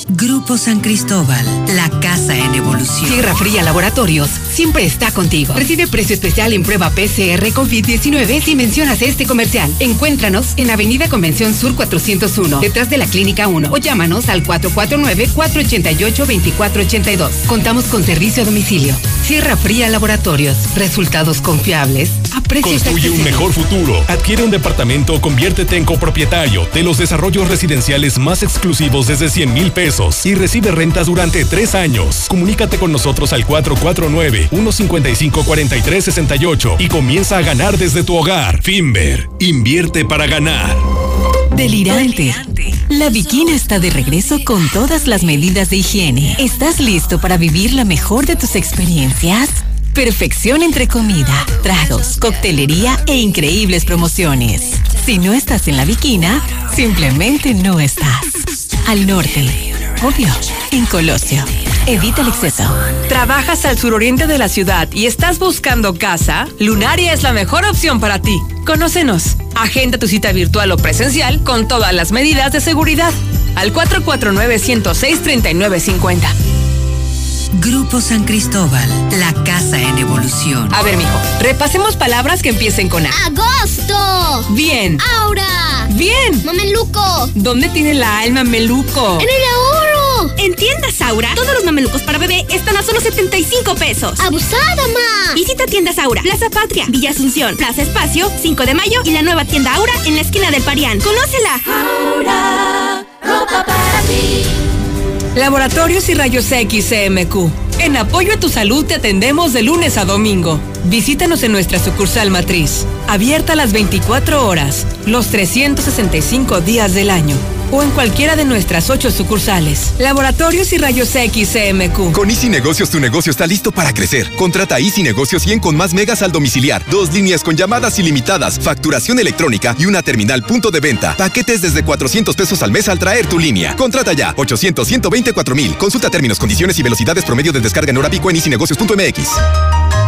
Grupo San Cristóbal, la casa en evolución. Tierra Fría Laboratorios siempre está contigo. Recibe precio especial en prueba PCR COVID-19 si mencionas este comercial. Encuéntranos en Avenida Convención Sur 401, detrás de la Clínica 1 o llámanos al 449-488-2482. Contamos con servicio a domicilio. Sierra Fría Laboratorios, resultados confiables Construye un mejor futuro. Adquiere un departamento o conviértete en copropietario de los desarrollos residenciales más exclusivos desde 100 mil pesos y recibe rentas durante tres años. Comunícate con nosotros al 449-155-4368 y comienza a ganar desde tu hogar. Finver, invierte para ganar. Delirante. La Bikina está de regreso con todas las medidas de higiene. ¿Estás listo para vivir la mejor de tus experiencias? Perfección entre comida, tragos, coctelería e increíbles promociones. Si no estás en la Bikina, simplemente no estás. Al norte, obvio, en Colosio. Evita el exceso. ¿Trabajas al suroriente de la ciudad y estás buscando casa? Lunaria es la mejor opción para ti. Conócenos. Agenda tu cita virtual o presencial con todas las medidas de seguridad. Al 449-106-3950. Grupo San Cristóbal, la casa en evolución. A ver, mijo, repasemos palabras que empiecen con A. ¡Agosto! Bien. ¡Aura! Bien. ¡Mameluco! ¿Dónde tiene la alma meluco? ¡En el ahorro! En tiendas Aura, todos los mamelucos para bebé están a solo 75 pesos. ¡Abusada, ma! Visita tiendas Aura, Plaza Patria, Villa Asunción, Plaza Espacio, 5 de mayo y la nueva tienda Aura en la esquina del Parián. ¡Conócela! Aura, ropa para ti. Laboratorios y Rayos X CMQ. En apoyo a tu salud te atendemos de lunes a domingo. Visítanos en nuestra sucursal matriz, abierta las 24 horas, los 365 días del año o en cualquiera de nuestras ocho sucursales. Laboratorios y Rayos X CMQ. Con Easy Negocios tu negocio está listo para crecer. Contrata Easy Negocios 100 con más megas al domiciliar, dos líneas con llamadas ilimitadas, facturación electrónica y una terminal punto de venta. Paquetes desde 400 pesos al mes al traer tu línea. Contrata ya 800 124 mil. Consulta términos, condiciones y velocidades promedio de descarga en hora pico en easynegocios.mx.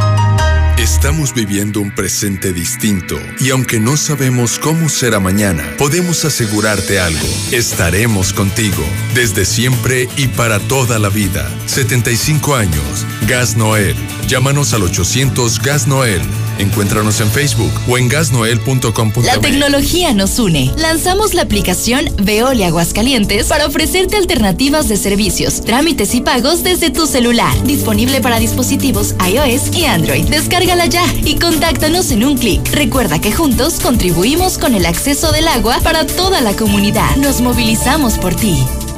Estamos viviendo un presente distinto y aunque no sabemos cómo será mañana, podemos asegurarte algo. Estaremos contigo desde siempre y para toda la vida. 75 años. Gas Noel. Llámanos al 800 Gas Noel. Encuéntranos en Facebook o en gasnoel.com.mx. La tecnología nos une. Lanzamos la aplicación Veolia Aguascalientes para ofrecerte alternativas de servicios, trámites y pagos desde tu celular. Disponible para dispositivos iOS y Android. Descárgala ya y contáctanos en un clic. Recuerda que juntos contribuimos con el acceso del agua para toda la comunidad. Nos movilizamos por ti.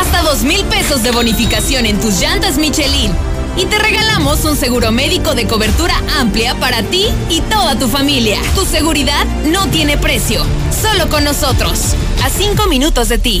Hasta dos mil pesos de bonificación en tus llantas Michelin. Y te regalamos un seguro médico de cobertura amplia para ti y toda tu familia. Tu seguridad no tiene precio, solo con nosotros. A cinco minutos de ti.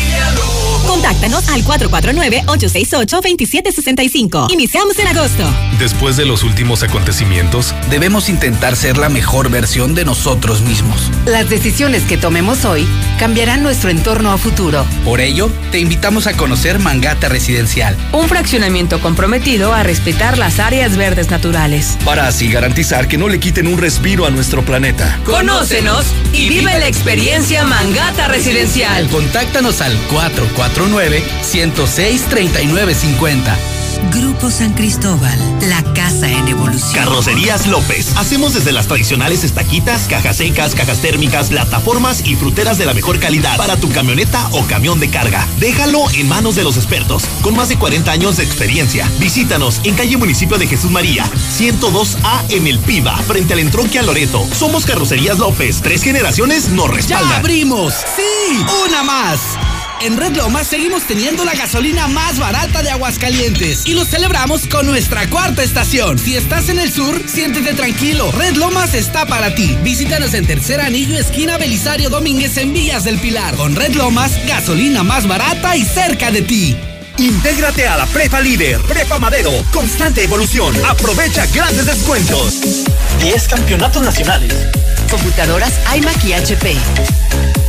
Contáctanos al 449-868-2765. Iniciamos en agosto. Después de los últimos acontecimientos, debemos intentar ser la mejor versión de nosotros mismos. Las decisiones que tomemos hoy cambiarán nuestro entorno a futuro. Por ello, te invitamos a conocer Mangata Residencial. Un fraccionamiento comprometido a respetar las áreas verdes naturales. Para así garantizar que no le quiten un respiro a nuestro planeta. Conócenos y vive la experiencia Mangata Residencial. Contáctanos al 449-106-3950. Grupo San Cristóbal, la casa en evolución. Carrocerías López. Hacemos desde las tradicionales estaquitas, cajas secas, cajas térmicas, plataformas y fruteras de la mejor calidad para tu camioneta o camión de carga. Déjalo en manos de los expertos, con más de 40 años de experiencia. Visítanos en calle Municipio de Jesús María, 102A en El Piba, frente al entronque a Loreto. Somos Carrocerías López. Tres generaciones nos respaldan. ¡Ya abrimos! ¡Sí! ¡Una más! En Red Lomas seguimos teniendo la gasolina más barata de Aguascalientes y lo celebramos con nuestra cuarta estación. Si estás en el sur, siéntete tranquilo. Red Lomas está para ti. Visítanos en Tercer Anillo, esquina Belisario Domínguez en Villas del Pilar. Con Red Lomas, gasolina más barata y cerca de ti. Intégrate a la Prepa Líder, Prepa Madero, constante evolución. Aprovecha grandes descuentos. 10 campeonatos nacionales. Computadoras iMac y HP.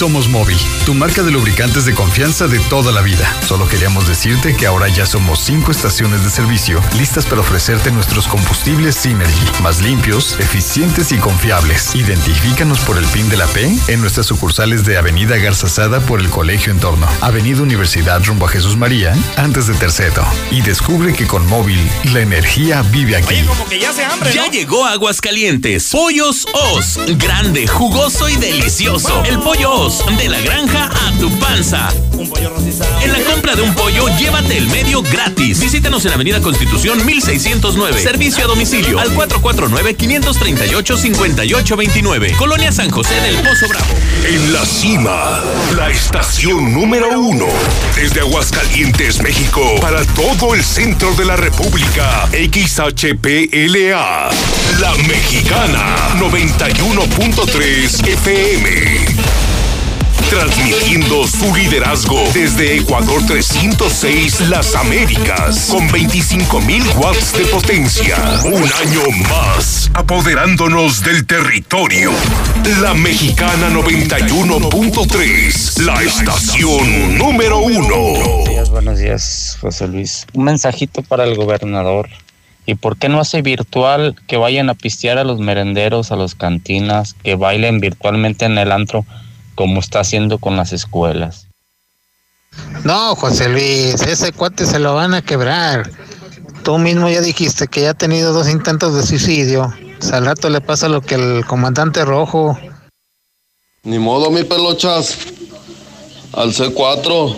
somos Móvil, tu marca de lubricantes de confianza de toda la vida. Solo queríamos decirte que ahora ya somos cinco estaciones de servicio listas para ofrecerte nuestros combustibles Synergy, más limpios, eficientes y confiables. Identifícanos por el PIN de la P en nuestras sucursales de Avenida Garzazada por el Colegio Entorno, Avenida Universidad rumbo a Jesús María, antes de Terceto. Y descubre que con Móvil la energía vive aquí. como que ya se hambre, Ya llegó Aguascalientes. Pollos Os. Grande, jugoso y delicioso. El pollo Os. De la granja a tu panza. En la compra de un pollo, llévate el medio gratis. Visítanos en Avenida Constitución 1609. Servicio a domicilio al 449-538-5829. Colonia San José del Pozo Bravo. En la cima, la estación número uno. Desde Aguascalientes, México, para todo el centro de la República. XHPLA. La Mexicana. 91.3 FM. Transmitiendo su liderazgo desde Ecuador 306 Las Américas con 25.000 watts de potencia. Un año más, apoderándonos del territorio. La Mexicana 91.3, la estación número uno. Buenos días, buenos días, José Luis. Un mensajito para el gobernador. ¿Y por qué no hace virtual que vayan a pistear a los merenderos, a los cantinas, que bailen virtualmente en el antro? Como está haciendo con las escuelas. No, José Luis, ese cuate se lo van a quebrar. Tú mismo ya dijiste que ya ha tenido dos intentos de suicidio. al rato le pasa lo que el comandante rojo. Ni modo, mi pelochas. Al C4.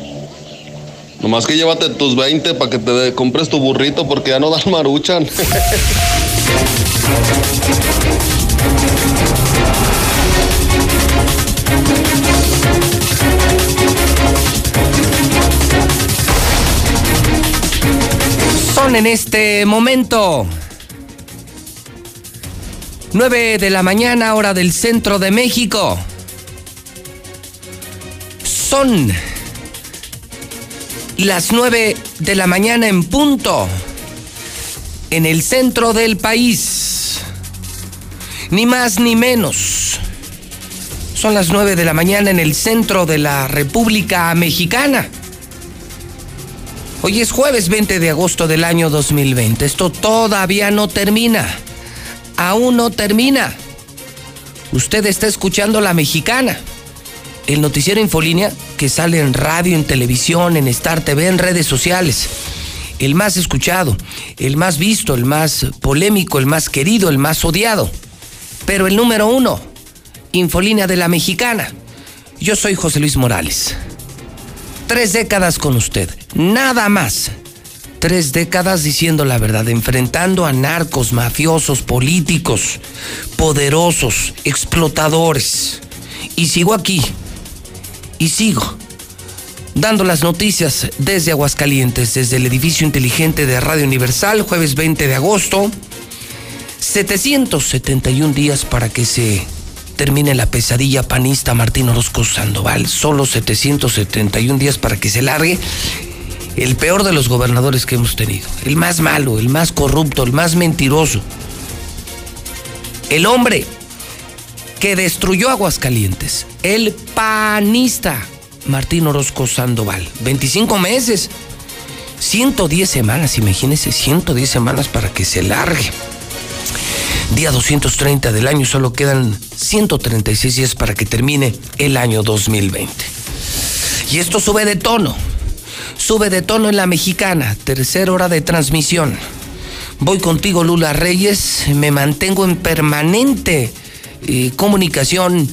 Nomás que llévate tus 20 para que te compres tu burrito porque ya no dan maruchan. Son en este momento 9 de la mañana, hora del centro de México. Son las 9 de la mañana en punto en el centro del país. Ni más ni menos. Son las 9 de la mañana en el centro de la República Mexicana. Hoy es jueves 20 de agosto del año 2020. Esto todavía no termina. Aún no termina. Usted está escuchando La Mexicana, el noticiero Infolínea que sale en radio, en televisión, en Star TV, en redes sociales. El más escuchado, el más visto, el más polémico, el más querido, el más odiado. Pero el número uno, Infolínea de La Mexicana. Yo soy José Luis Morales. Tres décadas con usted, nada más. Tres décadas diciendo la verdad, enfrentando a narcos, mafiosos, políticos, poderosos, explotadores. Y sigo aquí. Y sigo dando las noticias desde Aguascalientes, desde el edificio inteligente de Radio Universal, jueves 20 de agosto. 771 días para que se termine la pesadilla panista Martín Orozco Sandoval. Solo 771 días para que se largue el peor de los gobernadores que hemos tenido. El más malo, el más corrupto, el más mentiroso. El hombre que destruyó Aguascalientes. El panista Martín Orozco Sandoval. 25 meses. 110 semanas, imagínense, 110 semanas para que se largue. Día 230 del año, solo quedan 136 días para que termine el año 2020. Y esto sube de tono. Sube de tono en la mexicana, tercera hora de transmisión. Voy contigo, Lula Reyes. Me mantengo en permanente eh, comunicación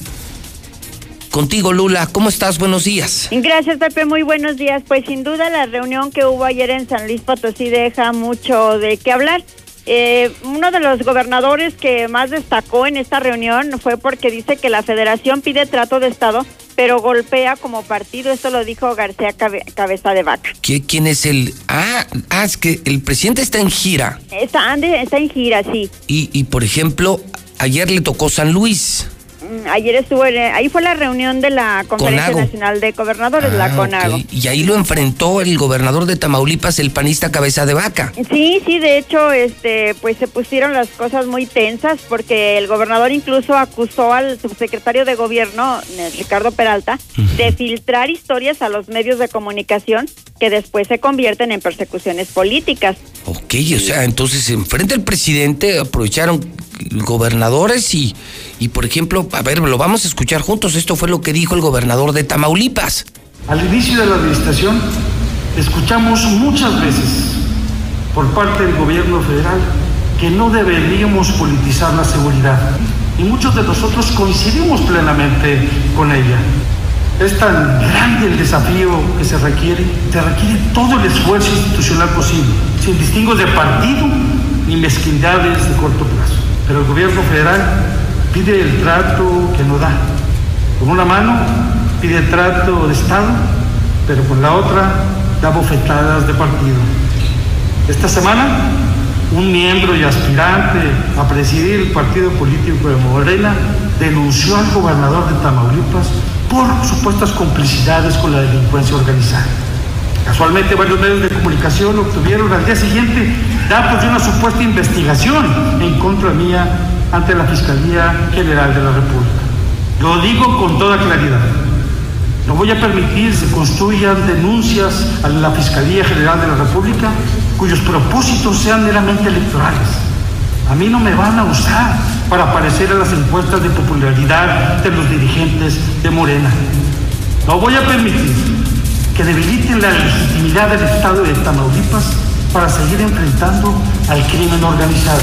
contigo, Lula. ¿Cómo estás? Buenos días. Gracias, Pepe. Muy buenos días. Pues sin duda la reunión que hubo ayer en San Luis Potosí deja mucho de qué hablar. Eh, uno de los gobernadores que más destacó en esta reunión fue porque dice que la federación pide trato de Estado, pero golpea como partido. Esto lo dijo García Cabe- Cabeza de Vaca. ¿Qui- ¿Quién es el...? Ah, ah, es que el presidente está en gira. Está, ande- está en gira, sí. Y, y, por ejemplo, ayer le tocó San Luis. Mm, Ayer estuvo, en- ahí fue la reunión de la Conferencia Conago. Nacional de Gobernadores, la Ah, CONAGO. Y ahí lo enfrentó el gobernador de Tamaulipas, el panista Cabeza de Vaca. Sí, sí, de hecho, este, pues se pusieron las cosas muy tensas porque el gobernador incluso acusó al subsecretario de gobierno, eh, Ricardo Peralta, de filtrar historias a los medios de comunicación que después se convierten en persecuciones políticas. Ok, o sea, entonces enfrente al presidente aprovecharon gobernadores y, y, por ejemplo, a ver, lo vamos a escuchar juntos. Esto fue lo que dijo el gobernador de Tamaulipas. Al inicio de la administración, escuchamos muchas veces por parte del gobierno federal que no deberíamos politizar la seguridad. Y muchos de nosotros coincidimos plenamente con ella. Es tan grande el desafío que se requiere, se requiere todo el esfuerzo institucional posible, sin distingos de partido ni mezquindades de corto plazo. Pero el gobierno federal pide el trato que no da. Con una mano pide trato de Estado, pero con la otra da bofetadas de partido. Esta semana, un miembro y aspirante a presidir el partido político de Morena denunció al gobernador de Tamaulipas por supuestas complicidades con la delincuencia organizada. Casualmente varios medios de comunicación obtuvieron al día siguiente datos de una supuesta investigación en contra mía ante la Fiscalía General de la República. Lo digo con toda claridad. No voy a permitir se construyan denuncias a la Fiscalía General de la República cuyos propósitos sean meramente electorales. A mí no me van a usar para aparecer en las encuestas de popularidad de los dirigentes de Morena. No voy a permitir que debiliten la legitimidad del Estado de Tamaulipas para seguir enfrentando al crimen organizado.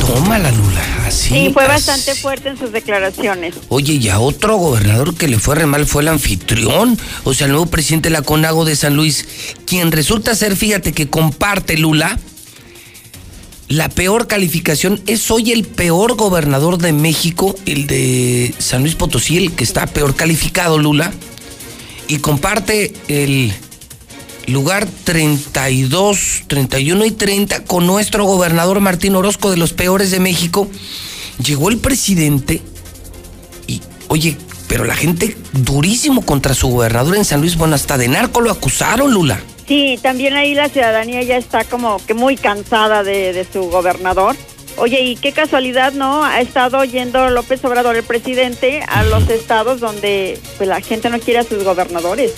Tómala, Lula. Así. Sí, fue así. bastante fuerte en sus declaraciones. Oye, y a otro gobernador que le fue re mal fue el anfitrión, o sea, el nuevo presidente de la CONAGO de San Luis, quien resulta ser, fíjate, que comparte Lula. La peor calificación es hoy el peor gobernador de México, el de San Luis Potosí, el que está peor calificado, Lula. Y comparte el lugar 32, 31 y 30 con nuestro gobernador Martín Orozco de los peores de México. Llegó el presidente y, oye, pero la gente durísimo contra su gobernador en San Luis, bueno, hasta de narco lo acusaron, Lula. Sí, también ahí la ciudadanía ya está como que muy cansada de, de su gobernador. Oye, y qué casualidad, ¿no? Ha estado yendo López Obrador, el presidente, a los estados donde pues, la gente no quiere a sus gobernadores.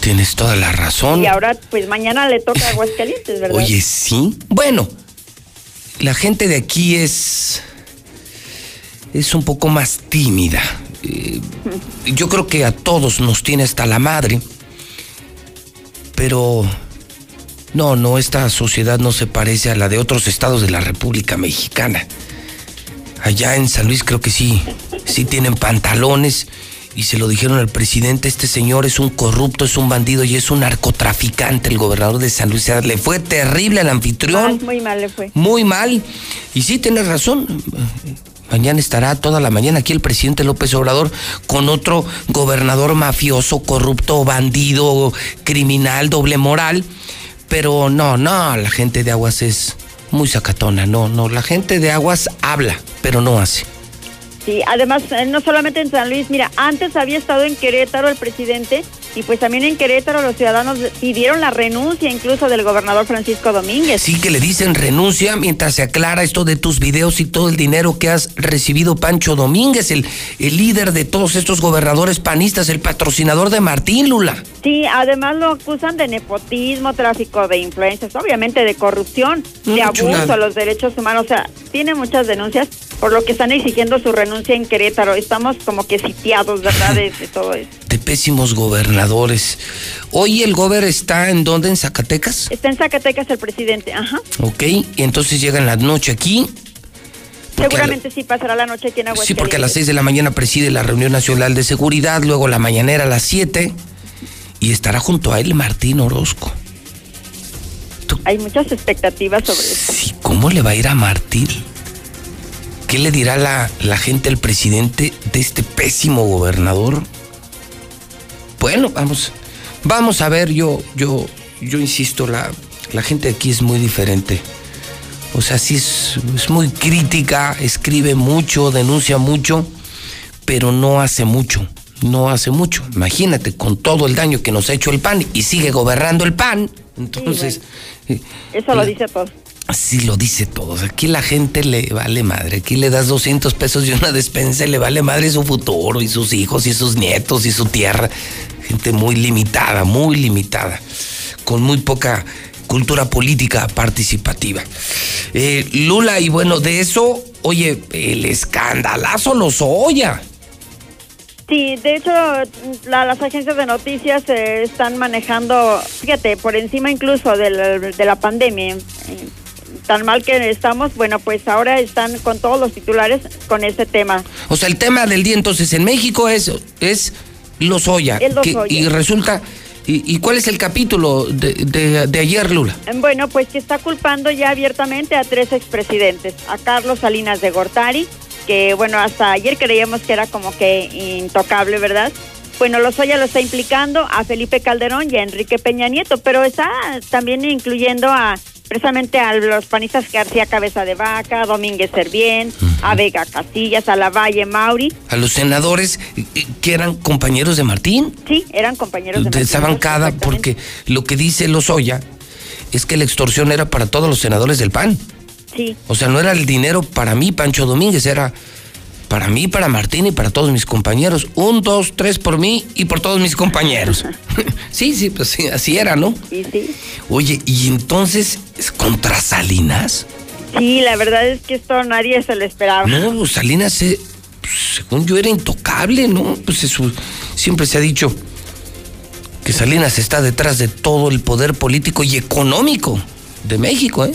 Tienes toda la razón. Y ahora, pues mañana le toca a Aguascalientes, ¿verdad? Oye, sí. Bueno, la gente de aquí es. es un poco más tímida. Eh, yo creo que a todos nos tiene hasta la madre. Pero. No, no, esta sociedad no se parece a la de otros estados de la República Mexicana. Allá en San Luis creo que sí, sí tienen pantalones y se lo dijeron al presidente, este señor es un corrupto, es un bandido y es un narcotraficante, el gobernador de San Luis. Le fue terrible al anfitrión, Ay, muy mal le fue. muy mal. Y sí, tienes razón. Mañana estará toda la mañana aquí el presidente López Obrador con otro gobernador mafioso, corrupto, bandido, criminal, doble moral. Pero no, no, la gente de Aguas es muy sacatona. No, no, la gente de Aguas habla, pero no hace. Sí, además, eh, no solamente en San Luis, mira, antes había estado en Querétaro el presidente y pues también en Querétaro los ciudadanos pidieron la renuncia incluso del gobernador Francisco Domínguez. Sí que le dicen renuncia mientras se aclara esto de tus videos y todo el dinero que has recibido Pancho Domínguez, el, el líder de todos estos gobernadores panistas, el patrocinador de Martín Lula. Sí, además lo acusan de nepotismo, tráfico de influencias, obviamente de corrupción, de Mm, abuso a los derechos humanos. O sea, tiene muchas denuncias por lo que están exigiendo su renuncia en Querétaro. Estamos como que sitiados, ¿verdad? De, de todo eso. De pésimos gobernadores. Hoy el gober está en dónde? ¿En Zacatecas? Está en Zacatecas el presidente, ajá. Ok, y entonces llega en la noche aquí. Seguramente sí pasará la noche aquí en Sí, Aguascalientes. porque a las 6 de la mañana preside la reunión nacional de seguridad, luego la mañanera a las 7 y estará junto a él Martín Orozco. ¿Tú Hay muchas expectativas sobre eso. Sí, ¿cómo le va a ir a Martín? ¿Qué le dirá la, la gente al presidente de este pésimo gobernador? Bueno, vamos, vamos a ver, yo, yo, yo insisto, la, la gente aquí es muy diferente. O sea, sí es, es muy crítica, escribe mucho, denuncia mucho, pero no hace mucho, no hace mucho. Imagínate, con todo el daño que nos ha hecho el PAN y sigue gobernando el PAN, entonces... eh, Eso lo dice todo. Así lo dice todo. Aquí la gente le vale madre. Aquí le das 200 pesos y una despensa y le vale madre su futuro y sus hijos y sus nietos y su tierra. Gente muy limitada, muy limitada. Con muy poca cultura política participativa. Eh, Lula, y bueno, de eso, oye, el escandalazo los oya. Sí, de hecho, la- las agencias de noticias están manejando, fíjate, por encima incluso de la pandemia, eh, tan mal que estamos, bueno, pues ahora están con todos los titulares con este tema. O sea, el tema del día entonces en México es, es Lozoya. El que- y resulta, y, y cuál es el capítulo de, de- de ayer, Lula? Eh, Bueno, pues que está culpando ya abiertamente a tres expresidentes, a Carlos Salinas de Gortari, que bueno, hasta ayer creíamos que era como que intocable, ¿verdad? Bueno, Lozoya lo está implicando a Felipe Calderón y a Enrique Peña Nieto, pero está también incluyendo a precisamente a los panistas García Cabeza de Vaca, Domínguez Servién, a Vega Castillas, a Lavalle Mauri. A los senadores que eran compañeros de Martín. Sí, eran compañeros de de esa Martín, bancada, porque lo que dice Lozoya es que la extorsión era para todos los senadores del PAN. Sí. O sea, no era el dinero para mí, Pancho Domínguez, era para mí, para Martín y para todos mis compañeros. Un, dos, tres por mí y por todos mis compañeros. sí, sí, pues sí, así era, ¿no? Sí, sí. Oye, ¿y entonces es contra Salinas? Sí, la verdad es que esto nadie se lo esperaba. No, pues, Salinas, pues, según yo, era intocable, ¿no? Pues eso, siempre se ha dicho que Salinas está detrás de todo el poder político y económico de México, ¿eh?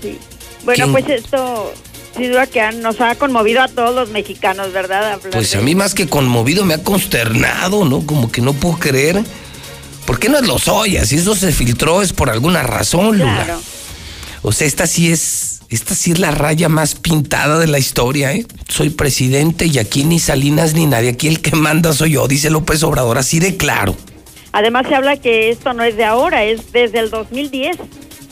Sí. Bueno, ¿Quién? pues esto, sin duda que nos ha conmovido a todos los mexicanos, ¿verdad? Hablar Pues a mí más que conmovido me ha consternado, ¿no? Como que no puedo creer. ¿Por qué no es los ollas? Si eso se filtró es por alguna razón, Lula. Claro. O sea, esta sí es, esta sí es la raya más pintada de la historia, ¿eh? Soy presidente y aquí ni Salinas ni nadie, aquí el que manda soy yo, dice López Obrador, así de claro. Además se habla que esto no es de ahora, es desde el 2010.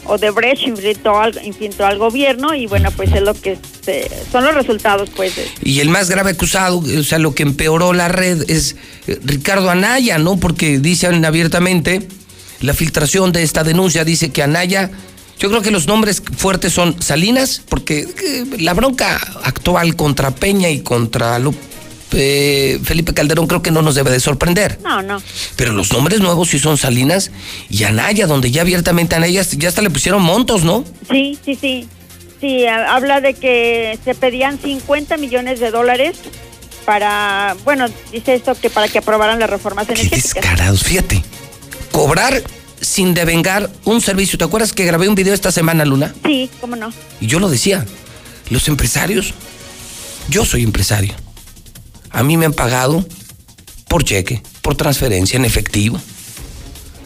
Odebrecht infiltró al, infiltró al gobierno y bueno, pues es lo que se- son los resultados, pues. Y el más grave acusado, o sea, lo que empeoró la red es eh, Ricardo Anaya, ¿no? Porque dicen abiertamente, la filtración de esta denuncia dice que Anaya, yo creo que los nombres fuertes son Salinas, porque eh, la bronca actual contra Peña y contra Lu- eh, Felipe Calderón creo que no nos debe de sorprender. No, no. Pero los nombres nuevos sí son Salinas y Anaya, donde ya abiertamente a Anaya ya hasta le pusieron montos, ¿no? Sí, sí, sí. Sí, ha- habla de que se pedían 50 millones de dólares para, bueno, dice esto que para que aprobaran las reformas energéticas. Carados, fíjate. Cobrar sin devengar un servicio. ¿Te acuerdas que grabé un video esta semana, Luna? Sí, cómo no. Y yo lo decía. Los empresarios. Yo soy empresario. A mí me han pagado por cheque, por transferencia en efectivo.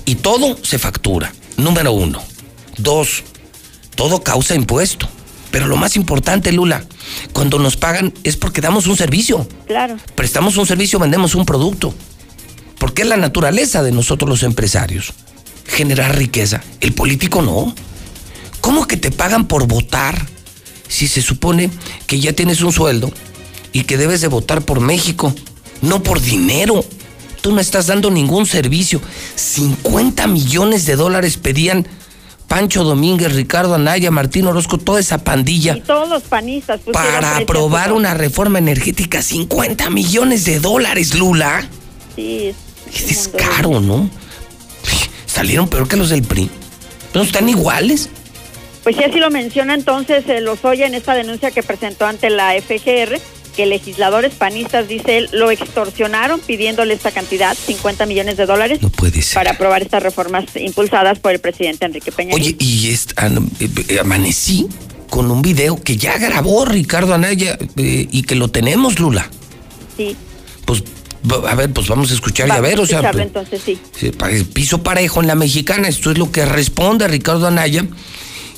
Y todo se factura. Número uno. Dos, todo causa impuesto. Pero lo más importante, Lula, cuando nos pagan es porque damos un servicio. Claro. Prestamos un servicio, vendemos un producto. Porque es la naturaleza de nosotros los empresarios. Generar riqueza. El político no. ¿Cómo que te pagan por votar si se supone que ya tienes un sueldo y que debes de votar por México? No por dinero. Tú no estás dando ningún servicio. 50 millones de dólares pedían Pancho Domínguez, Ricardo Anaya, Martín Orozco, toda esa pandilla Y todos los panistas para aprobar todo. una reforma energética. 50 millones de dólares, Lula. Sí, es Es caro, ¿no? Salieron peor que los del PRI. ¿No están iguales? Pues sí, así lo menciona entonces eh, Lozoya en esta denuncia que presentó ante la FGR, que legisladores panistas, dice él, lo extorsionaron pidiéndole esta cantidad, 50 millones de dólares, para aprobar estas reformas impulsadas por el presidente Enrique Peña. Oye, y an- eh, eh, amanecí con un video que ya grabó Ricardo Anaya eh, y que lo tenemos, Lula. Sí, Pues A ver, pues vamos a escuchar y a ver, o sea. Escucharlo, entonces sí. Piso parejo en la mexicana, esto es lo que responde Ricardo Anaya,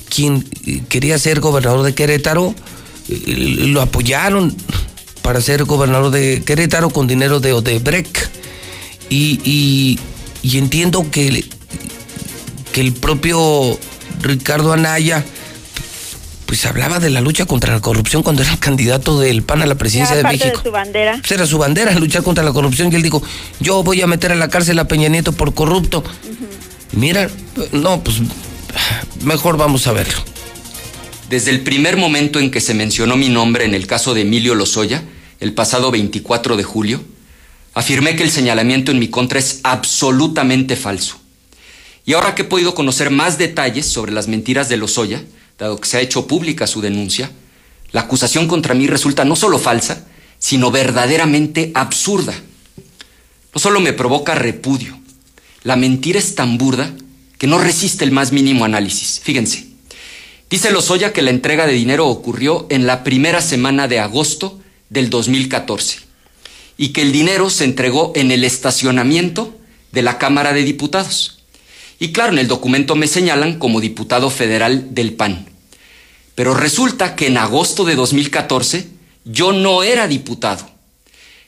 quien quería ser gobernador de Querétaro, lo apoyaron para ser gobernador de Querétaro con dinero de Odebrecht. Y, y- y entiendo que, que el propio Ricardo Anaya pues hablaba de la lucha contra la corrupción cuando era el candidato del PAN a la presidencia Era de parte México. de su bandera. Pues era su bandera, luchar contra la corrupción. Y él dijo, yo voy a meter a la cárcel a Peña Nieto por corrupto. Mira, no, pues mejor vamos a verlo. Desde el primer momento en que se mencionó mi nombre en el caso de Emilio Lozoya, el pasado 24 de julio, afirmé que el señalamiento en mi contra es absolutamente falso. Y ahora que he podido conocer más detalles sobre las mentiras de Lozoya, dado que se ha hecho pública su denuncia, la acusación contra mí resulta no solo falsa, sino verdaderamente absurda. No solo me provoca repudio, la mentira es tan burda que no resiste el más mínimo análisis. Fíjense. Dice Lozoya que la entrega de dinero ocurrió en la primera semana de agosto del 2014 y que el dinero se entregó en el estacionamiento de la Cámara de Diputados. Y claro, en el documento me señalan como diputado federal del PAN. Pero resulta que en agosto de 2014 yo no era diputado.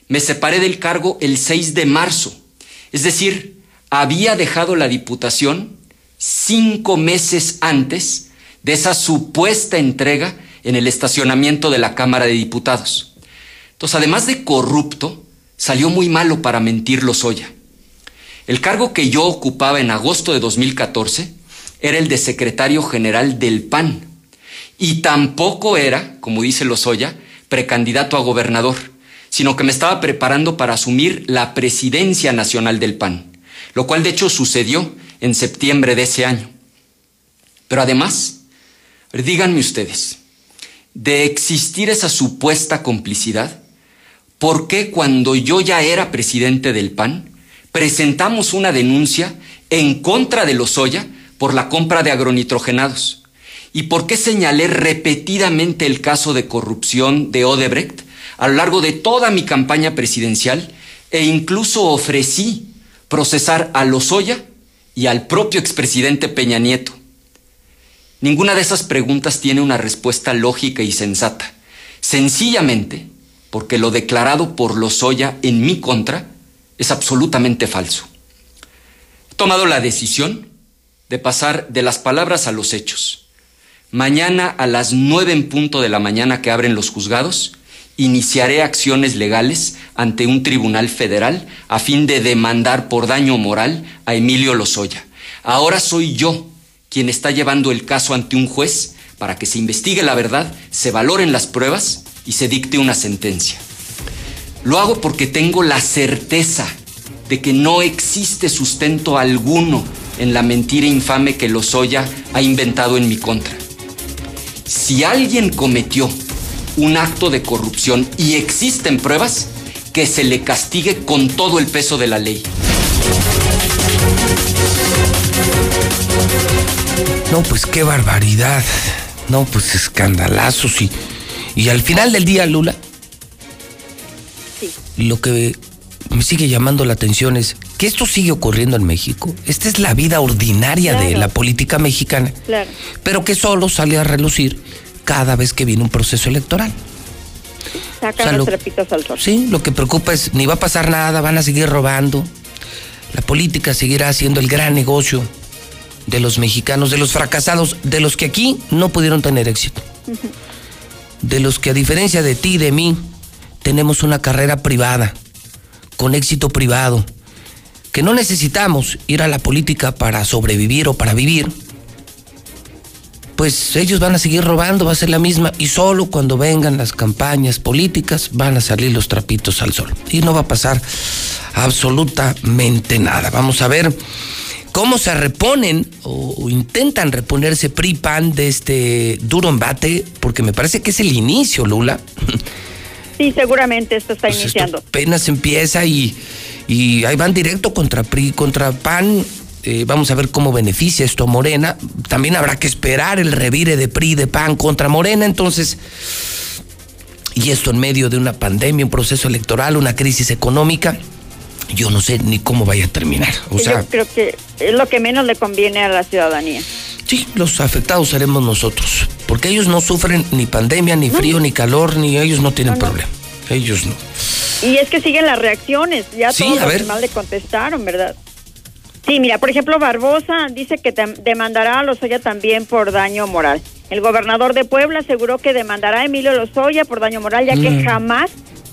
Me separé del cargo el 6 de marzo. Es decir, había dejado la diputación cinco meses antes de esa supuesta entrega en el estacionamiento de la Cámara de Diputados. Entonces, además de corrupto, salió muy malo para mentir Lozoya. El cargo que yo ocupaba en agosto de 2014 era el de secretario general del PAN. Y tampoco era, como dice Lozoya, precandidato a gobernador, sino que me estaba preparando para asumir la presidencia nacional del PAN, lo cual de hecho sucedió en septiembre de ese año. Pero además, díganme ustedes, de existir esa supuesta complicidad, ¿por qué cuando yo ya era presidente del PAN presentamos una denuncia en contra de Lozoya por la compra de agronitrogenados? ¿Y por qué señalé repetidamente el caso de corrupción de Odebrecht a lo largo de toda mi campaña presidencial e incluso ofrecí procesar a Lozoya y al propio expresidente Peña Nieto? Ninguna de esas preguntas tiene una respuesta lógica y sensata. Sencillamente porque lo declarado por Lozoya en mi contra es absolutamente falso. He tomado la decisión de pasar de las palabras a los hechos. Mañana a las nueve en punto de la mañana que abren los juzgados, iniciaré acciones legales ante un tribunal federal a fin de demandar por daño moral a Emilio Lozoya. Ahora soy yo quien está llevando el caso ante un juez para que se investigue la verdad, se valoren las pruebas y se dicte una sentencia. Lo hago porque tengo la certeza de que no existe sustento alguno en la mentira infame que Lozoya ha inventado en mi contra. Si alguien cometió un acto de corrupción y existen pruebas, que se le castigue con todo el peso de la ley. No, pues qué barbaridad. No, pues escandalazos y, y al final del día, Lula, lo que me sigue llamando la atención es que esto sigue ocurriendo en México. Esta es la vida ordinaria de la política mexicana, Claro. pero que solo sale a relucir cada vez que viene un proceso electoral. Sacan O sea, los trapitos al sol. Sí, lo que preocupa es ni va a pasar nada, van a seguir robando. La política seguirá siendo el gran negocio de los mexicanos, de los fracasados, de los que aquí no pudieron tener éxito, de los que a diferencia de ti y de mí tenemos una carrera privada, con éxito privado, que no necesitamos ir a la política para sobrevivir o para vivir, pues ellos van a seguir robando, va a ser la misma, y solo cuando vengan las campañas políticas van a salir los trapitos al sol. Y no va a pasar absolutamente nada. Vamos a ver cómo se reponen o, o intentan reponerse PRI-PAN de este duro embate, porque me parece que es el inicio, Lula. Sí, seguramente esto está Pues esto iniciando. apenas empieza y, y ahí van directo contra PRI, contra PAN. Eh, vamos a ver cómo beneficia esto a Morena. También habrá que esperar el revire de PRI, de PAN contra Morena. Entonces, y esto en medio de una pandemia, un proceso electoral, una crisis económica, yo no sé ni cómo vaya a terminar. O sea, Yo creo que es lo que menos le conviene a la ciudadanía. sí, los afectados seremos nosotros, porque ellos no sufren ni pandemia, ni frío, ni calor, ni ellos no tienen problema. Ellos no. Y es que siguen las reacciones, ya Sí, todos a ver. demás le contestaron, ¿verdad? Sí, mira, por ejemplo, Barbosa dice que demandará a Lozoya también por daño moral. El gobernador de Puebla aseguró que demandará a Emilio Lozoya por daño moral, ya que Mm. jamás,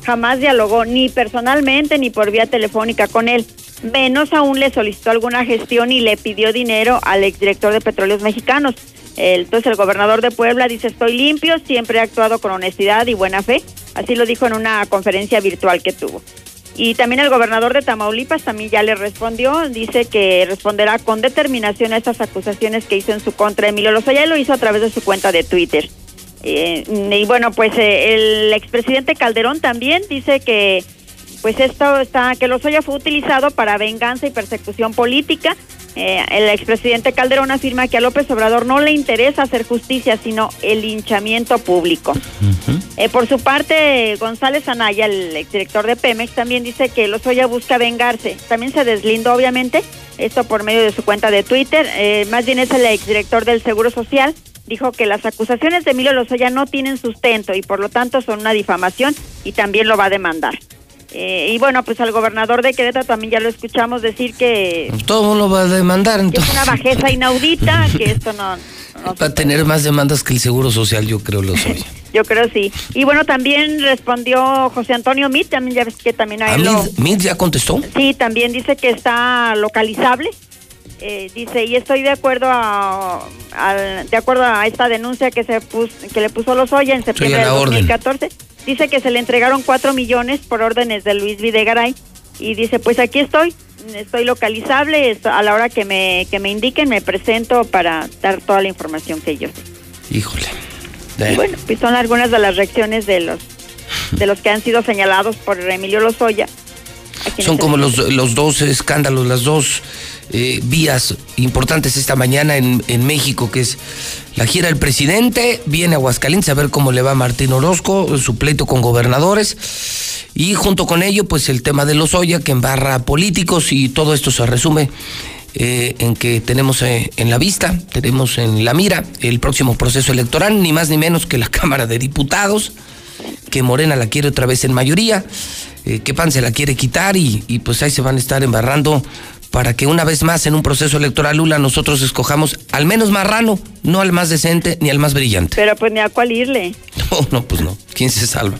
jamás dialogó ni personalmente ni por vía telefónica con él. Menos aún le solicitó alguna gestión y le pidió dinero al exdirector de Petróleos Mexicanos. Entonces el gobernador de Puebla dice, estoy limpio, siempre he actuado con honestidad y buena fe. Así lo dijo en una conferencia virtual que tuvo. Y también el gobernador de Tamaulipas también ya le respondió, dice que responderá con determinación a estas acusaciones que hizo en su contra Emilio Lozoya y lo hizo a través de su cuenta de Twitter. Eh, y bueno, pues eh, el expresidente Calderón también dice que pues esto está, que Lozoya fue utilizado para venganza y persecución política. Eh, el expresidente Calderón afirma que a López Obrador no le interesa hacer justicia, sino el linchamiento público. Eh, por su parte, González Anaya, el exdirector de Pemex, también dice que Lozoya busca vengarse. También se deslindó, obviamente, esto por medio de su cuenta de Twitter. Eh, más bien es el exdirector del Seguro Social. Dijo que las acusaciones de Emilio Lozoya no tienen sustento y por lo tanto son una difamación y también lo va a demandar. Eh, y bueno, pues al gobernador de Querétaro también ya lo escuchamos decir que Todo el mundo va a demandar, es entonces una bajeza inaudita, que esto no, no va a tener más demandas que el Seguro Social, yo creo, lo soy. Yo creo sí. Y bueno, también respondió José Antonio Mit, también ya ves que también a ¿A él lo- Mid ya contestó? Sí, también dice que está localizable. Eh, dice, y estoy de acuerdo a, al- de acuerdo a esta denuncia que se pus, que le puso Lozoya en septiembre a orden. 2014. Dice que se le entregaron cuatro millones por órdenes de Luis Videgaray. Y dice, pues aquí estoy, estoy localizable, a la hora que me, que me indiquen me presento para dar toda la información que yo sé. Híjole. Y bueno, pues son algunas de las reacciones de los de los que han sido señalados por Emilio Lozoya. Son como los, los dos escándalos, las dos eh, vías importantes esta mañana en, en México, que es la gira del presidente, viene a Aguascalientes a ver cómo le va a Martín Orozco, su pleito con gobernadores, y junto con ello, pues el tema de los Oya, que embarra políticos, y todo esto se resume eh, en que tenemos eh, en la vista, tenemos en la mira el próximo proceso electoral, ni más ni menos que la Cámara de Diputados, que Morena la quiere otra vez en mayoría, eh, que PAN se la quiere quitar y, y pues ahí se van a estar embarrando para que una vez más en un proceso electoral Lula nosotros escojamos al menos marrano, no al más decente ni al más brillante. Pero pues ni a cuál irle, No, no, pues no. ¿Quién se salva?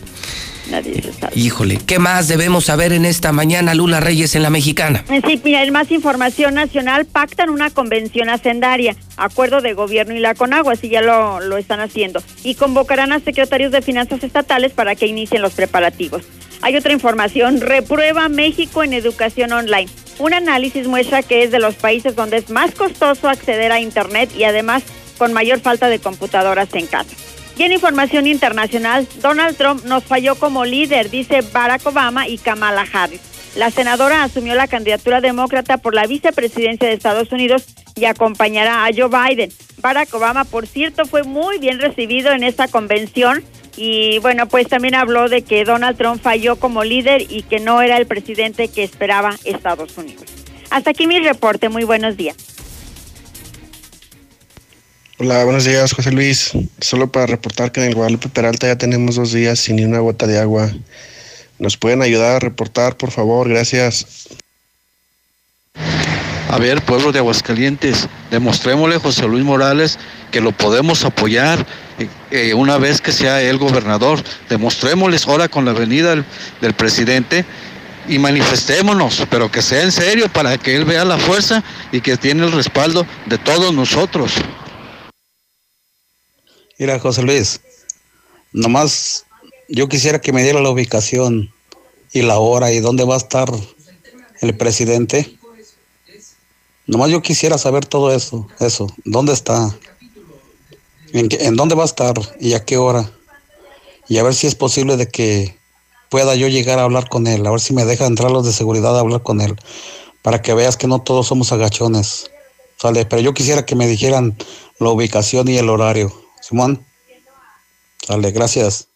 Nadie se sabe. Híjole, ¿qué más debemos saber en esta mañana Lula Reyes en la mexicana? Eh, Sí, mira, en más información nacional pactan una convención hacendaria, acuerdo de gobierno y la Conagua, así ya lo, lo están haciendo, y convocarán a secretarios de finanzas estatales para que inicien los preparativos. Hay otra información, reprueba México en educación online. Un análisis muestra que es de los países donde es más costoso acceder a Internet y además con mayor falta de computadoras en casa. Y en información internacional, Donald Trump nos falló como líder, dice Barack Obama y Kamala Harris. La senadora asumió la candidatura demócrata por la vicepresidencia de Estados Unidos y acompañará a Joe Biden. Barack Obama, por cierto, fue muy bien recibido en esta convención y bueno, pues también habló de que Donald Trump falló como líder y que no era el presidente que esperaba Estados Unidos. Hasta aquí mi reporte, muy buenos días. Hola, buenos días, José Luis. Solo para reportar que en el Guadalupe Peralta ya tenemos dos días sin ni una gota de agua. ¿Nos pueden ayudar a reportar, por favor? Gracias. A ver, pueblo de Aguascalientes, demostrémosle a José Luis Morales que lo podemos apoyar eh, eh, una vez que sea el gobernador. Demostrémosles ahora con la venida del, del presidente y manifestémonos, pero que sea en serio para que él vea la fuerza y que tiene el respaldo de todos nosotros. Mira, José Luis, nomás yo quisiera que me diera la ubicación y la hora y dónde va a estar el presidente. Nomás yo quisiera saber todo eso, eso, dónde está, en, en dónde va a estar y a qué hora. Y a ver si es posible de que pueda yo llegar a hablar con él, a ver si me deja entrar los de seguridad a hablar con él, para que veas que no todos somos agachones. Sale, pero yo quisiera que me dijeran la ubicación y el horario. Simón. Sale, gracias.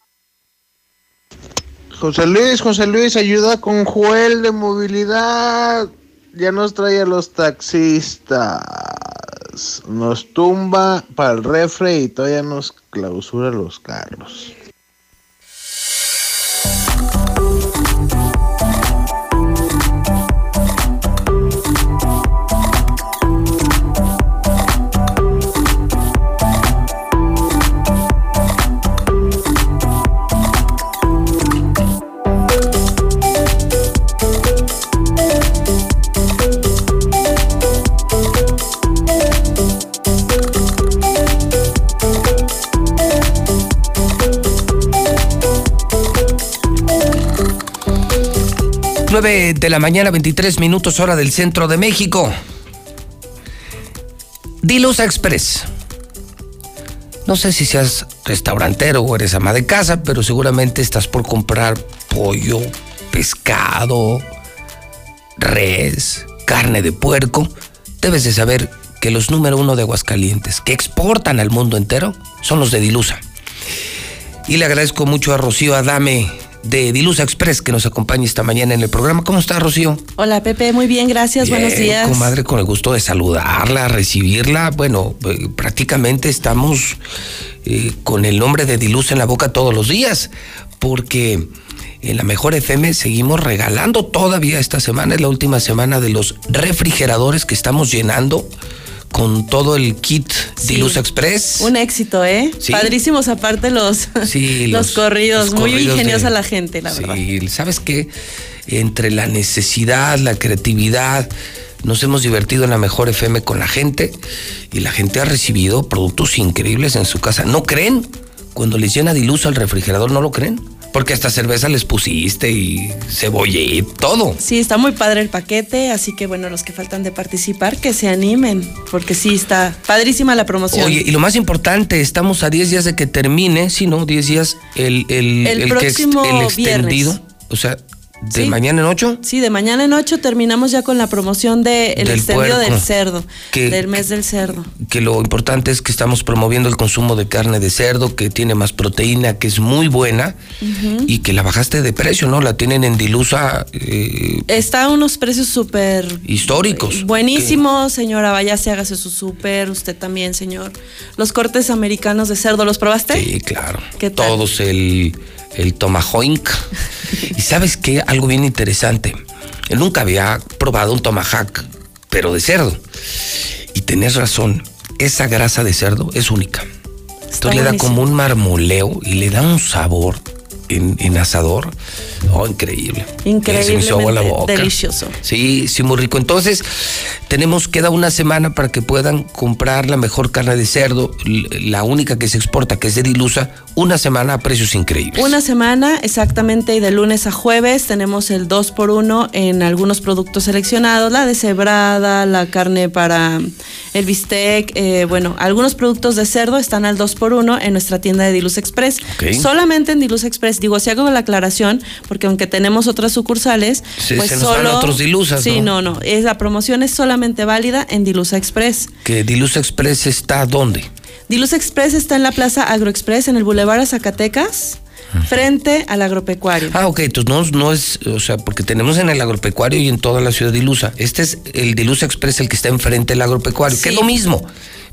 José Luis, José Luis, ayuda con Joel de movilidad. Ya nos trae a los taxistas. Nos tumba para el refre y todavía nos clausura los carros. De la mañana, 23 minutos hora del centro de México. Dilusa Express. No sé si seas restaurantero o eres ama de casa, pero seguramente estás por comprar pollo, pescado, res, carne de puerco. Debes de saber que los número uno de Aguascalientes que exportan al mundo entero son los de Dilusa. Y le agradezco mucho a Rocío Adame de Dilusa Express que nos acompaña esta mañana en el programa. ¿Cómo está, Rocío? Hola, Pepe, muy bien, gracias, buenos días. Comadre, con el gusto de saludarla, recibirla. Bueno, eh, prácticamente estamos eh, con el nombre de Dilusa en la boca todos los días, porque en la Mejor FM seguimos regalando todavía esta semana, es la última semana de los refrigeradores que estamos llenando con todo el kit de Luz Express. Un éxito, ¿eh? Padrísimos aparte los, los, corridos, muy ingeniosa la gente, la verdad. Sí, ¿sabes qué? Entre la necesidad, la creatividad, nos hemos divertido en la mejor FM con la gente y la gente ha recibido productos increíbles en su casa. ¿No creen? Cuando les llena de luz al refrigerador, ¿no lo creen? Porque hasta cerveza les pusiste y cebolla y todo. Sí, está muy padre el paquete, así que bueno, los que faltan de participar, que se animen, porque sí, está padrísima la promoción. Oye, y lo más importante, estamos a 10 días de que termine, sí, ¿no? 10 días el, el, el, próximo el extendido. O sea, ¿De mañana en ocho? Sí, de mañana en ocho terminamos ya con la promoción del de extendido del cerdo, del mes del cerdo. Que lo importante es que estamos promoviendo el consumo de carne de cerdo, que tiene más proteína, que es muy buena y que la bajaste de precio, ¿no? La tienen en Dilusa. Eh, Está a unos precios súper... Históricos. Buenísimos, señora, vaya, se hágase su súper, usted también, señor. Los cortes americanos de cerdo, ¿los probaste? Sí, claro. ¿Qué tal? Todos el el tomahawk. y sabes qué, algo bien interesante. Él nunca había probado un tomahawk, pero de cerdo. Y tenés razón, esa grasa de cerdo es única. Esto le da como un marmoleo y le da un sabor en, asador. Oh, increíble. Increíble. Delicioso. Sí, sí, muy rico. Entonces, tenemos, queda una semana para que puedan comprar la mejor carne de cerdo, la única que se exporta, que es de Dilusa, una semana a precios increíbles. Una semana, exactamente, y de lunes a jueves tenemos el 2 por 1 en algunos productos seleccionados, la deshebrada, la carne para el bistec, eh, bueno, algunos productos de cerdo están al 2 por 1 en nuestra tienda de Diluz Express. Solamente en Diluz Express digo, si hago la aclaración, porque aunque tenemos otras sucursales, pues se nos solo, otros dilusas, Sí, no, no, es, la promoción es solamente válida en Dilusa Express. ¿Que Dilusa Express está dónde? Dilusa Express está en la Plaza Agroexpress, en el Boulevard Zacatecas frente al agropecuario. Ah, ok, entonces no, no es, o sea, porque tenemos en el agropecuario y en toda la ciudad de Ilusa. Este es el Dilusa Express, el que está enfrente del agropecuario, que es lo mismo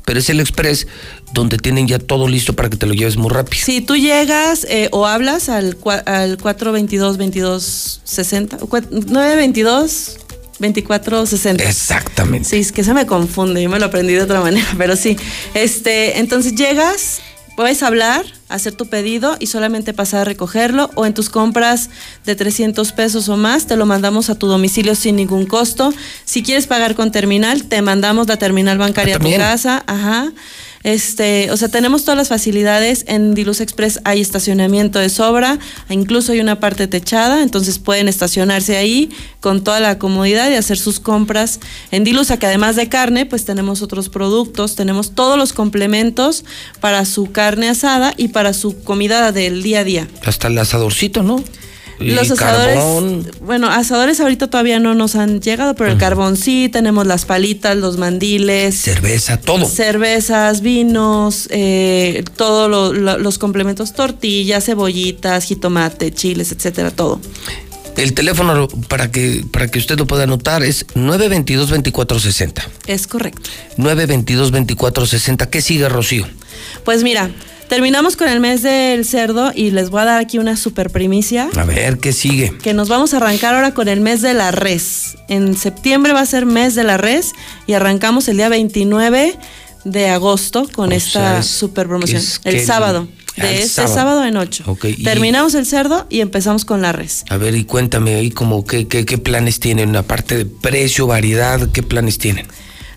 pero es el express donde tienen ya todo listo para que te lo lleves muy rápido. Si tú llegas eh, o hablas al, al 422-2260, 922. 2460. Exactamente. Sí, es que se me confunde, yo me lo aprendí de otra manera, pero sí. Este, entonces llegas, puedes hablar, hacer tu pedido y solamente pasar a recogerlo o en tus compras de 300 pesos o más te lo mandamos a tu domicilio sin ningún costo. Si quieres pagar con terminal, te mandamos la terminal bancaria a tu casa. Ajá. Este, o sea, tenemos todas las facilidades. En Diluz Express hay estacionamiento de sobra, incluso hay una parte techada, entonces pueden estacionarse ahí con toda la comodidad y hacer sus compras. En Dilusa, que además de carne, pues tenemos otros productos, tenemos todos los complementos para su carne asada y para su comida del día a día. Hasta el asadorcito, ¿no? Y Los asadores, carbón. bueno, asadores ahorita todavía no nos han llegado, pero el carbón sí, tenemos las palitas, los mandiles, Cerveza, todo. cervezas, vinos, eh, todos lo- lo- los complementos, tortillas, cebollitas, jitomate, chiles, etcétera, todo. El teléfono para que, para que usted lo pueda anotar es 922-2460. Es correcto. 922-2460. ¿Qué sigue, Rocío? Pues mira, terminamos con el mes del cerdo y les voy a dar aquí una super primicia. A ver, ¿qué sigue? que nos vamos a arrancar ahora con el mes de la res. En septiembre va a ser mes de la res y arrancamos el día 29 de agosto con O esta sea, super promoción. es El sábado. De este sábado. sábado. en 8. Ok, y- Terminamos el cerdo y empezamos con la res. A ver, y cuéntame ahí como qué, qué, qué planes tienen, aparte de precio, variedad, ¿qué planes tienen?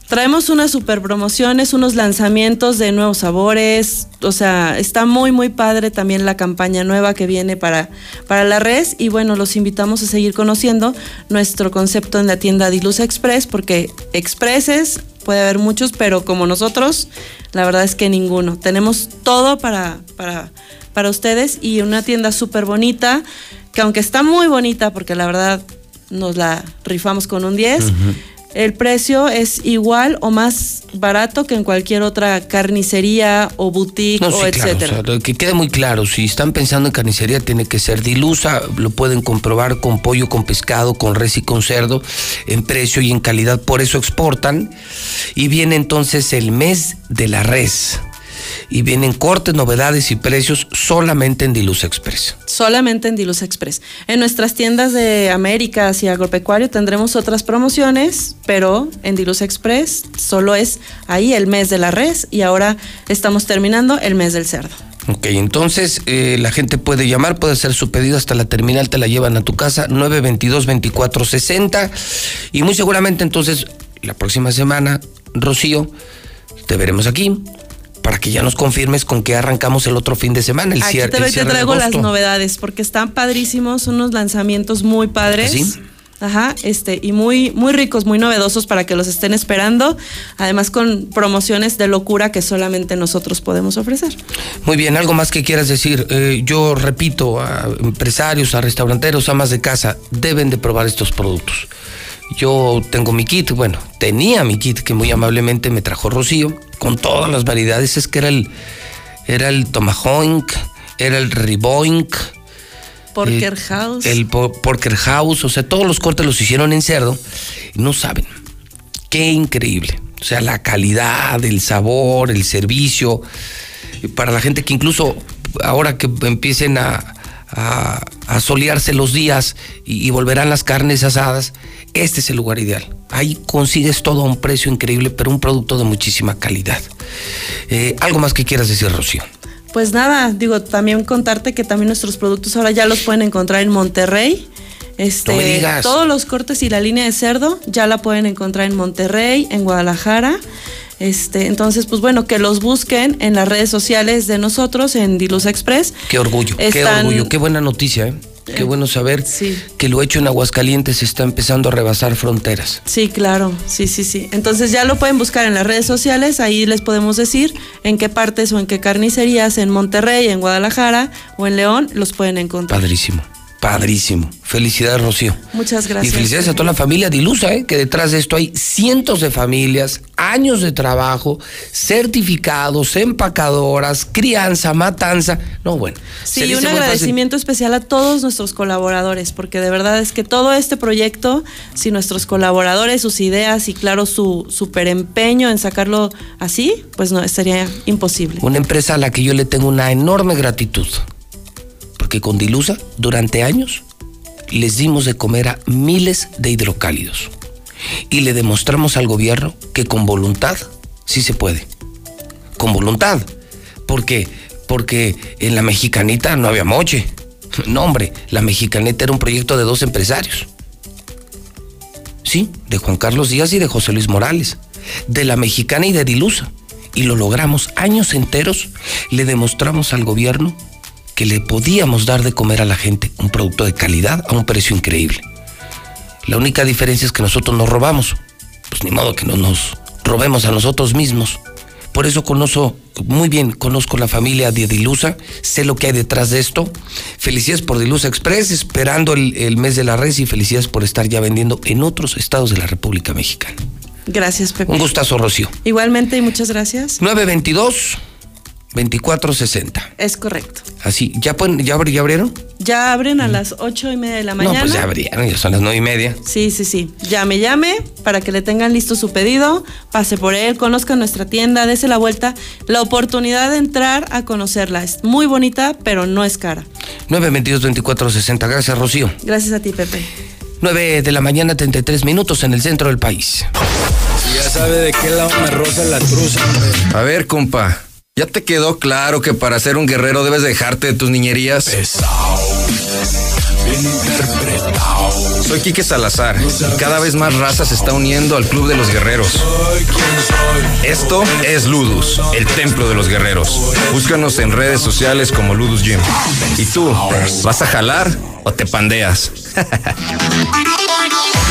Traemos unas super promociones, unos lanzamientos de nuevos sabores. O sea, está muy, muy padre también la campaña nueva que viene para, para la res. Y bueno, los invitamos a seguir conociendo nuestro concepto en la tienda Dilusa Express, porque expresses puede haber muchos, pero como nosotros, la verdad es que ninguno. Tenemos todo para, para, para ustedes y una tienda súper bonita, que aunque está muy bonita, porque la verdad nos la rifamos con un 10. El precio es igual o más barato que en cualquier otra carnicería o boutique No, o sí, claro, etcétera. o sea, que quede muy claro, si están pensando en carnicería tiene que ser dilusa, lo pueden comprobar con pollo, con pescado, con res y con cerdo, en precio y en calidad, por eso exportan. Y viene entonces el mes de la res. Y vienen cortes, novedades y precios solamente en Dilusa Express. Solamente en Dilusa Express. En nuestras tiendas de Américas y Agropecuario tendremos otras promociones, pero en Dilusa Express solo es ahí el mes de la res y ahora estamos terminando el mes del cerdo. Ok, entonces eh, la gente puede llamar, puede hacer su pedido hasta la terminal, te la llevan a tu casa, 922-2460. Y muy seguramente entonces la próxima semana, Rocío, te veremos aquí para que ya nos confirmes con qué arrancamos el otro fin de semana, el Aquí cier- te, el te de traigo las novedades porque están padrísimos, unos lanzamientos muy padres. ¿Ah, sí? Ajá, este, y muy, muy ricos, muy novedosos para que los estén esperando. Además, con promociones de locura que solamente nosotros podemos ofrecer. Muy bien, algo más que quieras decir. Eh, yo repito, a empresarios, a restauranteros, amas de casa, deben de probar estos productos. Yo tengo mi kit, bueno, tenía mi kit que muy amablemente me trajo Rocío, con todas las variedades. Es que era el, era el Tomahawk, era el Riboink, Porker Eh, House. el po- Porker House, o sea, todos los cortes los hicieron en cerdo. No saben, qué increíble. O sea, la calidad, el sabor, el servicio. Y Para la gente que incluso ahora que empiecen a, a, a solearse los días y, y volverán las carnes asadas, este es el lugar ideal. Ahí consigues todo a un precio increíble, pero un producto de muchísima calidad. Eh, ¿Algo más que quieras decir, Rocío? Pues nada, digo, también contarte que también nuestros productos ahora ya los pueden encontrar en Monterrey. Este, No me digas. todos los cortes y la línea de cerdo ya la pueden encontrar en Monterrey, en Guadalajara. Este, entonces, pues bueno, que los busquen en las redes sociales de nosotros, en Dilusa Express. Qué orgullo, qué orgullo, qué buena noticia, ¿eh? Qué bueno saber que lo hecho en Aguascalientes está empezando a rebasar fronteras. Sí, claro, sí, sí, sí. Entonces ya lo pueden buscar en las redes sociales, ahí les podemos decir en qué partes o en qué carnicerías, en Monterrey, en Guadalajara o en León, los pueden encontrar. Padrísimo, padrísimo. Felicidades, Rocío. Muchas gracias. Y felicidades a toda la familia Dilusa, ¿eh? que detrás de esto hay cientos de familias, años de trabajo, certificados, empacadoras, crianza, matanza. No, bueno. Sí, dice un fácil. agradecimiento especial a todos nuestros colaboradores, porque de verdad es que todo este proyecto, si nuestros colaboradores, sus ideas y claro, su súper empeño en sacarlo así, pues no, estaría imposible. Una empresa a la que yo le tengo una enorme gratitud. Porque con Dilusa, durante años, les dimos de comer a miles de hidrocálidos. Y le demostramos al gobierno que con voluntad sí se puede. Con voluntad. Porque, porque en la mexicanita no había moche. No, hombre, la mexicanita era un proyecto de dos empresarios. Sí, de Juan Carlos Díaz y de José Luis Morales. De la mexicana y de Dilusa. Y lo logramos años enteros. Le demostramos al gobierno que le podíamos dar de comer a la gente un producto de calidad a un precio increíble. La única diferencia es que nosotros nos robamos. Pues ni modo que no nos robemos a nosotros mismos. Por eso conozco muy bien, conozco la familia de Dilusa, sé lo que hay detrás de esto. Felicidades por Dilusa Express, esperando el, el mes de la res y felicidades por estar ya vendiendo en otros estados de la República Mexicana. Gracias, Pepe. Un gustazo, Rocío. Igualmente y muchas gracias. 922 2460. Es correcto. Así, ¿ya, pueden, ya, abri- ya abrieron? Ya abren a las ocho y media de la mañana. No, pues ya abrieron, ya son las nueve y media. Sí, sí, sí. Llame, llame para que le tengan listo su pedido, pase por él, conozca nuestra tienda, dése la vuelta. La oportunidad de entrar a conocerla es muy bonita, pero no es cara. 922 2460. Gracias, Rocío. Gracias a ti, Pepe. 9 de la mañana, 33 minutos en el centro del país. Ya sabe de qué lado me roza la truza, hombre. A ver, compa, ¿ya te quedó claro que para ser un guerrero debes dejarte de tus niñerías? Soy Quique Salazar y cada vez más raza se está uniendo al Club de los Guerreros. Esto es Ludus, el templo de los guerreros. Búscanos en redes sociales como Ludus Gym. ¿Y tú, vas a jalar o te pandeas?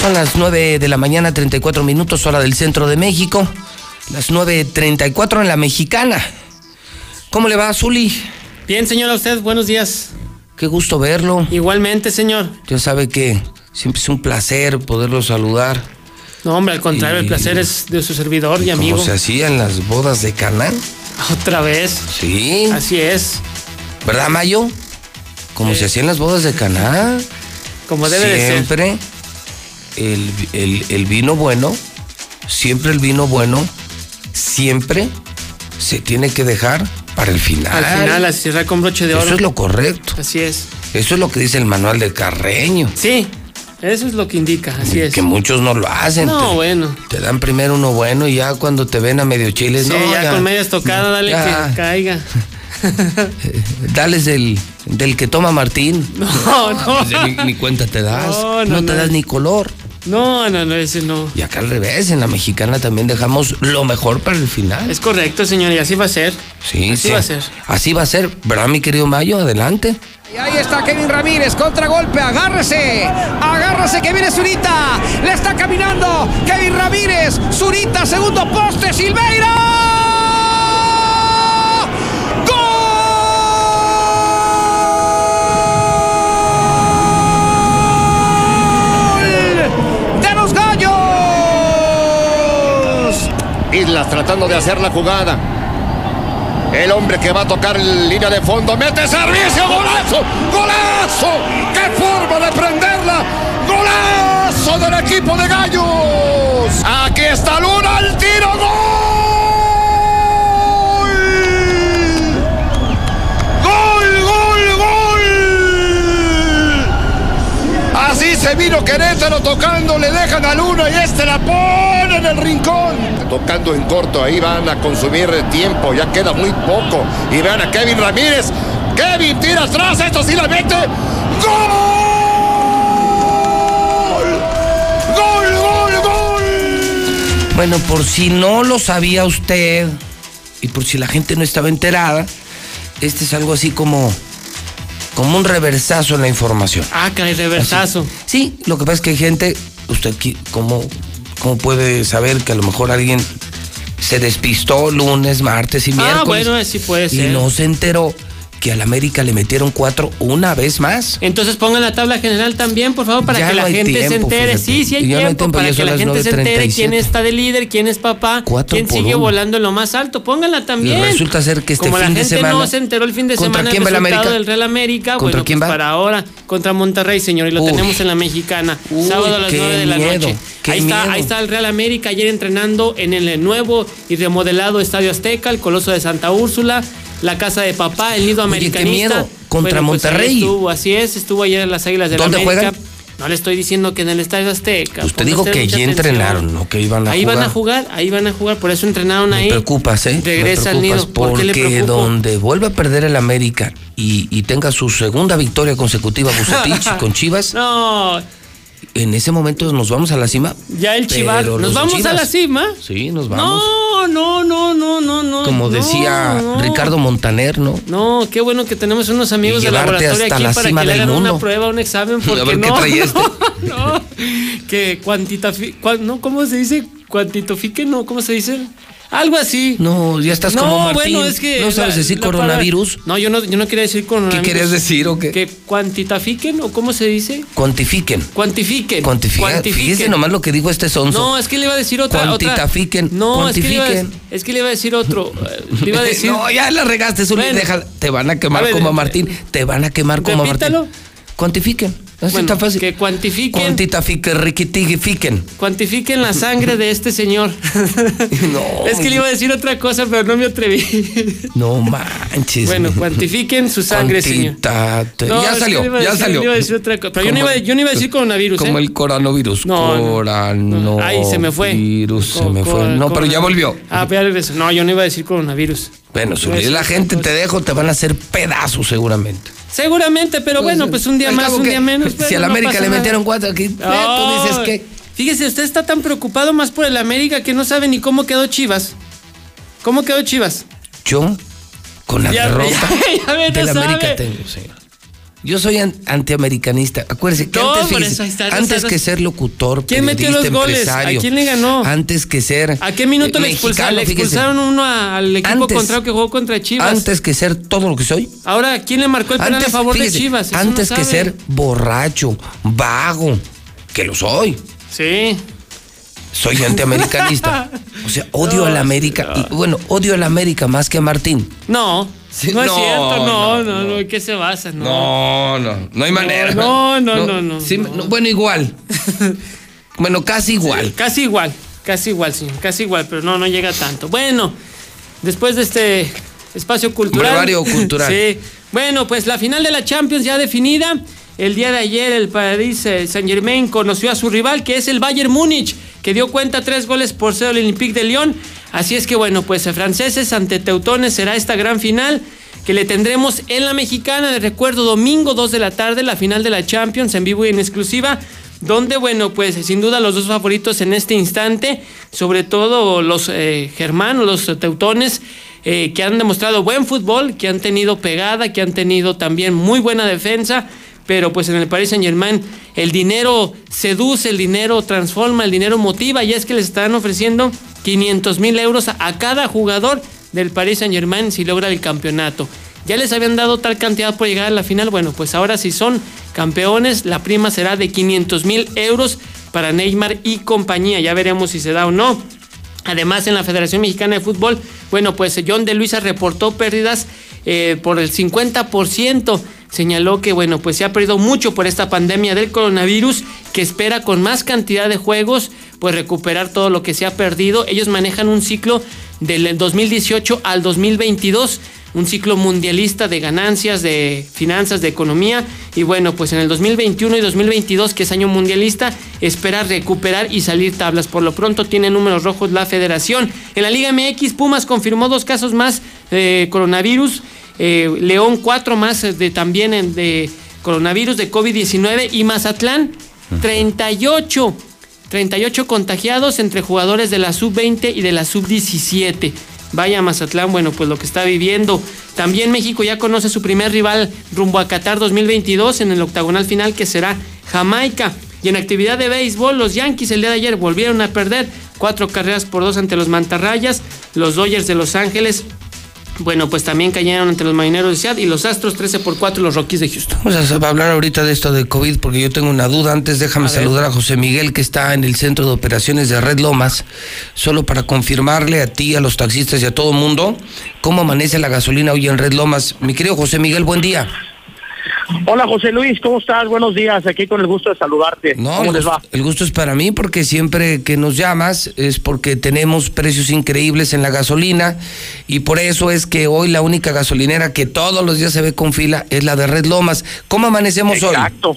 Son las 9 de la mañana, 34 minutos, hora del centro de México. Las 9.34 en la mexicana. ¿Cómo le va, Zuli? Bien, señor, a usted, buenos días. Qué gusto verlo. Igualmente, señor. Ya sabe que siempre es un placer poderlo saludar. No, hombre, al contrario, el placer es de su servidor y amigo. Como se hacía en las bodas de Canaán. Otra vez. Sí. Así es. ¿Verdad, Mayo? Como se hacía en las bodas de Canaán. Como debe de ser. Siempre el, el- el vino bueno, siempre el vino bueno, siempre se tiene que dejar para el final. Al final, así cerrar con broche de oro. Eso es lo correcto. Así es. Eso es lo que dice el manual de Carreño. Sí, eso es lo que indica, así es. Que muchos no lo hacen. No, te, bueno. te dan primero uno bueno y ya cuando te ven a medio chile, Sí, no, ya, con medias tocadas, dale ya. que caiga. Dales del, del que toma Martín. No, no. Pues ni, ni cuenta te das. No, No, no, te das ni color. No, no, no, ese no. Y acá al revés, en la mexicana también dejamos lo mejor para el final. Es correcto, señor, y así va a ser. Sí, así sí. va a ser. Así va a ser, ¿verdad, mi querido Mayo? Adelante. Y ahí está Kevin Ramírez, contragolpe, agárrese, agárrese que viene Zurita, le está caminando Kevin Ramírez, Zurita, segundo poste, Silveira. Tratando de hacer la jugada. El hombre que va a tocar línea de fondo. Mete servicio. Golazo. Golazo. ¡Qué forma de prenderla! Golazo del equipo de Gallos. Aquí está Luna. El tiro. Gol, se vino Querétaro tocando, le dejan a Luna y este la pone en el rincón. Tocando en corto, ahí van a consumir tiempo, ya queda muy poco. Y vean a Kevin Ramírez. Kevin tira atrás, esto sí la mete. ¡Gol! ¡Gol, gol, gol! Bueno, por si no lo sabía usted y por si la gente no estaba enterada, este es algo así como, como un reversazo en la información. Ah, caray, reversazo. Sí, lo que pasa es que hay gente, usted cómo, cómo puede saber que a lo mejor alguien se despistó lunes, martes y miércoles Ah, bueno, sí puede y ser. no se enteró que al América le metieron cuatro una vez más. Entonces pongan la tabla general también, por favor, para Ya que no la gente se entere. fíjate. Sí, sí hay Ya no hay tiempo, para que la gente se entere 9:37. quién está de líder, quién es papá, Cuatro quién sigue uno. volando en lo más alto. Pónganla también. resulta ser que este Como fin la de gente semana- no se enteró el fin de ¿Contra semana quién va el del resultado América? del Real América, ¿Contra bueno, quién pues va? para ahora contra Monterrey, señor, y lo Uy. tenemos en la mexicana, Uy, sábado a las 9 de la miedo, noche. qué Ahí está, ahí está el Real América ayer entrenando en el nuevo y remodelado Estadio Azteca, el Coloso de Santa Úrsula, la casa de papá, el nido Oye, qué americanista. miedo, contra Bueno, pues ahí Monterrey. estuvo, así es, estuvo ayer en las Águilas de la ¿Dónde América. juegan? No le estoy diciendo que en el Estadio Azteca. Usted Ponga dijo usted que ya entrenaron, no que iban a ahí jugar. van a jugar, ahí van a jugar, por eso entrenaron ahí. Me preocupas, ¿eh? Regresa al nido. preocupas ¿Por qué le Porque donde vuelve a perder el América y, y tenga su segunda victoria consecutiva Bucetich con Chivas, No, en ese momento nos vamos a la cima. ya el Chivas. Pero ¿Nos vamos a la cima? Sí, nos vamos. No, no, no, no, no, no. Como no, decía no. Ricardo Montaner, ¿no? No, qué bueno que tenemos unos amigos de laboratorio hasta aquí la para cima que le hagan una prueba, un examen, porque ver qué no, traía este. no, no, que cuantitafi, cuan- no, ¿cómo se dice? Cuantitofique, no, ¿cómo se dice? Algo así. No, ya estás no, como Martín. bueno, es que ¿No sabes la- decir la palabra- coronavirus? No, yo no, yo no quería decir coronavirus. ¿Qué querías decir o qué? Que cuantitafiquen o cómo se dice? Cuantifiquen. Cuantifiquen. Cuantifiquen. Cuantifiquen. Fíjese nomás lo que dijo este sonso. No, es que le iba a decir otra. otra- Cuantitafiquen, No, es que, le iba a, cuantifiquen. es que le iba a decir otro. eh, Le iba a decir. no, ya la regaste, Zuli, Bueno. déjala. Te van a quemar A ver, como a eh, Martín. Te van a quemar como a. Martín. Cuantifiquen. Así Bueno, está fácil. que cuantifiquen. Cuantitafiquen, riquitifiquen. Cuantifiquen la sangre de este señor. No. Es que le iba a decir otra cosa, pero no me atreví. No manches. Bueno, cuantififiquen su sangre, señor. Cuantitate- No, ya salió, ya decir- salió. iba a otra cosa. Pero yo no, iba, yo no iba a decir coronavirus, Como ¿eh? el coronavirus. No, no. Corano. Ay, se me fue. Virus, se me fue. No, pero ya volvió. Ah, pero ya regresó. No, yo no iba a decir coronavirus. Bueno, a Zuli, decir la gente cosa. te dejo, te van a hacer pedazos seguramente. Seguramente, pero bueno, pues un día más, un que- día menos. si al no América le nada. metieron cuatro aquí, eh, tú Ay, dices que- Fíjese, usted está tan preocupado más por el América que no sabe ni cómo quedó Chivas. ¿Cómo quedó Chivas? Yo, con la Ya- derrota ya- del América tengo, señor. Yo soy an- antiamericanista. Acuérdese que No, antes, fíjese, está, no antes que ser locutor, ¿Quién metió los goles? empresario, ¿A quién le ganó? Antes que ser ¿A qué minuto eh, le expulsaron? Mexicano, uno a- al equipo Antes- contrario que jugó contra Chivas. Antes que ser todo lo que soy. Ahora, ¿quién le marcó el penal Antes, a favor fíjese, de Chivas? Eso antes no que ser borracho, vago, que lo soy. Sí. Soy antiamericanista. O sea, odio a la América. Y, bueno, odio a la América más que a Martín. No, Sí, no, es no, cierto, no, no, no, no, ¿en qué se basa? No. No, no, no hay manera. No, no, no, no. Sí, no, bueno, igual. bueno, casi igual. Casi igual, casi igual, señor, casi igual, pero no, no llega tanto. Bueno, después de este espacio cultural. Brevario cultural. sí. Bueno, pues la final de la Champions ya definida. El día de ayer el Paris Saint Germain conoció a su rival, que es el Bayern Múnich, que dio cuenta tres goles por cero al Olympique de Lyon. Así es que bueno, pues eh, franceses ante teutones será esta gran final que le tendremos en la mexicana de recuerdo domingo 2 de la tarde, la final de la Champions en vivo y en exclusiva. Donde, bueno, pues sin duda los dos favoritos en este instante, sobre todo los eh, germanos, los teutones, eh, que han demostrado buen fútbol, que han tenido pegada, que han tenido también muy buena defensa, pero pues en el Paris Saint Germain el dinero seduce, el dinero transforma, el dinero motiva, y es que les están ofreciendo 500 mil euros a, a cada jugador del Paris Saint Germain si logra el campeonato. Ya les habían dado tal cantidad por llegar a la final. Bueno, pues ahora si son campeones, la prima será de 500 mil euros para Neymar y compañía. Ya veremos si se da o no. Además, en la Federación Mexicana de Fútbol, bueno, pues John de Luisa reportó pérdidas eh, por el 50%. Señaló que, bueno, pues se ha perdido mucho por esta pandemia del coronavirus, que espera con más cantidad de juegos, pues recuperar todo lo que se ha perdido. Ellos manejan un ciclo del 2018 al 2022 un ciclo mundialista de ganancias, de finanzas, de economía. Y bueno, pues en el 2021 y 2022, que es año mundialista, espera recuperar y salir tablas. Por lo pronto tiene números rojos la federación. En la Liga MX, Pumas confirmó dos casos más de coronavirus. Eh, León, cuatro más de, también en- de coronavirus, de COVID-19. Y Mazatlán, 38. 38 contagiados entre jugadores de la sub-20 y de la sub-17. Vaya Mazatlán, bueno, pues lo que está viviendo. También México ya conoce su primer rival rumbo a Qatar 2022 en el octagonal final que será Jamaica. Y en actividad de béisbol, los Yankees el día de ayer volvieron a perder cuatro carreras por dos ante los Mantarrayas. Los Dodgers de Los Ángeles, bueno, pues también cayeron ante los Marineros de Seattle y los Astros 13 por 4 los Rockies de Houston. Vamos a hablar ahorita de esto de COVID porque yo tengo una duda. Antes déjame A saludar a José Miguel que está en el centro de operaciones de Red Lomas, solo para confirmarle a ti, a los taxistas y a todo el mundo cómo amanece la gasolina hoy en Red Lomas. Mi querido José Miguel, buen día. Hola José Luis, ¿cómo estás? Buenos días, aquí con el gusto de saludarte. No, ¿Cómo les va? el gusto es para mí porque siempre que nos llamas es porque tenemos precios increíbles en la gasolina y por eso es que hoy la única gasolinera que todos los días se ve con fila es la de Red Lomas. ¿Cómo amanecemos hoy? Exacto.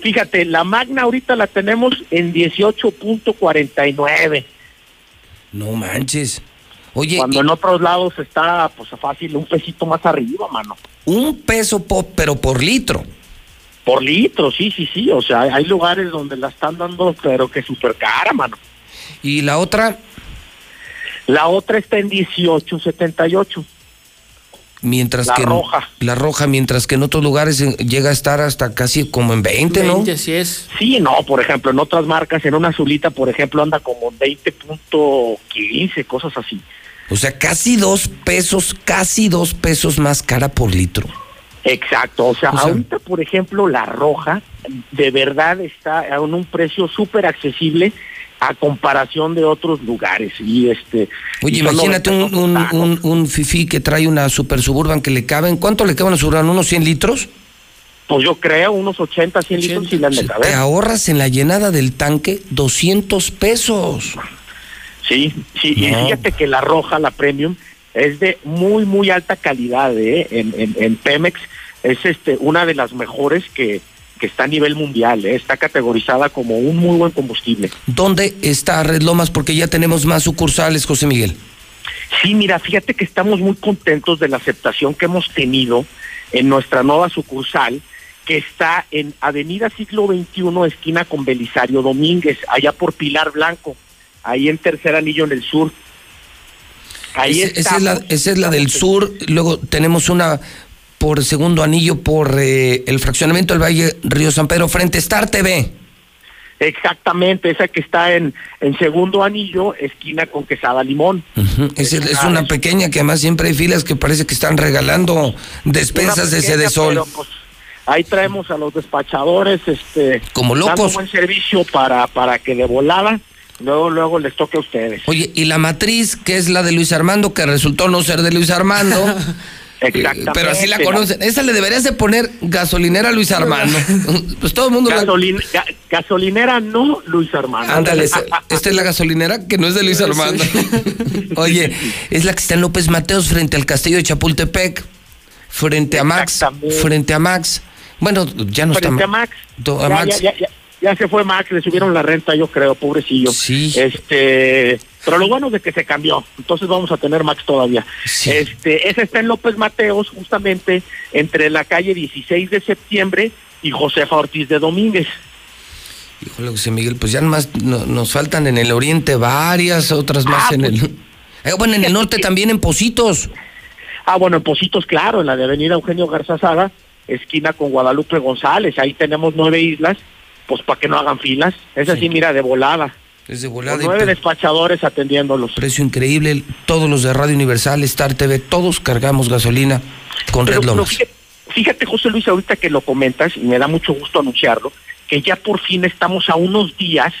Fíjate, la Magna ahorita la tenemos en 18.49. No manches. Oye, Cuando en otros lados está pues fácil un pesito más arriba, mano. un peso pop, pero por litro. Por litro, sí, sí, sí. O sea, hay lugares donde la están dando, pero que súper cara, mano. ¿Y la otra? La otra está en 18.78. Mientras La que roja. la roja, mientras que en otros lugares llega a estar hasta casi como en 20, ¿no? así es. Sí, no, por ejemplo, en otras marcas, en una azulita, por ejemplo, anda como en 20.15, cosas así. O sea, casi dos pesos, casi dos pesos más cara por litro. Exacto, o sea, O sea- ahorita, por ejemplo, la roja de verdad está en un precio súper accesible a comparación de otros lugares. Y este. Oye, y imagínate 90 un, un, un, un fifí que trae una super suburban que le caben. ¿Cuánto le caben a suburban? ¿Unos 100 litros? Pues yo creo, unos 80, 100 litros si de Te ahorras en la llenada del tanque 200 pesos. Sí, sí, y fíjate que la roja, la premium, es de muy, muy alta calidad, ¿eh? En, en, en Pemex es este una de las mejores que, que está a nivel mundial, ¿eh? Está categorizada como un muy buen combustible. ¿Dónde está Red Lomas? Porque ya tenemos más sucursales, José Miguel. Sí, mira, fíjate que estamos muy contentos de la aceptación que hemos tenido en nuestra nueva sucursal, que está en Avenida Siglo XXI, esquina con Belisario Domínguez, allá por Pilar Blanco, ahí en Tercer Anillo en el sur. Ahí Ese- esa, es la, esa es la del sur. Luego tenemos una por segundo anillo por eh, el fraccionamiento del Valle Río San Pedro frente a Star TV. Exactamente, esa que está en, en segundo anillo, esquina con Quesada Limón. Es, es Ah, una pequeña que además siempre hay filas que parece que están regalando despensas de pero, pues, ahí traemos a los despachadores, este, Como locos. dando buen servicio para, para que de volada, luego, luego les toque a ustedes. Oye, y la matriz, que es la de Luis Armando, que resultó no ser de Luis Armando. eh, Exactamente. Pero así la conocen. Esa le deberías de poner gasolinera a Luis Armando. Pues todo el mundo la- Gasolin- ga- gasolinera no, Luis Armando. Ándale, esta es la gasolinera que no es de Luis Armando. Oye, es la que está en López Mateos frente al castillo de Chapultepec, frente a Max, frente a Max. Bueno, ya no Frente está a Max. A Ya, Max. ya, ya, ya, ya se fue Max, le subieron la renta, yo creo, pobrecillo. Sí. Este, pero lo bueno es de que se cambió, entonces vamos a tener Max todavía. Este, esa está en López Mateos, justamente entre la calle 16 de septiembre y Josefa Ortiz de Domínguez. Híjole, José Miguel, pues ya no- nos faltan en el oriente varias, otras más en el... Eh, bueno, en el norte también en Positos. Ah, bueno, en Positos, claro, en la de Avenida Eugenio Garzazada, esquina con Guadalupe González, ahí tenemos nueve islas, pues para que no hagan filas. Es así, mira, de volada. Es de Con volada. y nueve despachadores atendiéndolos. precio increíble. Todos los de Radio Universal, Star TV, todos cargamos gasolina con Pero- Red Lomas. fíjate, fíjate, José Luis, ahorita que lo comentas, y me da mucho gusto anunciarlo, que ya por fin estamos a unos días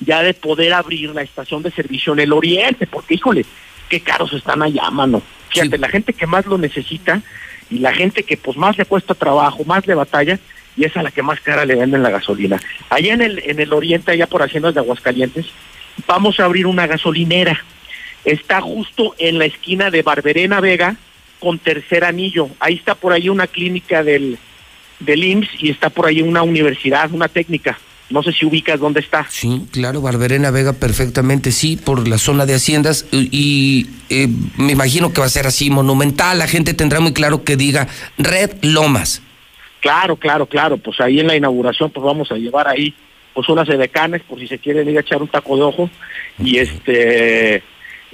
ya de poder abrir la estación de servicio en el oriente, porque híjole, qué caros están allá, mano. Fíjate, la gente que más lo necesita y la gente que pues más le cuesta trabajo, más le batalla, y es a la que más cara le venden la gasolina. Allá en el, en el oriente, allá por Haciendas de Aguascalientes, vamos a abrir una gasolinera. Está justo en la esquina de Barberena Vega con Tercer Anillo. Ahí está por ahí una clínica del, del IMSS y está por ahí una universidad, una técnica. No sé si ubicas dónde está. Sí, claro, Barberena Vega perfectamente, sí, por la zona de haciendas y, y, eh, me imagino que va a ser así monumental, la gente tendrá muy claro que diga Red Lomas. Claro, claro, claro. Pues ahí en la inauguración pues vamos a llevar ahí pues unas edecanes por si se quieren ir a echar un taco de ojo y este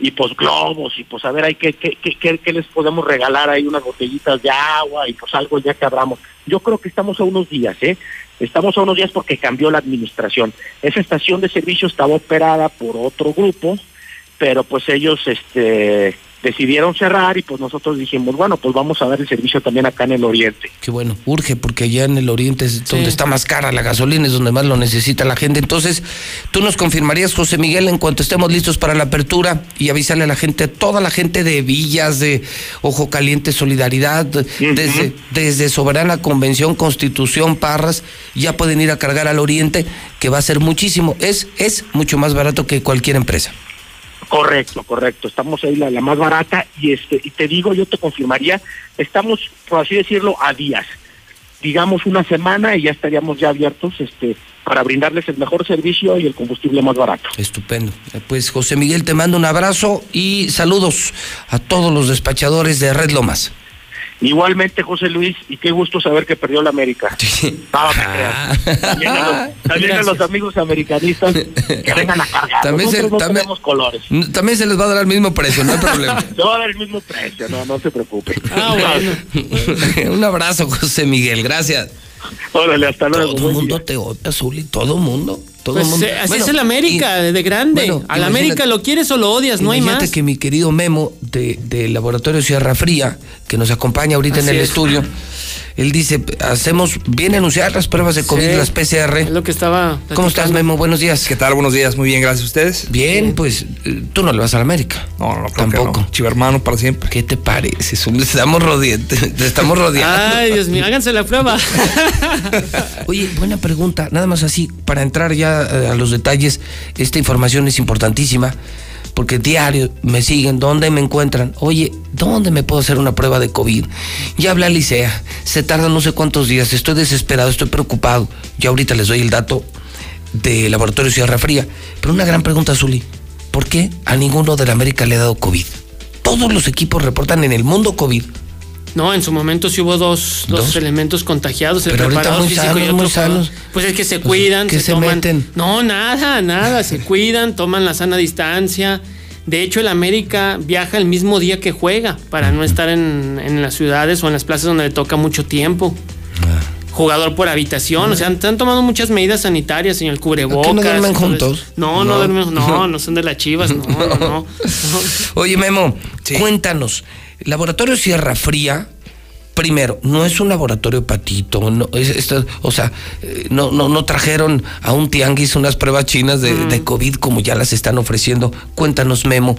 y pues globos y pues a ver ahí qué, qué, qué, qué- qué les podemos regalar ahí unas botellitas de agua y pues algo ya que abramos. Yo creo que estamos a unos días, ¿eh? Estamos a unos días porque cambió la administración. Esa estación de servicio estaba operada por otro grupo, pero pues ellos este decidieron cerrar y pues nosotros dijimos, bueno, pues vamos a dar el servicio también acá en el oriente. Qué bueno, urge porque allá en el oriente es donde está más cara la gasolina, es donde más lo necesita la gente. Entonces, tú nos confirmarías, José Miguel, en cuanto estemos listos para la apertura y avisarle a la gente, toda la gente de Villas, de Ojo Caliente, Solidaridad, desde, desde Soberana Convención, Constitución, Parras, ya pueden ir a cargar al oriente, que va a ser muchísimo, es, es mucho más barato que cualquier empresa. Correcto, correcto. Estamos ahí la, más barata y este y te digo, yo te confirmaría, estamos, por así decirlo, a días. digamos una semana y ya estaríamos ya abiertos este para brindarles el mejor servicio y el combustible más barato. Estupendo. Eh, Pues José Miguel, te mando un abrazo y saludos a todos los despachadores de Red Lomas. Igualmente, José Luis, y qué gusto saber que perdió la América. No, creas. También, a los, también a los amigos americanistas que vengan a cargar. También se- no también- tenemos colores. También se les va a dar el mismo precio, no hay problema. Se va a dar el mismo precio, no, no se preocupe. Ah, bueno. un abrazo, José Miguel, gracias. Órale, hasta luego. Todo el mundo te odia, Zuli, todo el mundo. Todo Pues, el mundo. eh, así Bueno, es el América, de grande. bueno, a la imagínate- América lo quieres o lo odias, no hay más. que mi querido Memo de, del Laboratorio Sierra Fría, que nos acompaña ahorita Así en el es. estudio, él dice, hacemos, viene a anunciar las pruebas de COVID, Sí. las PCR. Es lo que estaba. ¿Cómo estás, Memo? Buenos días. ¿Qué tal? Buenos días, muy bien, gracias a ustedes. Bien, pues eh, tú no le vas a la América. No, no, Tampoco. no. Chivermano para siempre. ¿Qué te parece? Estamos rodeando. Te estamos rodeando. Ay, Dios mío, háganse la prueba. Oye, buena pregunta. Nada más así, para entrar ya eh, a los detalles, esta información es importantísima, porque diario me siguen, ¿dónde me encuentran? Oye, ¿dónde me puedo hacer una prueba de COVID? Ya hablé a Licea, se tarda no sé cuántos días, estoy desesperado, estoy preocupado. Ya ahorita les doy el dato de Laboratorio Sierra Fría. Pero una gran pregunta, Zuli, ¿por qué a ninguno de la América le ha dado COVID? Todos los equipos reportan en el mundo COVID. No, en su momento sí hubo dos, dos, ¿Dos? elementos contagiados, el Pero preparado físico y sanos, otro muy jugador. sanos. Pues es que se cuidan, ¿qué se, se toman. meten? No, nada, nada, se cuidan, toman la sana distancia. De hecho, el América viaja el mismo día que juega para no estar en, en las ciudades o en las plazas donde le toca mucho tiempo. Ah. Jugador por habitación, o sea, han, han tomado muchas medidas sanitarias, señor cubrebocas. ¿Aquí no duermen y juntos? No, no, No. duermen, no, no son de las chivas, no, no, no. Oye, Memo, cuéntanos. Laboratorio Sierra Fría, primero, no es un laboratorio patito, no, es, o sea, eh, no, no, no trajeron a un tianguis unas pruebas chinas de, de COVID como ya las están ofreciendo. Cuéntanos, Memo,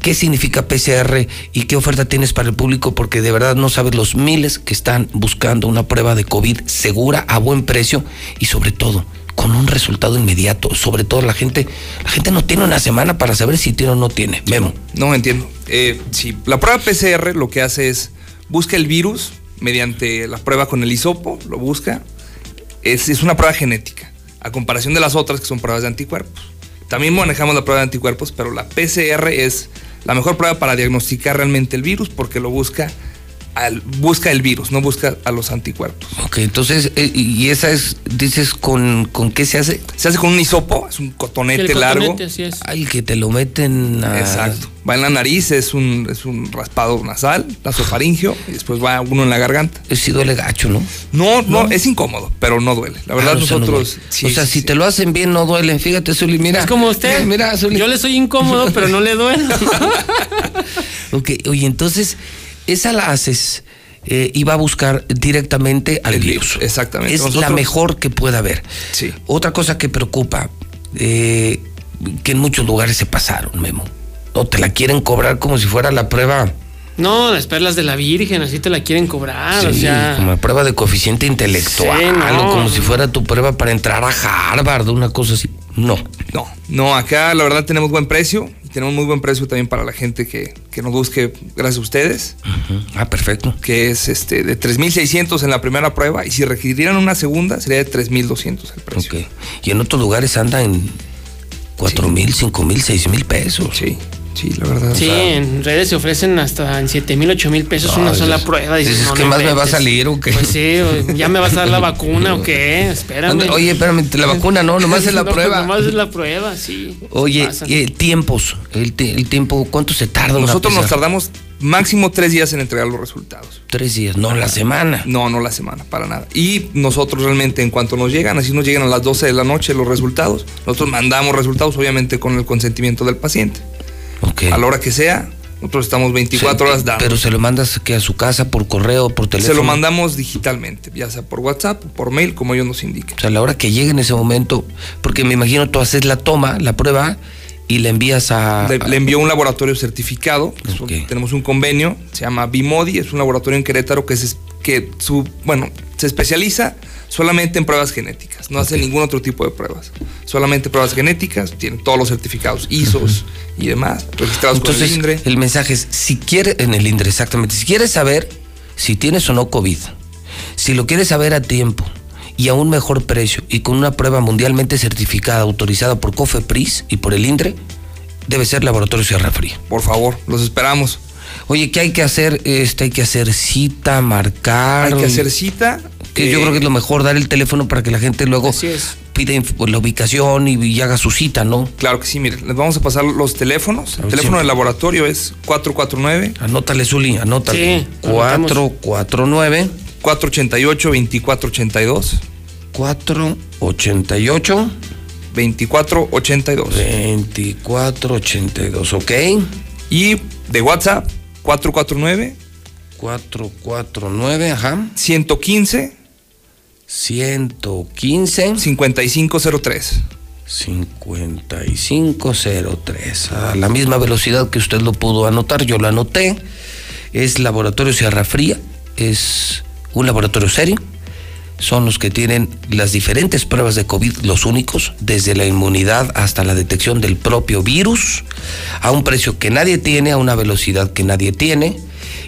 ¿qué significa PCR y qué oferta tienes para el público? Porque de verdad no sabes los miles que están buscando una prueba de COVID segura, a buen precio y sobre todo con un resultado inmediato. Sobre todo la gente, la gente no tiene una semana para saber si tiene o no tiene. Memo. No entiendo. Eh, sí, la prueba PCR lo que hace es busca el virus mediante la prueba con el hisopo, lo busca. Es, es una prueba genética, a comparación de las otras que son pruebas de anticuerpos. También manejamos la prueba de anticuerpos, pero la PCR es la mejor prueba para diagnosticar realmente el virus porque lo busca al, busca el virus, no busca a los anticuerpos. Ok, entonces, eh, y esa es, dices, ¿con, ¿con qué se hace? Se hace con un hisopo, es un cotonete El largo. cotonete, así es. Ay, que te lo meten a... Exacto. Va en la nariz, es un, es un raspado nasal, nasofaringio, y después va uno en la garganta. Sí duele gacho, ¿no? No, no, es incómodo, pero no duele. La verdad, Ah, o sea, no nosotros. sí, o sea, sí, si sí. te lo hacen bien, no duele. Fíjate, Zuli, mira. Es como usted. Mira, Zuli. Yo le soy incómodo, pero no le duele. Ok, oye, entonces, esa la haces eh, y va a buscar directamente al El virus. exactamente. Es la mejor que pueda haber. Sí. Otra cosa que preocupa, eh, que en muchos lugares se pasaron, Memo. O te la quieren cobrar como si fuera la prueba. No, las perlas de la Virgen, así te la quieren cobrar, Sí, o sea. como prueba de coeficiente intelectual Sí, no. o como si fuera tu prueba para entrar a Harvard, una cosa así. No. No, no, acá la verdad tenemos buen precio tenemos muy buen precio también para la gente que, que nos busque, gracias a ustedes. Ah, perfecto. Que es este de 3.600 en la primera prueba y si requirieran una segunda sería de 3.200 el precio. Ok. Y en otros lugares anda en cuatro mil, cinco mil, seis mil pesos. Sí, sí, la verdad. Sí, en redes se ofrecen hasta en 7 mil, 8 mil pesos No, una sola prueba. Dices, dices, no, ¿qué no más me va a salir o qué? Pues sí, ¿ya me vas a dar la vacuna o qué? Espérame. Oye, espérame, la vacuna no, nomás es la No, prueba. Nomás es la prueba, sí. Oye, eh, tiempos, el, te- el tiempo, ¿cuánto se tarda? Nosotros nos tardamos máximo tres días en entregar los resultados. Tres días, no la semana. No, no la semana, para nada. Y nosotros realmente en cuanto nos llegan, así nos llegan a las 12 de la noche los resultados, nosotros mandamos resultados obviamente con el consentimiento del paciente. A la hora que sea, nosotros estamos 24 Sí, horas dando. Pero se lo mandas que a su casa por correo, por teléfono. Se lo mandamos digitalmente, ya sea por WhatsApp por mail, como ellos nos indiquen. O sea, a la hora que llegue en ese momento, porque me imagino tú haces la toma, la prueba y la envías a. Le, le envió un laboratorio certificado, tenemos un convenio, se llama Bimodi, es un laboratorio en Querétaro que, se, que su, bueno, se especializa solamente en pruebas genéticas, no hace ningún otro tipo de pruebas, solamente pruebas genéticas, tiene todos los certificados ISOs y demás, registrados Entonces, con el INDRE. mensaje es: si quieres, en el INDRE, exactamente, si quieres saber si tienes o no COVID, Si lo quieres saber a tiempo y a un mejor precio y con una prueba mundialmente certificada, autorizada por COFEPRIS y por el INDRE, debe ser Laboratorio Sierra Fría. Por favor, los esperamos. Oye, ¿qué hay que hacer? Este, hay que hacer cita, marcar. Hay que hacer cita. Que yo eh, creo que es lo mejor, dar el teléfono para que la gente luego pida pues, la ubicación y, y haga su cita, ¿no? Claro que sí, mire, les vamos a pasar los teléfonos. El ver, teléfono sí. del laboratorio es 449 Anótale, Zuli, anótale. Sí, 449 488 2482 488 2482 2482, ¿ok? Y de WhatsApp 449 449, ajá. 115 115 5503 5503. A la misma velocidad que usted lo pudo anotar, yo lo anoté. Es Laboratorio Sierra Fría, es un laboratorio serio. Son los que tienen las diferentes pruebas de COVID, los únicos, desde la inmunidad hasta la detección del propio virus, a un precio que nadie tiene, a una velocidad que nadie tiene,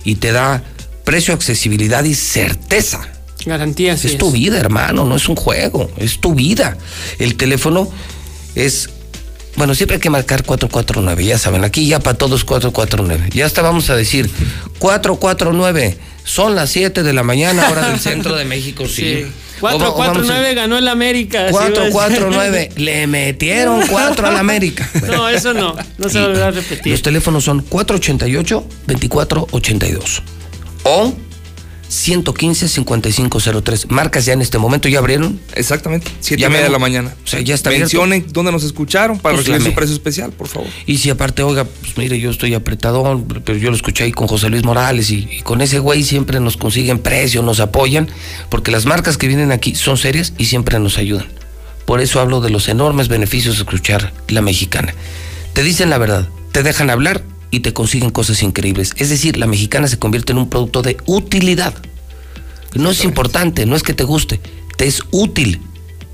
y te da precio, accesibilidad y certeza. Garantía, Es tu vida, hermano, no es un juego, es tu vida. El teléfono es, bueno, siempre hay que marcar 449, ya saben, aquí ya para todos 449. Ya hasta vamos a decir 449, son las 7 de la mañana, hora del centro de México, sí. Sí. O va- o vamos a- 449 ganó el América. así va a ser. 449, le metieron 4 al América. No, eso no. No se volverá a repetir. Los teléfonos son 488-2482 o 115-5503. Marcas ya en este momento, ¿ya abrieron? Exactamente, 7 y media de la mañana. O sea, ya está abierto. Mencionen dónde nos escucharon para Pues recibir su precio especial, por favor. Y si aparte, oiga, pues mire, yo estoy apretadón, pero yo lo escuché ahí con José Luis Morales y, y con ese güey siempre nos consiguen precio, nos apoyan, porque las marcas que vienen aquí son serias y siempre nos ayudan. Por eso hablo de los enormes beneficios de escuchar la mexicana. Te dicen la verdad, te dejan hablar y te consiguen cosas increíbles. Es decir, la mexicana se convierte en un producto de utilidad. No es importante, no es que te guste, te es útil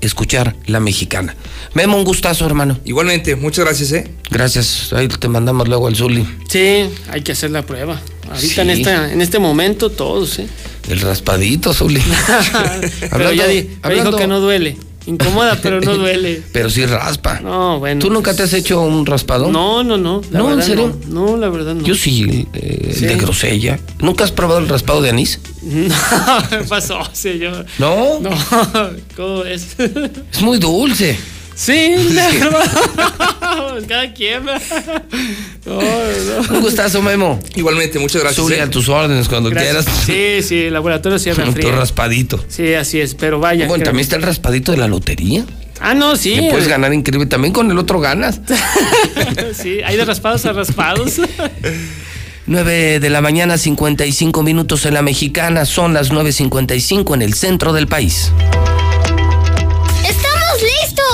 escuchar la mexicana. Memo, un gustazo, hermano. Igualmente, muchas gracias, ¿eh? Gracias, ahí te mandamos luego al Zuli. Sí, hay que hacer la prueba. Ahorita en, esta, en este momento todos, ¿eh? El raspadito, Zuli. pero Hablando- ya di- pero hablando- dijo que no duele. Incomoda, pero no duele. Pero sí raspa. No, bueno. ¿Tú nunca te has hecho un raspado? No, no, no. la No, ¿en serio? No, No, la verdad no. Yo sí, eh, Sí. de grosella. ¿Nunca has probado el raspado de anís? No, ¿qué pasó, señor? ¿No? No, ¿cómo es? Es muy dulce. Sí, verdad. Cada quien. No, no. Un gustazo, Memo. Igualmente, muchas gracias. ¿eh? a tus órdenes cuando Gracias. quieras. Sí, sí, el laboratorio Sierra Tu Fría. raspadito. Sí, así es, pero vaya. Bueno, también está el raspadito de la lotería. Ah, no, sí. Que puedes ganar increíble. También con el otro ganas. sí, hay de raspados a raspados. 9 de la mañana, 55 minutos en la mexicana. Son las 9.55 en el centro del país.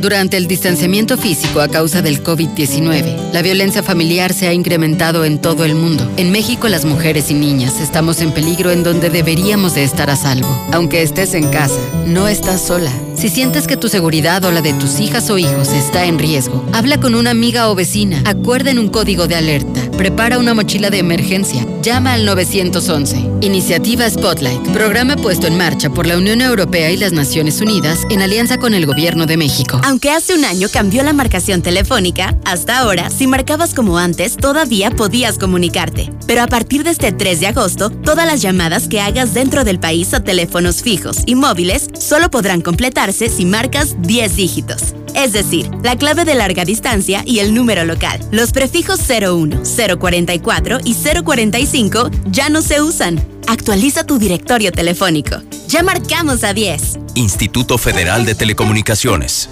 Durante el distanciamiento físico a causa del COVID-19, la violencia familiar se ha incrementado en todo el mundo. En México, las mujeres y niñas estamos en peligro en donde deberíamos de estar a salvo. Aunque estés en casa, no estás sola. Si sientes que tu seguridad o la de tus hijas o hijos está en riesgo, habla con una amiga o vecina. Acuerden un código de alerta. Prepara una mochila de emergencia. Llama al 911. Iniciativa Spotlight. Programa puesto en marcha por la Unión Europea y las Naciones Unidas en alianza con el Gobierno de México. Aunque hace un año cambió la marcación telefónica, hasta ahora, si marcabas como antes, todavía podías comunicarte. Pero a partir de este 3 de agosto, todas las llamadas que hagas dentro del país a teléfonos fijos y móviles solo podrán completarse si marcas 10 dígitos. Es decir, la clave de larga distancia y el número local. Los prefijos 01, 044 y 045 ya no se usan. Actualiza tu directorio telefónico. Ya marcamos a 10. Instituto Federal de Telecomunicaciones.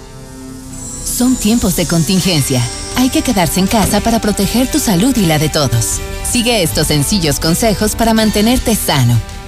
Son tiempos de contingencia. Hay que quedarse en casa para proteger tu salud y la de todos. Sigue estos sencillos consejos para mantenerte sano.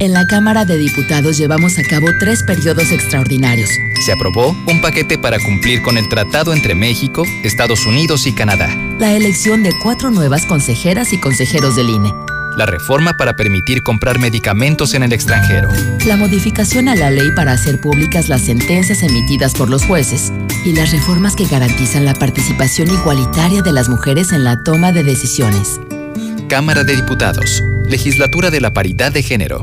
En la Cámara de Diputados llevamos a cabo tres periodos extraordinarios. Se aprobó un paquete para cumplir con el tratado entre México, Estados Unidos y Canadá. La elección de cuatro nuevas consejeras y consejeros del INE. La reforma para permitir comprar medicamentos en el extranjero. La modificación a la ley para hacer públicas las sentencias emitidas por los jueces. Y las reformas que garantizan la participación igualitaria de las mujeres en la toma de decisiones. Cámara de Diputados. Legislatura de la Paridad de Género.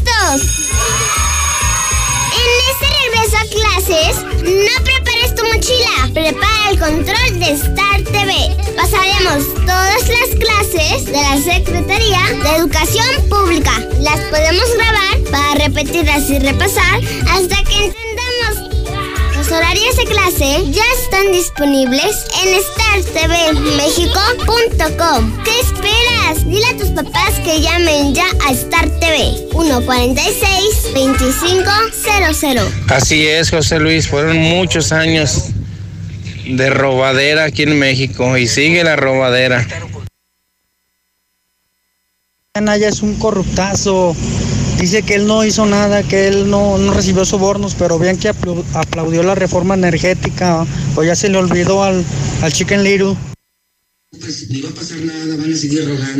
En este regreso a clases, no prepares tu mochila, prepara el control de Star TV. Pasaremos todas las clases de la Secretaría de Educación Pública. Las podemos grabar para repetirlas y repasar hasta que entendamos. Los horarios de clase ya están disponibles en startvmexico.com. ¿Qué esperas? Dile a tus papás que llamen ya a Star TV 146-2500. Así es, José Luis, fueron muchos años de robadera aquí en México y sigue la robadera. Anaya es un corruptazo. Dice que él no hizo nada, que él no, no recibió sobornos, pero vean que aplau- aplaudió la reforma energética, o ya se le olvidó al, al Chicken Little.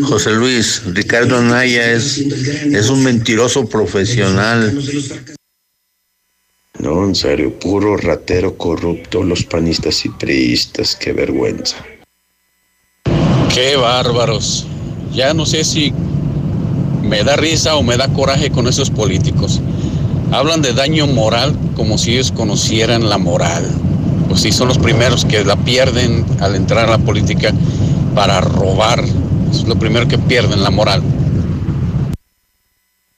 José Luis, Ricardo Anaya es, es un mentiroso profesional. No, en serio, puro ratero corrupto, los panistas y priistas, qué vergüenza. Qué bárbaros. Ya no sé si me da risa o me da coraje con esos políticos. Hablan de daño moral como si ellos conocieran la moral. Pues sí, son los primeros que la pierden al entrar a la política para robar. Es lo primero que pierden, la moral.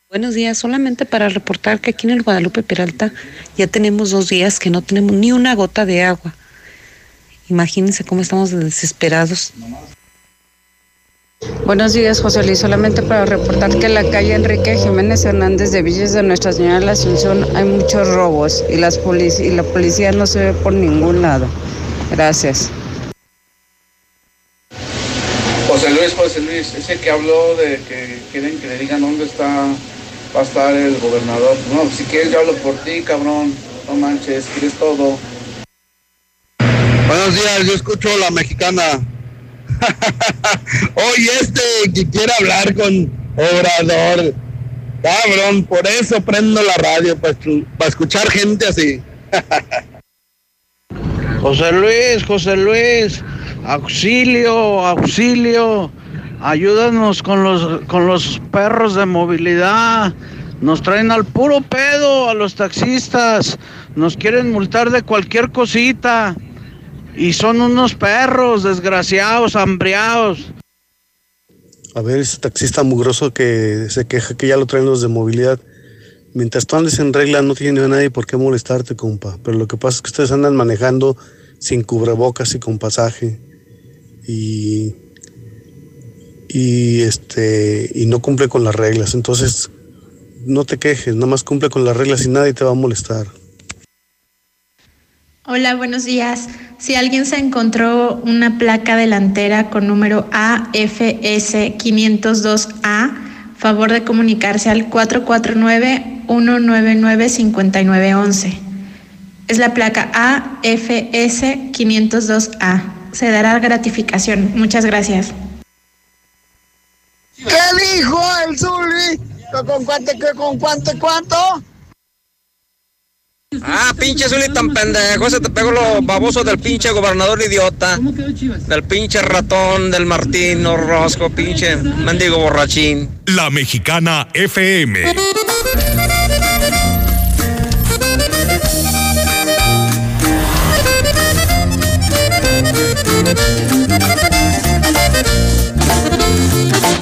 Buenos días, solamente para reportar que aquí en el Guadalupe Peralta ya tenemos dos días que no tenemos ni una gota de agua. Imagínense cómo estamos de desesperados. Buenos días, José Luis. Solamente para reportar que en la calle Enrique Jiménez Hernández de Villas de Nuestra Señora de la Asunción hay muchos robos y, las polic- y la policía no se ve por ningún lado. Gracias. José Luis, José Luis, ese que habló de que quieren que le digan dónde está, va a estar el gobernador. No, si quieres yo hablo por ti, cabrón. No manches, quieres todo. Buenos días, yo escucho la mexicana. Hoy este que quiere hablar con Obrador. Cabrón, por eso prendo la radio, para, escuchar gente así. José Luis, José Luis, auxilio, auxilio, ayúdanos con los, con los perros de movilidad. Nos traen al puro pedo a los taxistas, nos quieren multar de cualquier cosita. Y son unos perros desgraciados, hambriados. A ver, ese taxista mugroso que se queja que ya lo traen los de movilidad. Mientras tú andes en regla, no tiene a nadie por qué molestarte, compa. Pero lo que pasa es que ustedes andan manejando sin cubrebocas y con pasaje. Y. Y este. Y no cumple con las reglas. Entonces, no te quejes, nada más cumple con las reglas y nadie te va a molestar. Hola, buenos días. Si alguien se encontró una placa delantera con número AFS 502A, favor de comunicarse al 449-199-5911. Es la placa AFS 502A. Se dará gratificación. Muchas gracias. ¿Qué dijo el Zuli? ¿Con cuánto, con cuánto, cuánto? Ah, pinche Zuli tan pendejo, se te pegó los babosos del pinche gobernador idiota. Del pinche ratón, del Martín Orozco, pinche mendigo borrachín. La Mexicana FM.